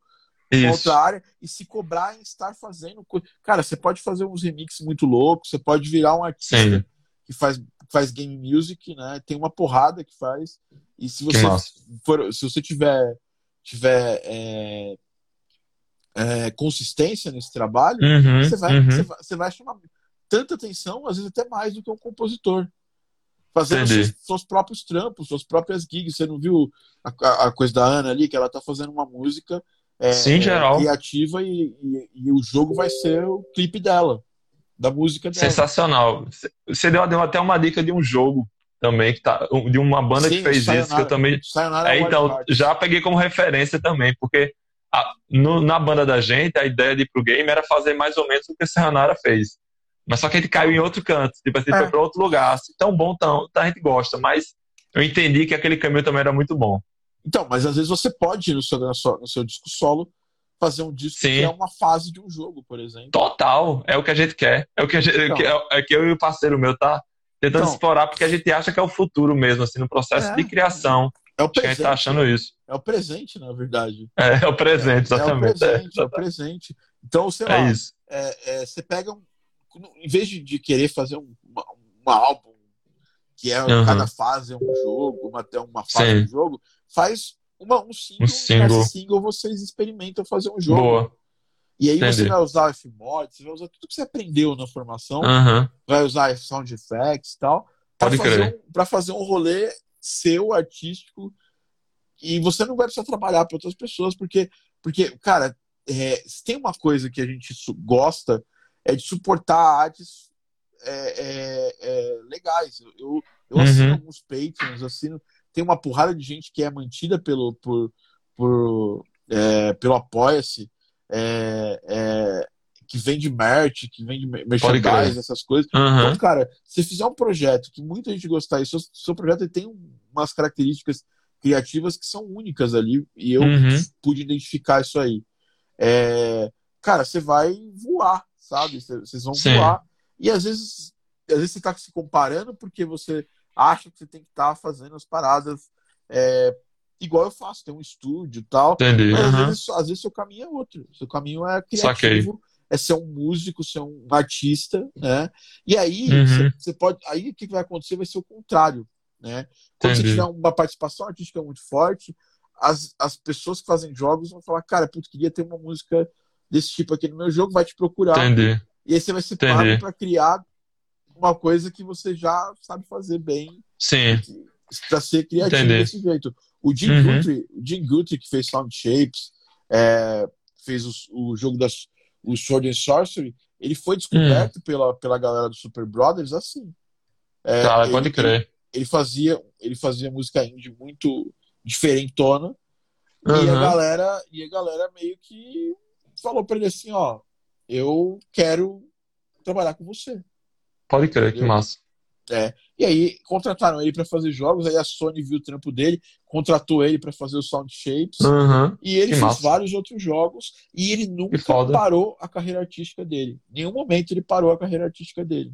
Speaker 1: com outra área e se cobrar em estar fazendo coisa. Cara, você pode fazer uns remixes muito loucos, você pode virar um artista Sim. Que faz, faz game music, né? Tem uma porrada que faz. E se você for, se você tiver tiver é, é, consistência nesse trabalho,
Speaker 3: uhum,
Speaker 1: você, vai,
Speaker 3: uhum.
Speaker 1: você, vai, você vai chamar tanta atenção, às vezes até mais do que um compositor. Fazendo seus, seus, próprios trampos, suas próprias gigs. Você não viu a, a, coisa da Ana ali, que ela tá fazendo uma música é,
Speaker 3: Sim, geral.
Speaker 1: criativa e, e, e, o jogo vai ser o clipe dela, da música dela.
Speaker 3: Sensacional. Você deu, deu até uma dica de um jogo também, que tá, de uma banda Sim, que fez Sayonara, isso, que eu também. É, então, já peguei como referência também, porque a, no, na banda da gente, a ideia de ir pro game era fazer mais ou menos o que a Sayonara fez. Mas só que a gente caiu em outro canto, tipo assim, é. foi pra outro lugar. Assim, tão bom, tão, a gente gosta, mas eu entendi que aquele caminho também era muito bom.
Speaker 1: Então, mas às vezes você pode, no seu, no seu, no seu disco solo, fazer um disco Sim. que é uma fase de um jogo, por exemplo.
Speaker 3: Total, é o que a gente quer. É o que, gente, então, é, é que eu e o parceiro meu tá tentando então, explorar, porque a gente acha que é o futuro mesmo, assim, no processo é, de criação.
Speaker 1: É o presente.
Speaker 3: A gente tá achando isso.
Speaker 1: É o presente, na verdade.
Speaker 3: É, é o presente, exatamente.
Speaker 1: É, é o presente, é, o presente. Então, sei lá, é, você pega um. Em vez de, de querer fazer um, uma, um álbum que é uhum. cada fase é um jogo, uma, uma fase Sim. um jogo, faz uma, um single, um single. Single vocês experimentam fazer um jogo.
Speaker 3: Boa.
Speaker 1: E aí Entendi. você vai usar Fmod, você vai usar tudo que você aprendeu na formação,
Speaker 3: uhum.
Speaker 1: vai usar sound effects e tal, para fazer, um, fazer um rolê seu, artístico, e você não vai precisar trabalhar para outras pessoas, porque, porque cara, é, tem uma coisa que a gente gosta, é de suportar artes é, é, é legais. Eu, eu assino uhum. alguns Patreons, assino tem uma porrada de gente que é mantida pelo, por, por, é, pelo Apoia-se, é, é, que vende merch, que vende merchandise, essas coisas.
Speaker 3: Uhum.
Speaker 1: Então, cara, se fizer um projeto que muita gente gostar, e seu, seu projeto tem umas características criativas que são únicas ali, e eu uhum. pude identificar isso aí. É, cara, você vai voar, sabe? Vocês vão Sim. voar. E às vezes, às vezes você está se comparando porque você acha que você tem que estar tá fazendo as paradas é, igual eu faço, tem um estúdio e tal.
Speaker 3: Entendi.
Speaker 1: Mas
Speaker 3: uhum.
Speaker 1: às, vezes, às vezes seu caminho é outro. Seu caminho é criativo. Saquei. É ser um músico, ser um artista, né? E aí, uhum. você, pode. Aí o que vai acontecer vai ser o contrário. Né? Quando Entendi. você tiver uma participação artística muito forte, as, as pessoas que fazem jogos vão falar, cara, putz, queria ter uma música desse tipo aqui no meu jogo, vai te procurar.
Speaker 3: Entendi.
Speaker 1: E aí você vai ser pago para criar uma coisa que você já sabe fazer bem.
Speaker 3: Sim.
Speaker 1: Para ser criativo Entendi. desse jeito. O Jim, uhum. Guthrie, o Jim Guthrie, que fez Sound Shapes, é, fez os, o jogo das o Sword and Sorcery, ele foi descoberto uhum. pela, pela galera do Super Brothers assim.
Speaker 3: É, tá, pode crer.
Speaker 1: Ele, ele, fazia, ele fazia música indie muito diferentona. Uhum. E a galera, e a galera meio que falou para ele assim, ó, eu quero trabalhar com você.
Speaker 3: Pode crer, que massa.
Speaker 1: É. E aí contrataram ele para fazer jogos, aí a Sony viu o trampo dele, contratou ele para fazer o Sound Shapes,
Speaker 3: uhum.
Speaker 1: e ele que fez massa. vários outros jogos, e ele nunca parou a carreira artística dele. Em nenhum momento ele parou a carreira artística dele.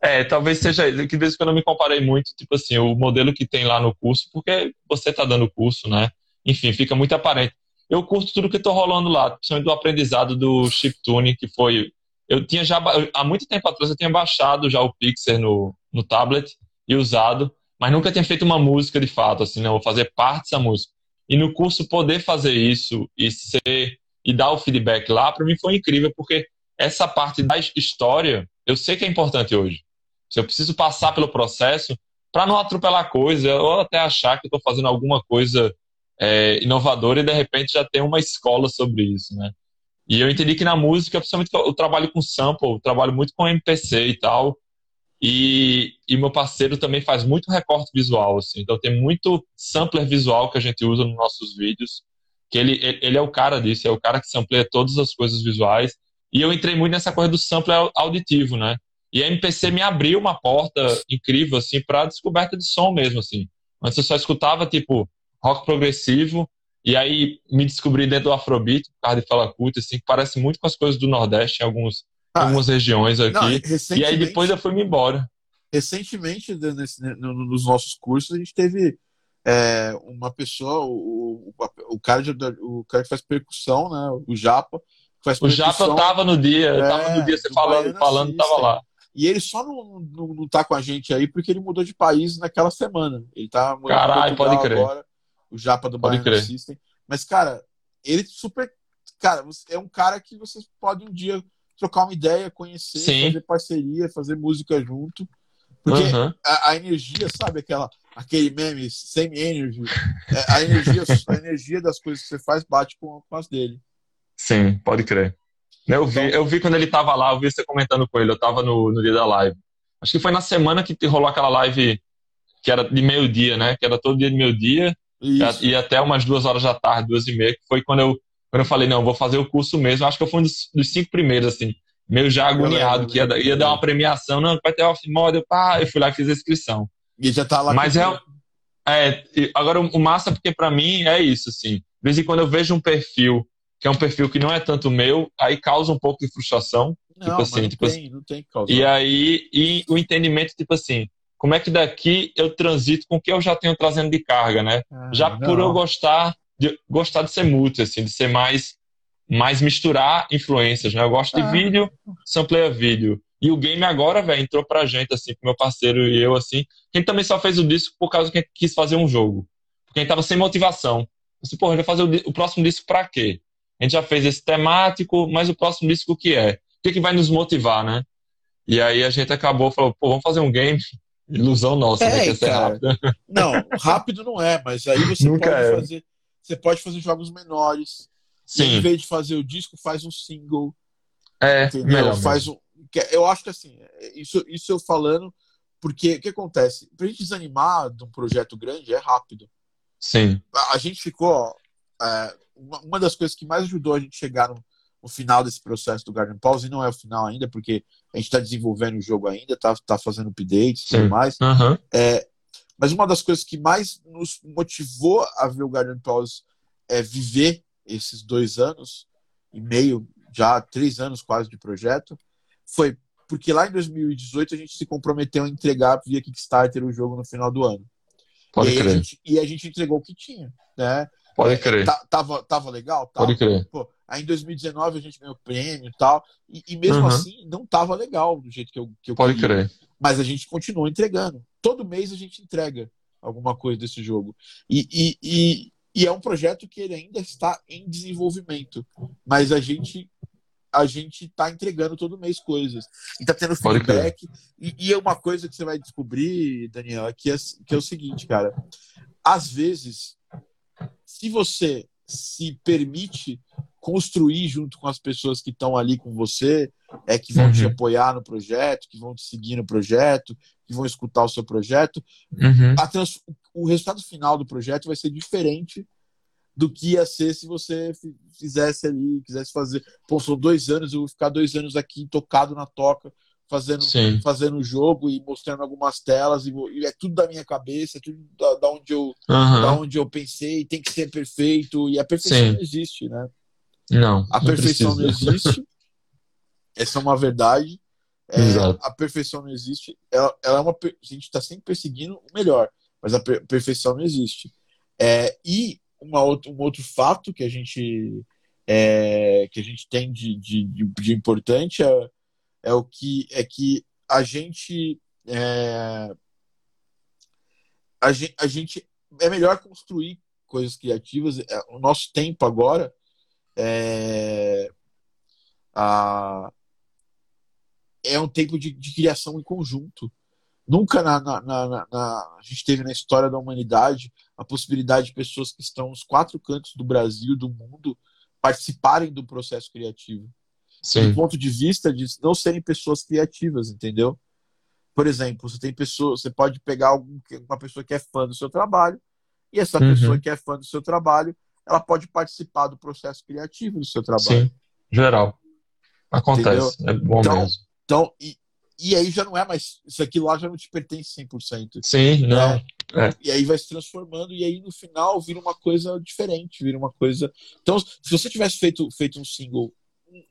Speaker 3: É, talvez seja que de vez em quando eu me comparei muito, tipo assim, o modelo que tem lá no curso, porque você tá dando curso, né? Enfim, fica muito aparente. Eu curto tudo que tô rolando lá, principalmente do aprendizado do chiptune, que foi eu tinha já há muito tempo atrás eu tinha baixado já o Pixar no, no tablet e usado, mas nunca tinha feito uma música de fato, assim, não, vou fazer parte da música. E no curso poder fazer isso e ser e dar o feedback lá, para mim foi incrível, porque essa parte da história, eu sei que é importante hoje. Se eu preciso passar pelo processo para não atropelar coisa, ou até achar que estou fazendo alguma coisa é, inovadora e de repente já tem uma escola sobre isso, né? E eu entendi que na música, principalmente eu trabalho com sample, eu trabalho muito com MPC e tal. E, e meu parceiro também faz muito recorte visual, assim. Então tem muito sampler visual que a gente usa nos nossos vídeos, que ele, ele é o cara disso, é o cara que sampleia todas as coisas visuais. E eu entrei muito nessa coisa do sampler auditivo, né? E a MPC me abriu uma porta incrível, assim, para descoberta de som mesmo, assim. Antes eu só escutava, tipo, rock progressivo, e aí me descobri dentro do Afrobeat, por causa de Fala Culta, assim, que parece muito com as coisas do Nordeste em alguns, ah, algumas regiões aqui. Não, e aí depois eu fui-me embora.
Speaker 1: Recentemente, nesse, nos nossos cursos, a gente teve é, uma pessoa, o, o, o, cara de, o cara que faz percussão, né, o Japa,
Speaker 3: faz o Japa tava no dia, é, tava no dia você falando, falando, tava lá.
Speaker 1: E ele só não, não, não tá com a gente aí porque ele mudou de país naquela semana. Ele tá
Speaker 3: Caralho, pode crer. agora,
Speaker 1: o Japa do Baiano System. Mas, cara, ele super. Cara, é um cara que vocês podem um dia trocar uma ideia, conhecer, Sim. fazer parceria, fazer música junto. Porque uhum. a, a, energia, sabe, aquela, aquele meme, same energy, é, a energia, a energia das coisas que você faz bate com, com as dele.
Speaker 3: Sim, pode crer. Eu vi, então- eu vi quando ele tava lá, eu vi você comentando com ele, eu tava no, no dia da live. Acho que foi na semana que rolou aquela live que era de meio-dia, né? Que era todo dia de meio-dia e até umas duas horas da tarde, duas e meia, que foi quando eu, quando eu falei, não, vou fazer o curso mesmo. Acho que eu fui um dos, dos cinco primeiros, assim, meio já agoniado, que ia, ia dar uma premiação, não, vai ter off-mod, eu, pá, eu fui lá e fiz a inscrição.
Speaker 1: E já tá lá.
Speaker 3: Mas é, é, agora o massa, porque para mim é isso, assim, de vez em quando eu vejo um perfil que é um perfil que não é tanto meu, aí causa um pouco de frustração.
Speaker 1: Não, tipo assim, não, tipo tem, assim, não tem que causar.
Speaker 3: E aí, e o entendimento, tipo assim, como é que daqui eu transito com o que eu já tenho trazendo de carga, né? Ah, já não. por eu gostar de, gostar de ser multi, assim, de ser mais, mais misturar influências, né? Eu gosto ah. de vídeo, sampleia vídeo. E o game agora, velho, entrou pra gente, assim, com meu parceiro e eu, assim. Quem também só fez o disco por causa que quis fazer um jogo. Porque a gente tava sem motivação. Disse, porra, a gente vai fazer o, o próximo disco pra quê? A gente já fez esse temático, mas o próximo disco o que é? O que, que vai nos motivar, né? E aí a gente acabou, falou, pô, vamos fazer um game. Ilusão nossa,
Speaker 1: é, né? Que é rápido. [laughs] Não, rápido não é, mas aí você Nunca pode é. fazer. Você pode fazer jogos menores. Sim. E, em vez de fazer o disco, faz um single.
Speaker 3: É, entendeu? melhor
Speaker 1: faz um. Eu acho que assim, isso, isso eu falando, porque o que acontece? Pra gente desanimar de um projeto grande é rápido.
Speaker 3: Sim.
Speaker 1: A, a gente ficou, ó, é, uma, uma das coisas que mais ajudou a gente chegar no, no final desse processo do Garden Pause, e não é o final ainda, porque a gente está desenvolvendo o jogo ainda, está tá fazendo updates e tudo mais.
Speaker 3: Uhum.
Speaker 1: É, mas uma das coisas que mais nos motivou a ver o Garden Pause é viver esses dois anos e meio, já três anos quase de projeto, foi porque lá em 2018 a gente se comprometeu a entregar via Kickstarter o jogo no final do ano. E. A gente, e a gente entregou o que tinha, né?
Speaker 3: Pode crer.
Speaker 1: Tá, tava, tava legal? Tava.
Speaker 3: Pode crer.
Speaker 1: Pô, aí em 2019 a gente ganhou prêmio e tal. E, mesmo uhum. assim, não tava legal do jeito que eu, que eu
Speaker 3: Pode queria. crer.
Speaker 1: Mas a gente continuou entregando. Todo mês a gente entrega alguma coisa desse jogo. E, e, e, e é um projeto que ele ainda está em desenvolvimento. Mas a gente a gente está entregando todo mês coisas. E está tendo feedback. E, e, é uma coisa que você vai descobrir, Daniel, que é, que é o seguinte, cara. Às vezes, se você se permite construir junto com as pessoas que estão ali com você, é que vão uhum. te apoiar no projeto, que vão te seguir no projeto, que vão escutar o seu projeto,
Speaker 3: uhum.
Speaker 1: trans... o resultado final do projeto vai ser diferente do que ia ser se você fizesse ali, quisesse fazer. Pô, são dois anos, eu vou ficar dois anos aqui tocado na toca, fazendo fazendo o jogo e mostrando algumas telas e, e, é tudo da minha cabeça, é tudo da, da onde eu
Speaker 3: uhum.
Speaker 1: da onde eu pensei, tem que ser perfeito e a perfeição Sim. não existe, né?
Speaker 3: Não.
Speaker 1: A perfeição não, não existe. [laughs] Essa é uma verdade. É, a perfeição não existe. Ela, ela é uma a gente está sempre perseguindo o melhor, mas a per perfeição não existe. É, e uma outra, um outro fato que a gente é, que a gente tem de, de, de importante é é o que é que a gente é, a gente, a gente é melhor construir coisas criativas. É, o nosso tempo agora é, a, é um tempo de, de criação em conjunto. Nunca na, na, na, na, a gente teve na história da humanidade a possibilidade de pessoas que estão nos quatro cantos do Brasil, do mundo, participarem do processo criativo.
Speaker 3: Sim.
Speaker 1: do ponto de vista de não serem pessoas criativas, entendeu? por exemplo, você tem pessoa, você pode pegar algum, uma pessoa que é fã do seu trabalho, e essa
Speaker 3: Uhum.
Speaker 1: pessoa que é fã do seu trabalho, ela pode participar do processo criativo do seu trabalho.
Speaker 3: Sim, geral. Acontece, é bom
Speaker 1: Então,
Speaker 3: mesmo.
Speaker 1: Então, e, e aí já não é mais. Isso aqui lá já não te pertence 100%.
Speaker 3: Sim, não. É.
Speaker 1: E aí vai se transformando, e aí no final vira uma coisa diferente, vira uma coisa. Então, se você tivesse feito, feito um single,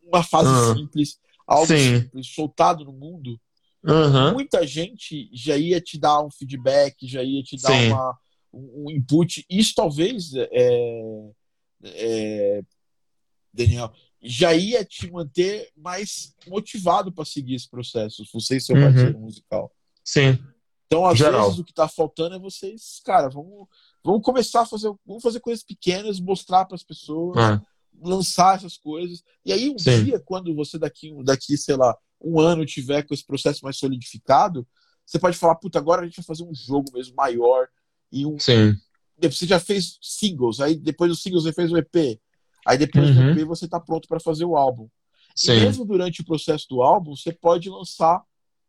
Speaker 1: uma fase
Speaker 3: Ah.
Speaker 1: simples, algo
Speaker 3: Sim.
Speaker 1: simples, soltado no mundo,
Speaker 3: Aham.
Speaker 1: muita gente já ia te dar um feedback, já ia te dar uma, um input. Isso talvez, é, é, Daniel, já ia te manter mais motivado para seguir esse processo, você e seu
Speaker 3: Uhum.
Speaker 1: parceiro musical.
Speaker 3: Sim,
Speaker 1: Então, às
Speaker 3: Geral.
Speaker 1: vezes, o que tá faltando é vocês, cara, vamos, vamos começar a fazer, vamos fazer coisas pequenas, mostrar para as pessoas,
Speaker 3: é.
Speaker 1: Lançar essas coisas. E aí, um
Speaker 3: Sim.
Speaker 1: dia, quando você daqui, daqui, sei lá, um ano tiver com esse processo mais solidificado, você pode falar, puta, agora a gente vai fazer um jogo mesmo maior. E um,
Speaker 3: sim,
Speaker 1: você já fez singles, aí depois dos singles você fez o EP. Aí depois
Speaker 3: Uhum.
Speaker 1: do EP você tá pronto para fazer o álbum. E
Speaker 3: sim,
Speaker 1: mesmo durante o processo do álbum, você pode lançar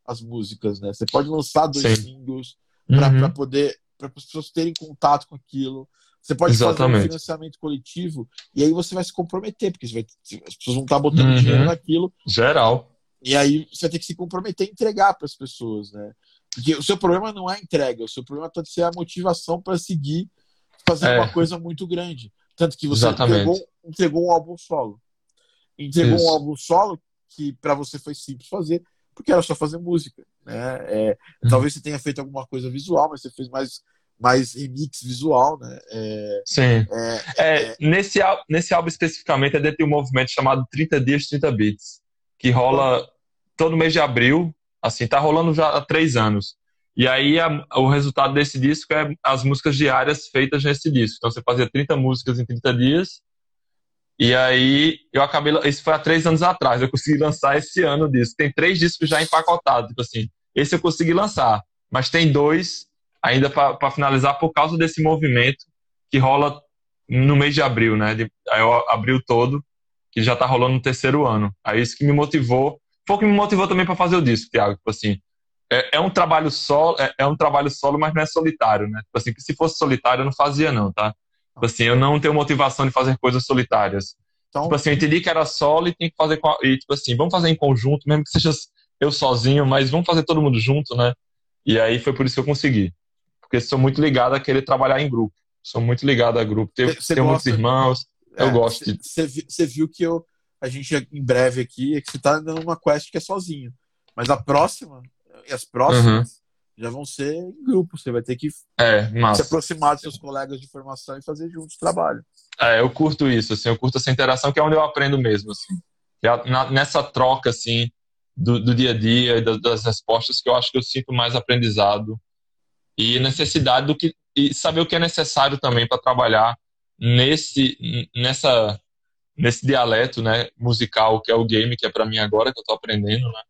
Speaker 1: as músicas, né? Você pode lançar dois
Speaker 3: Sim.
Speaker 1: singles para
Speaker 3: Uhum.
Speaker 1: poder para as pessoas terem contato com aquilo. Você pode fazer um
Speaker 3: Exatamente.
Speaker 1: financiamento coletivo e aí você vai se comprometer, porque vai- as pessoas vão estar botando
Speaker 3: Uhum.
Speaker 1: dinheiro naquilo
Speaker 3: Geral.
Speaker 1: e aí você vai ter que se comprometer a entregar para as pessoas, né? Porque o seu problema não é a entrega, o seu problema pode ser a motivação para seguir fazendo
Speaker 3: É.
Speaker 1: uma coisa muito grande. Tanto que você
Speaker 3: Exatamente.
Speaker 1: entregou, entregou um álbum solo. Entregou
Speaker 3: Isso.
Speaker 1: um álbum solo que para você foi simples fazer, porque era só fazer música. Né? É,
Speaker 3: Uhum.
Speaker 1: Talvez você tenha feito alguma coisa visual, mas você fez mais, mais remix visual, né? É,
Speaker 3: Sim.
Speaker 1: é,
Speaker 3: É, nesse, ál- nesse álbum especificamente é dentro de um movimento chamado 30 Dias, 30 Beats, que rola todo mês de abril, assim, tá rolando já há três anos. E aí a- o resultado desse disco é as músicas diárias feitas nesse disco. Então você fazia 30 músicas em 30 dias. E aí eu acabei. Isso foi há três anos atrás. Eu consegui lançar esse ano o disco. Tem três discos já empacotados. Tipo assim, esse eu consegui lançar. Mas tem dois ainda para finalizar por causa desse movimento que rola no mês de abril, né? De, abril todo, que já tá rolando no terceiro ano. Aí isso que me motivou. Foi o que me motivou também para fazer o disco, Thiago. Tipo assim, é, é um trabalho solo, é, é um trabalho solo, mas não é solitário, né? Tipo assim, que se fosse solitário eu não fazia não, tá? Tipo assim, eu não tenho motivação de fazer coisas solitárias.
Speaker 1: então,
Speaker 3: Tipo assim, eu entendi que era solo e tem que fazer com a, e tipo assim, vamos fazer em conjunto, mesmo que seja eu sozinho, mas vamos fazer todo mundo junto, né? E aí foi por isso que eu consegui. Porque sou muito ligado a querer trabalhar em grupo. Sou muito ligado a grupo. Tenho,
Speaker 1: Você
Speaker 3: tenho muitos
Speaker 1: gosta-
Speaker 3: irmãos. eu gosto
Speaker 1: Você viu que eu, a gente em breve aqui é que você tá dando uma quest que é sozinho. Mas a próxima, e as próximas, já vão ser em grupo. Você vai ter que
Speaker 3: É,
Speaker 1: se aproximar dos seus colegas de formação e fazer juntos o trabalho.
Speaker 3: É, eu curto isso, assim, eu curto essa interação que é onde eu aprendo mesmo, assim. É na- nessa troca, assim, do, do dia a dia e das, das respostas que eu acho que eu sinto mais aprendizado e necessidade do que e saber o que é necessário também para trabalhar nesse nessa nesse dialeto, né, musical que é o game que é para mim agora que eu tô aprendendo, né?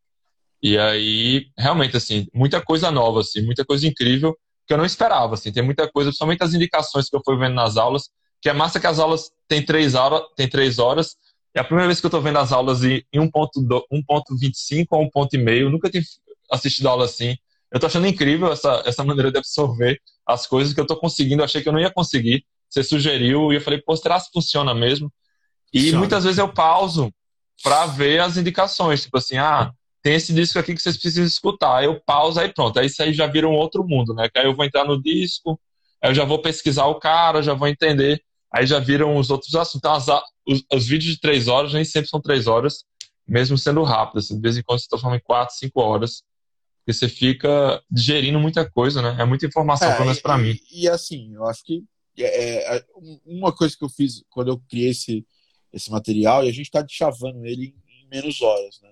Speaker 3: E aí, realmente assim, muita coisa nova assim, muita coisa incrível que eu não esperava, assim, tem muita coisa, principalmente as indicações que eu fui vendo nas aulas, que é massa que as aulas têm três horas, tem três horas. É a primeira vez que eu tô vendo as aulas em em 1.do 1.25 ou 1.5, eu nunca tinha assistido aula assim. Eu tô achando incrível essa, essa maneira de absorver as coisas que eu tô conseguindo. Eu achei que eu não ia conseguir. Você sugeriu e eu falei, pô, será que funciona mesmo? E
Speaker 1: Funciona.
Speaker 3: muitas vezes eu pauso para ver as indicações. Tipo assim, ah, tem esse disco aqui que vocês precisam escutar. Eu pauso, aí pronto. Aí isso aí já vira um outro mundo, né? Que aí eu vou entrar no disco, aí eu já vou pesquisar o cara, já vou entender. Aí já viram os outros assuntos. Então, as os, os vídeos de três horas nem sempre são três horas, mesmo sendo rápido. Assim, de vez em quando se transforma em quatro, cinco horas. Porque você fica digerindo muita coisa, né? É muita informação, pelo menos
Speaker 1: e,
Speaker 3: pra mim.
Speaker 1: E, e, assim, eu acho que é, é, uma coisa que eu fiz quando eu criei esse, esse material, e a gente está chavando ele em, em menos horas, né?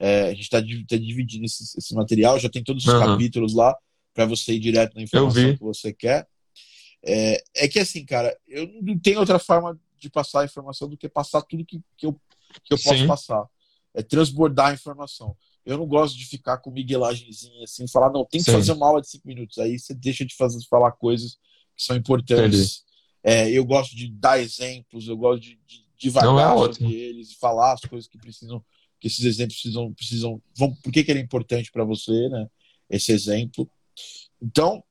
Speaker 1: É, a gente está dividindo esse, esse material, já tem todos os
Speaker 3: Aham.
Speaker 1: capítulos lá para você ir direto na informação que você quer. É, é que assim, cara, eu não tenho outra forma de passar a informação do que passar tudo que, que, eu, que eu posso
Speaker 3: Sim.
Speaker 1: passar. É transbordar a informação. Eu não gosto de ficar com miguelagemzinha assim, falar, não, tem que
Speaker 3: Sim.
Speaker 1: fazer uma aula de cinco minutos. Aí você deixa de fazer, falar coisas que são importantes. É, eu gosto de dar exemplos, eu gosto de, de devagar
Speaker 3: é
Speaker 1: sobre eles e falar as coisas que precisam, que esses exemplos precisam, precisam vão, por que, que ele é importante para você, né? esse exemplo. Então,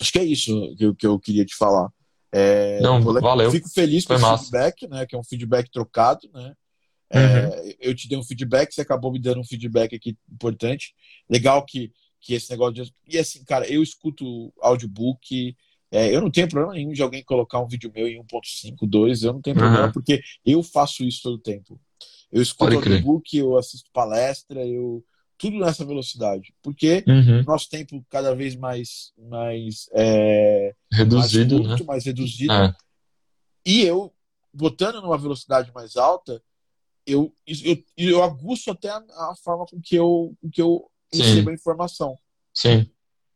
Speaker 1: acho que é isso que, eu, que eu queria te falar. É,
Speaker 3: Não, valeu.
Speaker 1: Fico feliz com
Speaker 3: Foi
Speaker 1: esse
Speaker 3: massa.
Speaker 1: feedback, né? Que é um feedback trocado, né? É,
Speaker 3: Uhum.
Speaker 1: eu te dei um feedback, você acabou me dando um feedback aqui importante. Legal que, que esse negócio de. E assim, cara, eu escuto audiobook. é, eu não tenho problema nenhum de alguém colocar um vídeo meu em 1.5, 2, eu não tenho problema,
Speaker 3: Uhum.
Speaker 1: porque eu faço isso todo tempo. Eu escuto audiobook, eu assisto palestra, eu. Tudo nessa velocidade. Porque
Speaker 3: Uhum.
Speaker 1: nosso tempo cada vez mais, mais, é,
Speaker 3: Reduzido,
Speaker 1: mais
Speaker 3: né?
Speaker 1: curto, mais reduzido.
Speaker 3: É.
Speaker 1: E eu, botando numa velocidade mais alta, eu, eu, eu aguço até a, a forma com que eu, com que eu
Speaker 3: Sim.
Speaker 1: recebo a informação.
Speaker 3: Sim.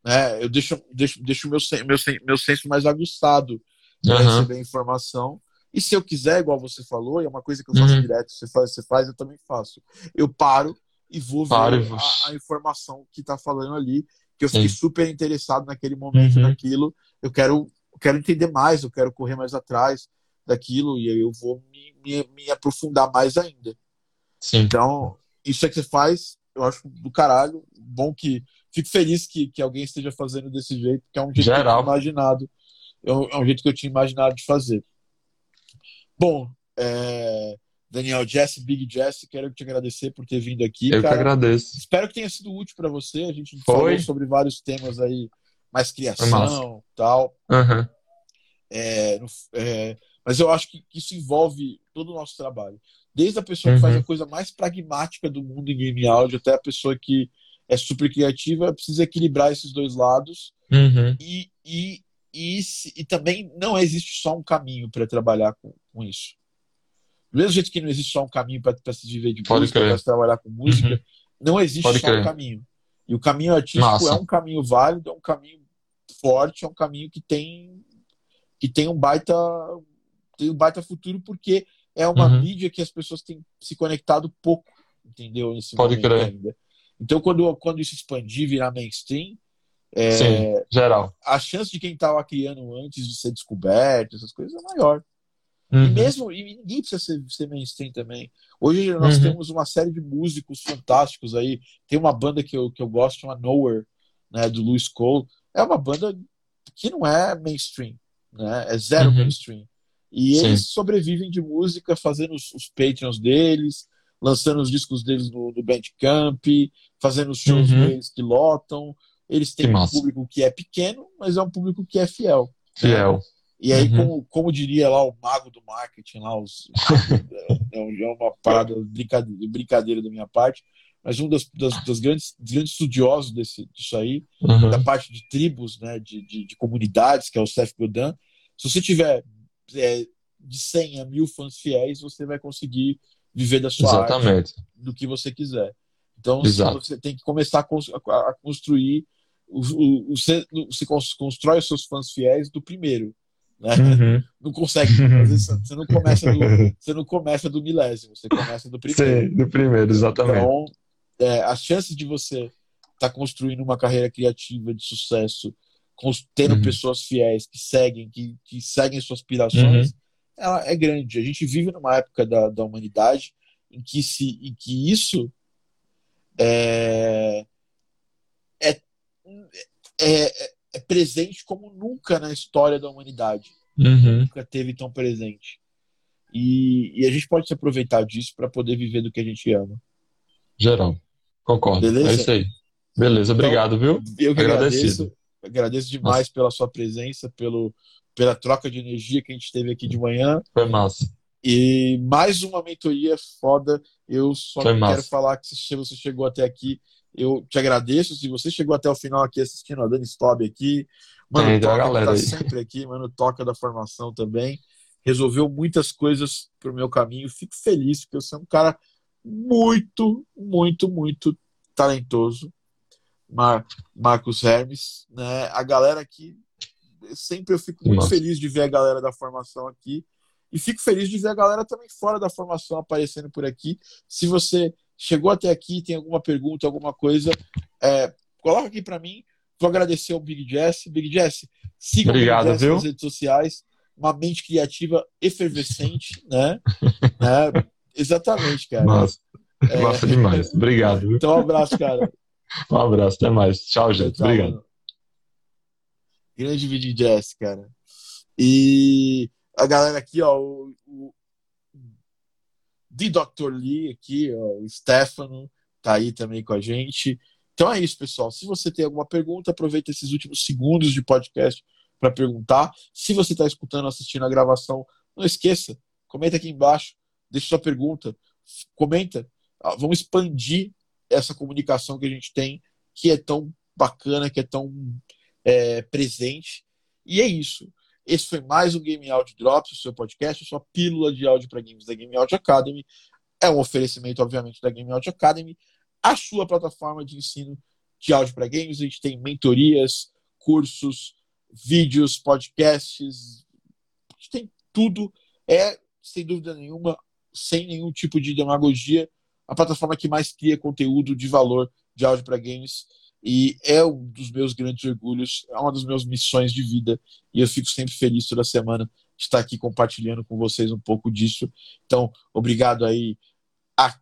Speaker 1: Né? Eu deixo, deixo, deixo meu, meu, meu senso mais aguçado para
Speaker 3: Aham.
Speaker 1: receber a informação. E se eu quiser, igual você falou, e é uma coisa que eu faço
Speaker 3: Uhum.
Speaker 1: direto, você faz, você faz, eu também faço. Eu paro e vou
Speaker 3: Paro
Speaker 1: ver a, a informação que está falando ali, que eu fiquei
Speaker 3: Sim.
Speaker 1: super interessado naquele momento,
Speaker 3: Uhum.
Speaker 1: naquilo. Eu quero, eu quero entender mais, eu quero correr mais atrás daquilo e aí eu vou me, me, me aprofundar mais ainda.
Speaker 3: Sim.
Speaker 1: Então, isso é que você faz, eu acho do caralho. Bom que. Fico feliz que, que alguém esteja fazendo desse jeito, que é um jeito que eu
Speaker 3: Geral.
Speaker 1: tinha imaginado. É um, é um jeito que eu tinha imaginado de fazer. Bom, é, Daniel Jesse, Big Jesse, quero te agradecer por ter vindo aqui.
Speaker 3: Eu que
Speaker 1: cara.
Speaker 3: agradeço.
Speaker 1: Espero que tenha sido útil para você. A gente
Speaker 3: Foi.
Speaker 1: falou sobre vários temas aí, mais criação tal.
Speaker 3: Aham.
Speaker 1: É, é, mas eu acho que isso envolve todo o nosso trabalho. Desde a pessoa que faz
Speaker 3: Uhum.
Speaker 1: a coisa mais pragmática do mundo em game áudio até a pessoa que é super criativa, precisa equilibrar esses dois lados.
Speaker 3: Uhum.
Speaker 1: E, e, e, e também não existe só um caminho para trabalhar com, com isso. Do mesmo jeito que não existe só um caminho para se viver de
Speaker 3: Pode
Speaker 1: música, para se trabalhar com música,
Speaker 3: Uhum.
Speaker 1: não existe
Speaker 3: Pode
Speaker 1: só um
Speaker 3: crer.
Speaker 1: caminho. E o caminho artístico é um caminho válido, é um caminho forte, é um caminho que tem que tem um baita tem um baita futuro porque é uma
Speaker 3: Uhum.
Speaker 1: mídia que as pessoas têm se conectado pouco, entendeu? Nesse
Speaker 3: Pode crer.
Speaker 1: ainda. Então quando quando isso expandir, virar mainstream, é,
Speaker 3: Sim. Geral.
Speaker 1: a chance de quem estava criando antes de ser descoberto, essas coisas, é maior. E
Speaker 3: Uhum.
Speaker 1: mesmo, e ninguém precisa ser, ser mainstream também. Hoje nós
Speaker 3: Uhum.
Speaker 1: temos uma série de músicos fantásticos aí. Tem uma banda que eu, que eu gosto, chama Nowhere, né, do Louis Cole. É uma banda que não é mainstream, né? É zero
Speaker 3: Uhum.
Speaker 1: mainstream. E
Speaker 3: Sim.
Speaker 1: eles sobrevivem de música, fazendo os, os Patreons deles, lançando os discos deles no, no Bandcamp, fazendo os shows
Speaker 3: Uhum.
Speaker 1: deles que lotam. Eles têm
Speaker 3: Que
Speaker 1: um
Speaker 3: massa.
Speaker 1: público que é pequeno, mas é um público que é fiel.
Speaker 3: Fiel.
Speaker 1: E aí,
Speaker 3: Uhum.
Speaker 1: como, como diria lá o mago do marketing, lá, os, [laughs] é é uma parada brincadeira, brincadeira da minha parte, mas um das, das, das grandes, dos grandes estudiosos desse, disso aí,
Speaker 3: Uhum.
Speaker 1: da parte de tribos, né, de, de, de comunidades, que é o Seth Godin, se você tiver é, de 100 a mil fãs fiéis, você vai conseguir viver da sua arte
Speaker 3: Exatamente.
Speaker 1: do que você quiser. Então, você tem que começar a, cons- a- a construir, o, o, o- você, você cons- constrói os seus fãs fiéis do primeiro. Né?
Speaker 3: Uhum. [laughs]
Speaker 1: Não consegue. Às vezes você não começa do, [laughs] você não começa do milésimo, você começa do primeiro.
Speaker 3: Sim, do primeiro, exatamente.
Speaker 1: Então, é, as chances de você estar construindo uma carreira criativa de sucesso, tendo
Speaker 3: Uhum.
Speaker 1: pessoas fiéis que seguem, que, que seguem suas aspirações, ela é grande. A gente vive numa época da, da humanidade em que, se, em que isso é, é, é, é presente como nunca na história da humanidade
Speaker 3: Uhum.
Speaker 1: nunca teve tão presente. E, e a gente pode se aproveitar disso para poder viver do que a gente ama.
Speaker 3: Geral. Concordo.
Speaker 1: Beleza?
Speaker 3: É isso aí. Beleza, obrigado, viu?
Speaker 1: Eu que
Speaker 3: Agradecido.
Speaker 1: agradeço. Agradeço demais pela sua presença, pelo, pela troca de energia que a gente teve aqui de manhã.
Speaker 3: Foi massa.
Speaker 1: E mais uma mentoria foda. Eu só
Speaker 3: Foi
Speaker 1: quero
Speaker 3: massa.
Speaker 1: falar que se você chegou até aqui, eu te agradeço. Se você chegou até o final aqui assistindo a Dani Stobb aqui, Mano
Speaker 3: uma
Speaker 1: Toca
Speaker 3: galera
Speaker 1: tá
Speaker 3: aí.
Speaker 1: sempre aqui, Mano Toca da formação também. Resolveu muitas coisas pro meu caminho. Fico feliz, porque você é um cara muito, muito, muito talentoso. Mar Marcos Hermes, né? A galera aqui, sempre eu fico muito
Speaker 3: Massa.
Speaker 1: feliz de ver a galera da formação aqui. E fico feliz de ver a galera também fora da formação aparecendo por aqui. Se você chegou até aqui, tem alguma pergunta, alguma coisa, é, coloca aqui para mim. Vou agradecer ao Big Jess. Big Jess, siga
Speaker 3: Obrigado,
Speaker 1: o Big Jess
Speaker 3: viu?
Speaker 1: nas redes sociais. Uma mente criativa efervescente, [laughs] né? né? [laughs] Exatamente, cara.
Speaker 3: Massa.
Speaker 1: É.
Speaker 3: Massa demais. Obrigado, viu?
Speaker 1: Então, um abraço, cara.
Speaker 3: Um abraço, até mais. Tchau, gente. Tchau, Obrigado. Mano.
Speaker 1: Grande vídeo Jazz, cara. E a galera aqui, ó, o, o The Dr. Lee aqui, ó, o Stefano, tá aí também com a gente. Então é isso, pessoal. Se você tem alguma pergunta, aproveita esses últimos segundos de podcast para perguntar. Se você está escutando, assistindo a gravação, não esqueça, comenta aqui embaixo, deixe sua pergunta, comenta. Vamos expandir essa comunicação que a gente tem, que é tão bacana, que é tão é, presente. E é isso. Esse foi mais um Game Audio Drops, o seu podcast, a sua pílula de áudio para games da Game Audio Academy. É um oferecimento, obviamente, da Game Audio Academy, a sua plataforma de ensino de áudio para games. A gente tem mentorias, cursos, vídeos, podcasts, a gente tem tudo. É, sem dúvida nenhuma, sem nenhum tipo de demagogia, a plataforma que mais cria conteúdo de valor de áudio para games e é um dos meus grandes orgulhos, é uma das minhas missões de vida e eu fico sempre feliz toda semana de estar aqui compartilhando com vocês um pouco disso. Então, obrigado aí a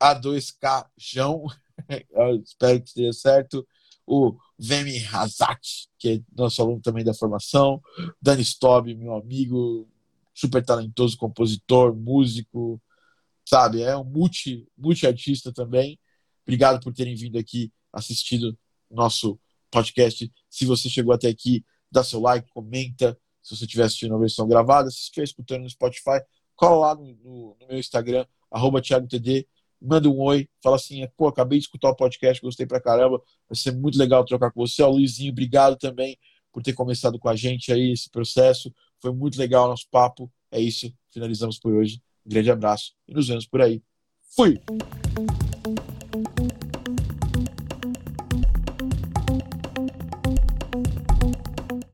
Speaker 1: A2K João, [laughs] espero que esteja certo. O Vemi Hazat, que é nosso aluno também da formação. Dani Stob, meu amigo, super talentoso compositor, músico, sabe? É um multi, multi-artista também. Obrigado por terem vindo aqui, assistido nosso podcast. Se você chegou até aqui, dá seu like, comenta. Se você estiver assistindo a versão gravada, se estiver escutando no Spotify, cola lá no, no, no meu Instagram, ThiagoTD, manda um oi, fala assim, pô, acabei de escutar o podcast, gostei pra caramba, vai ser muito legal trocar com você. Ó, Luizinho, obrigado também por ter começado com a gente aí esse processo. Foi muito legal o nosso papo. É isso, finalizamos por hoje. Grande abraço e nos vemos por aí. Fui!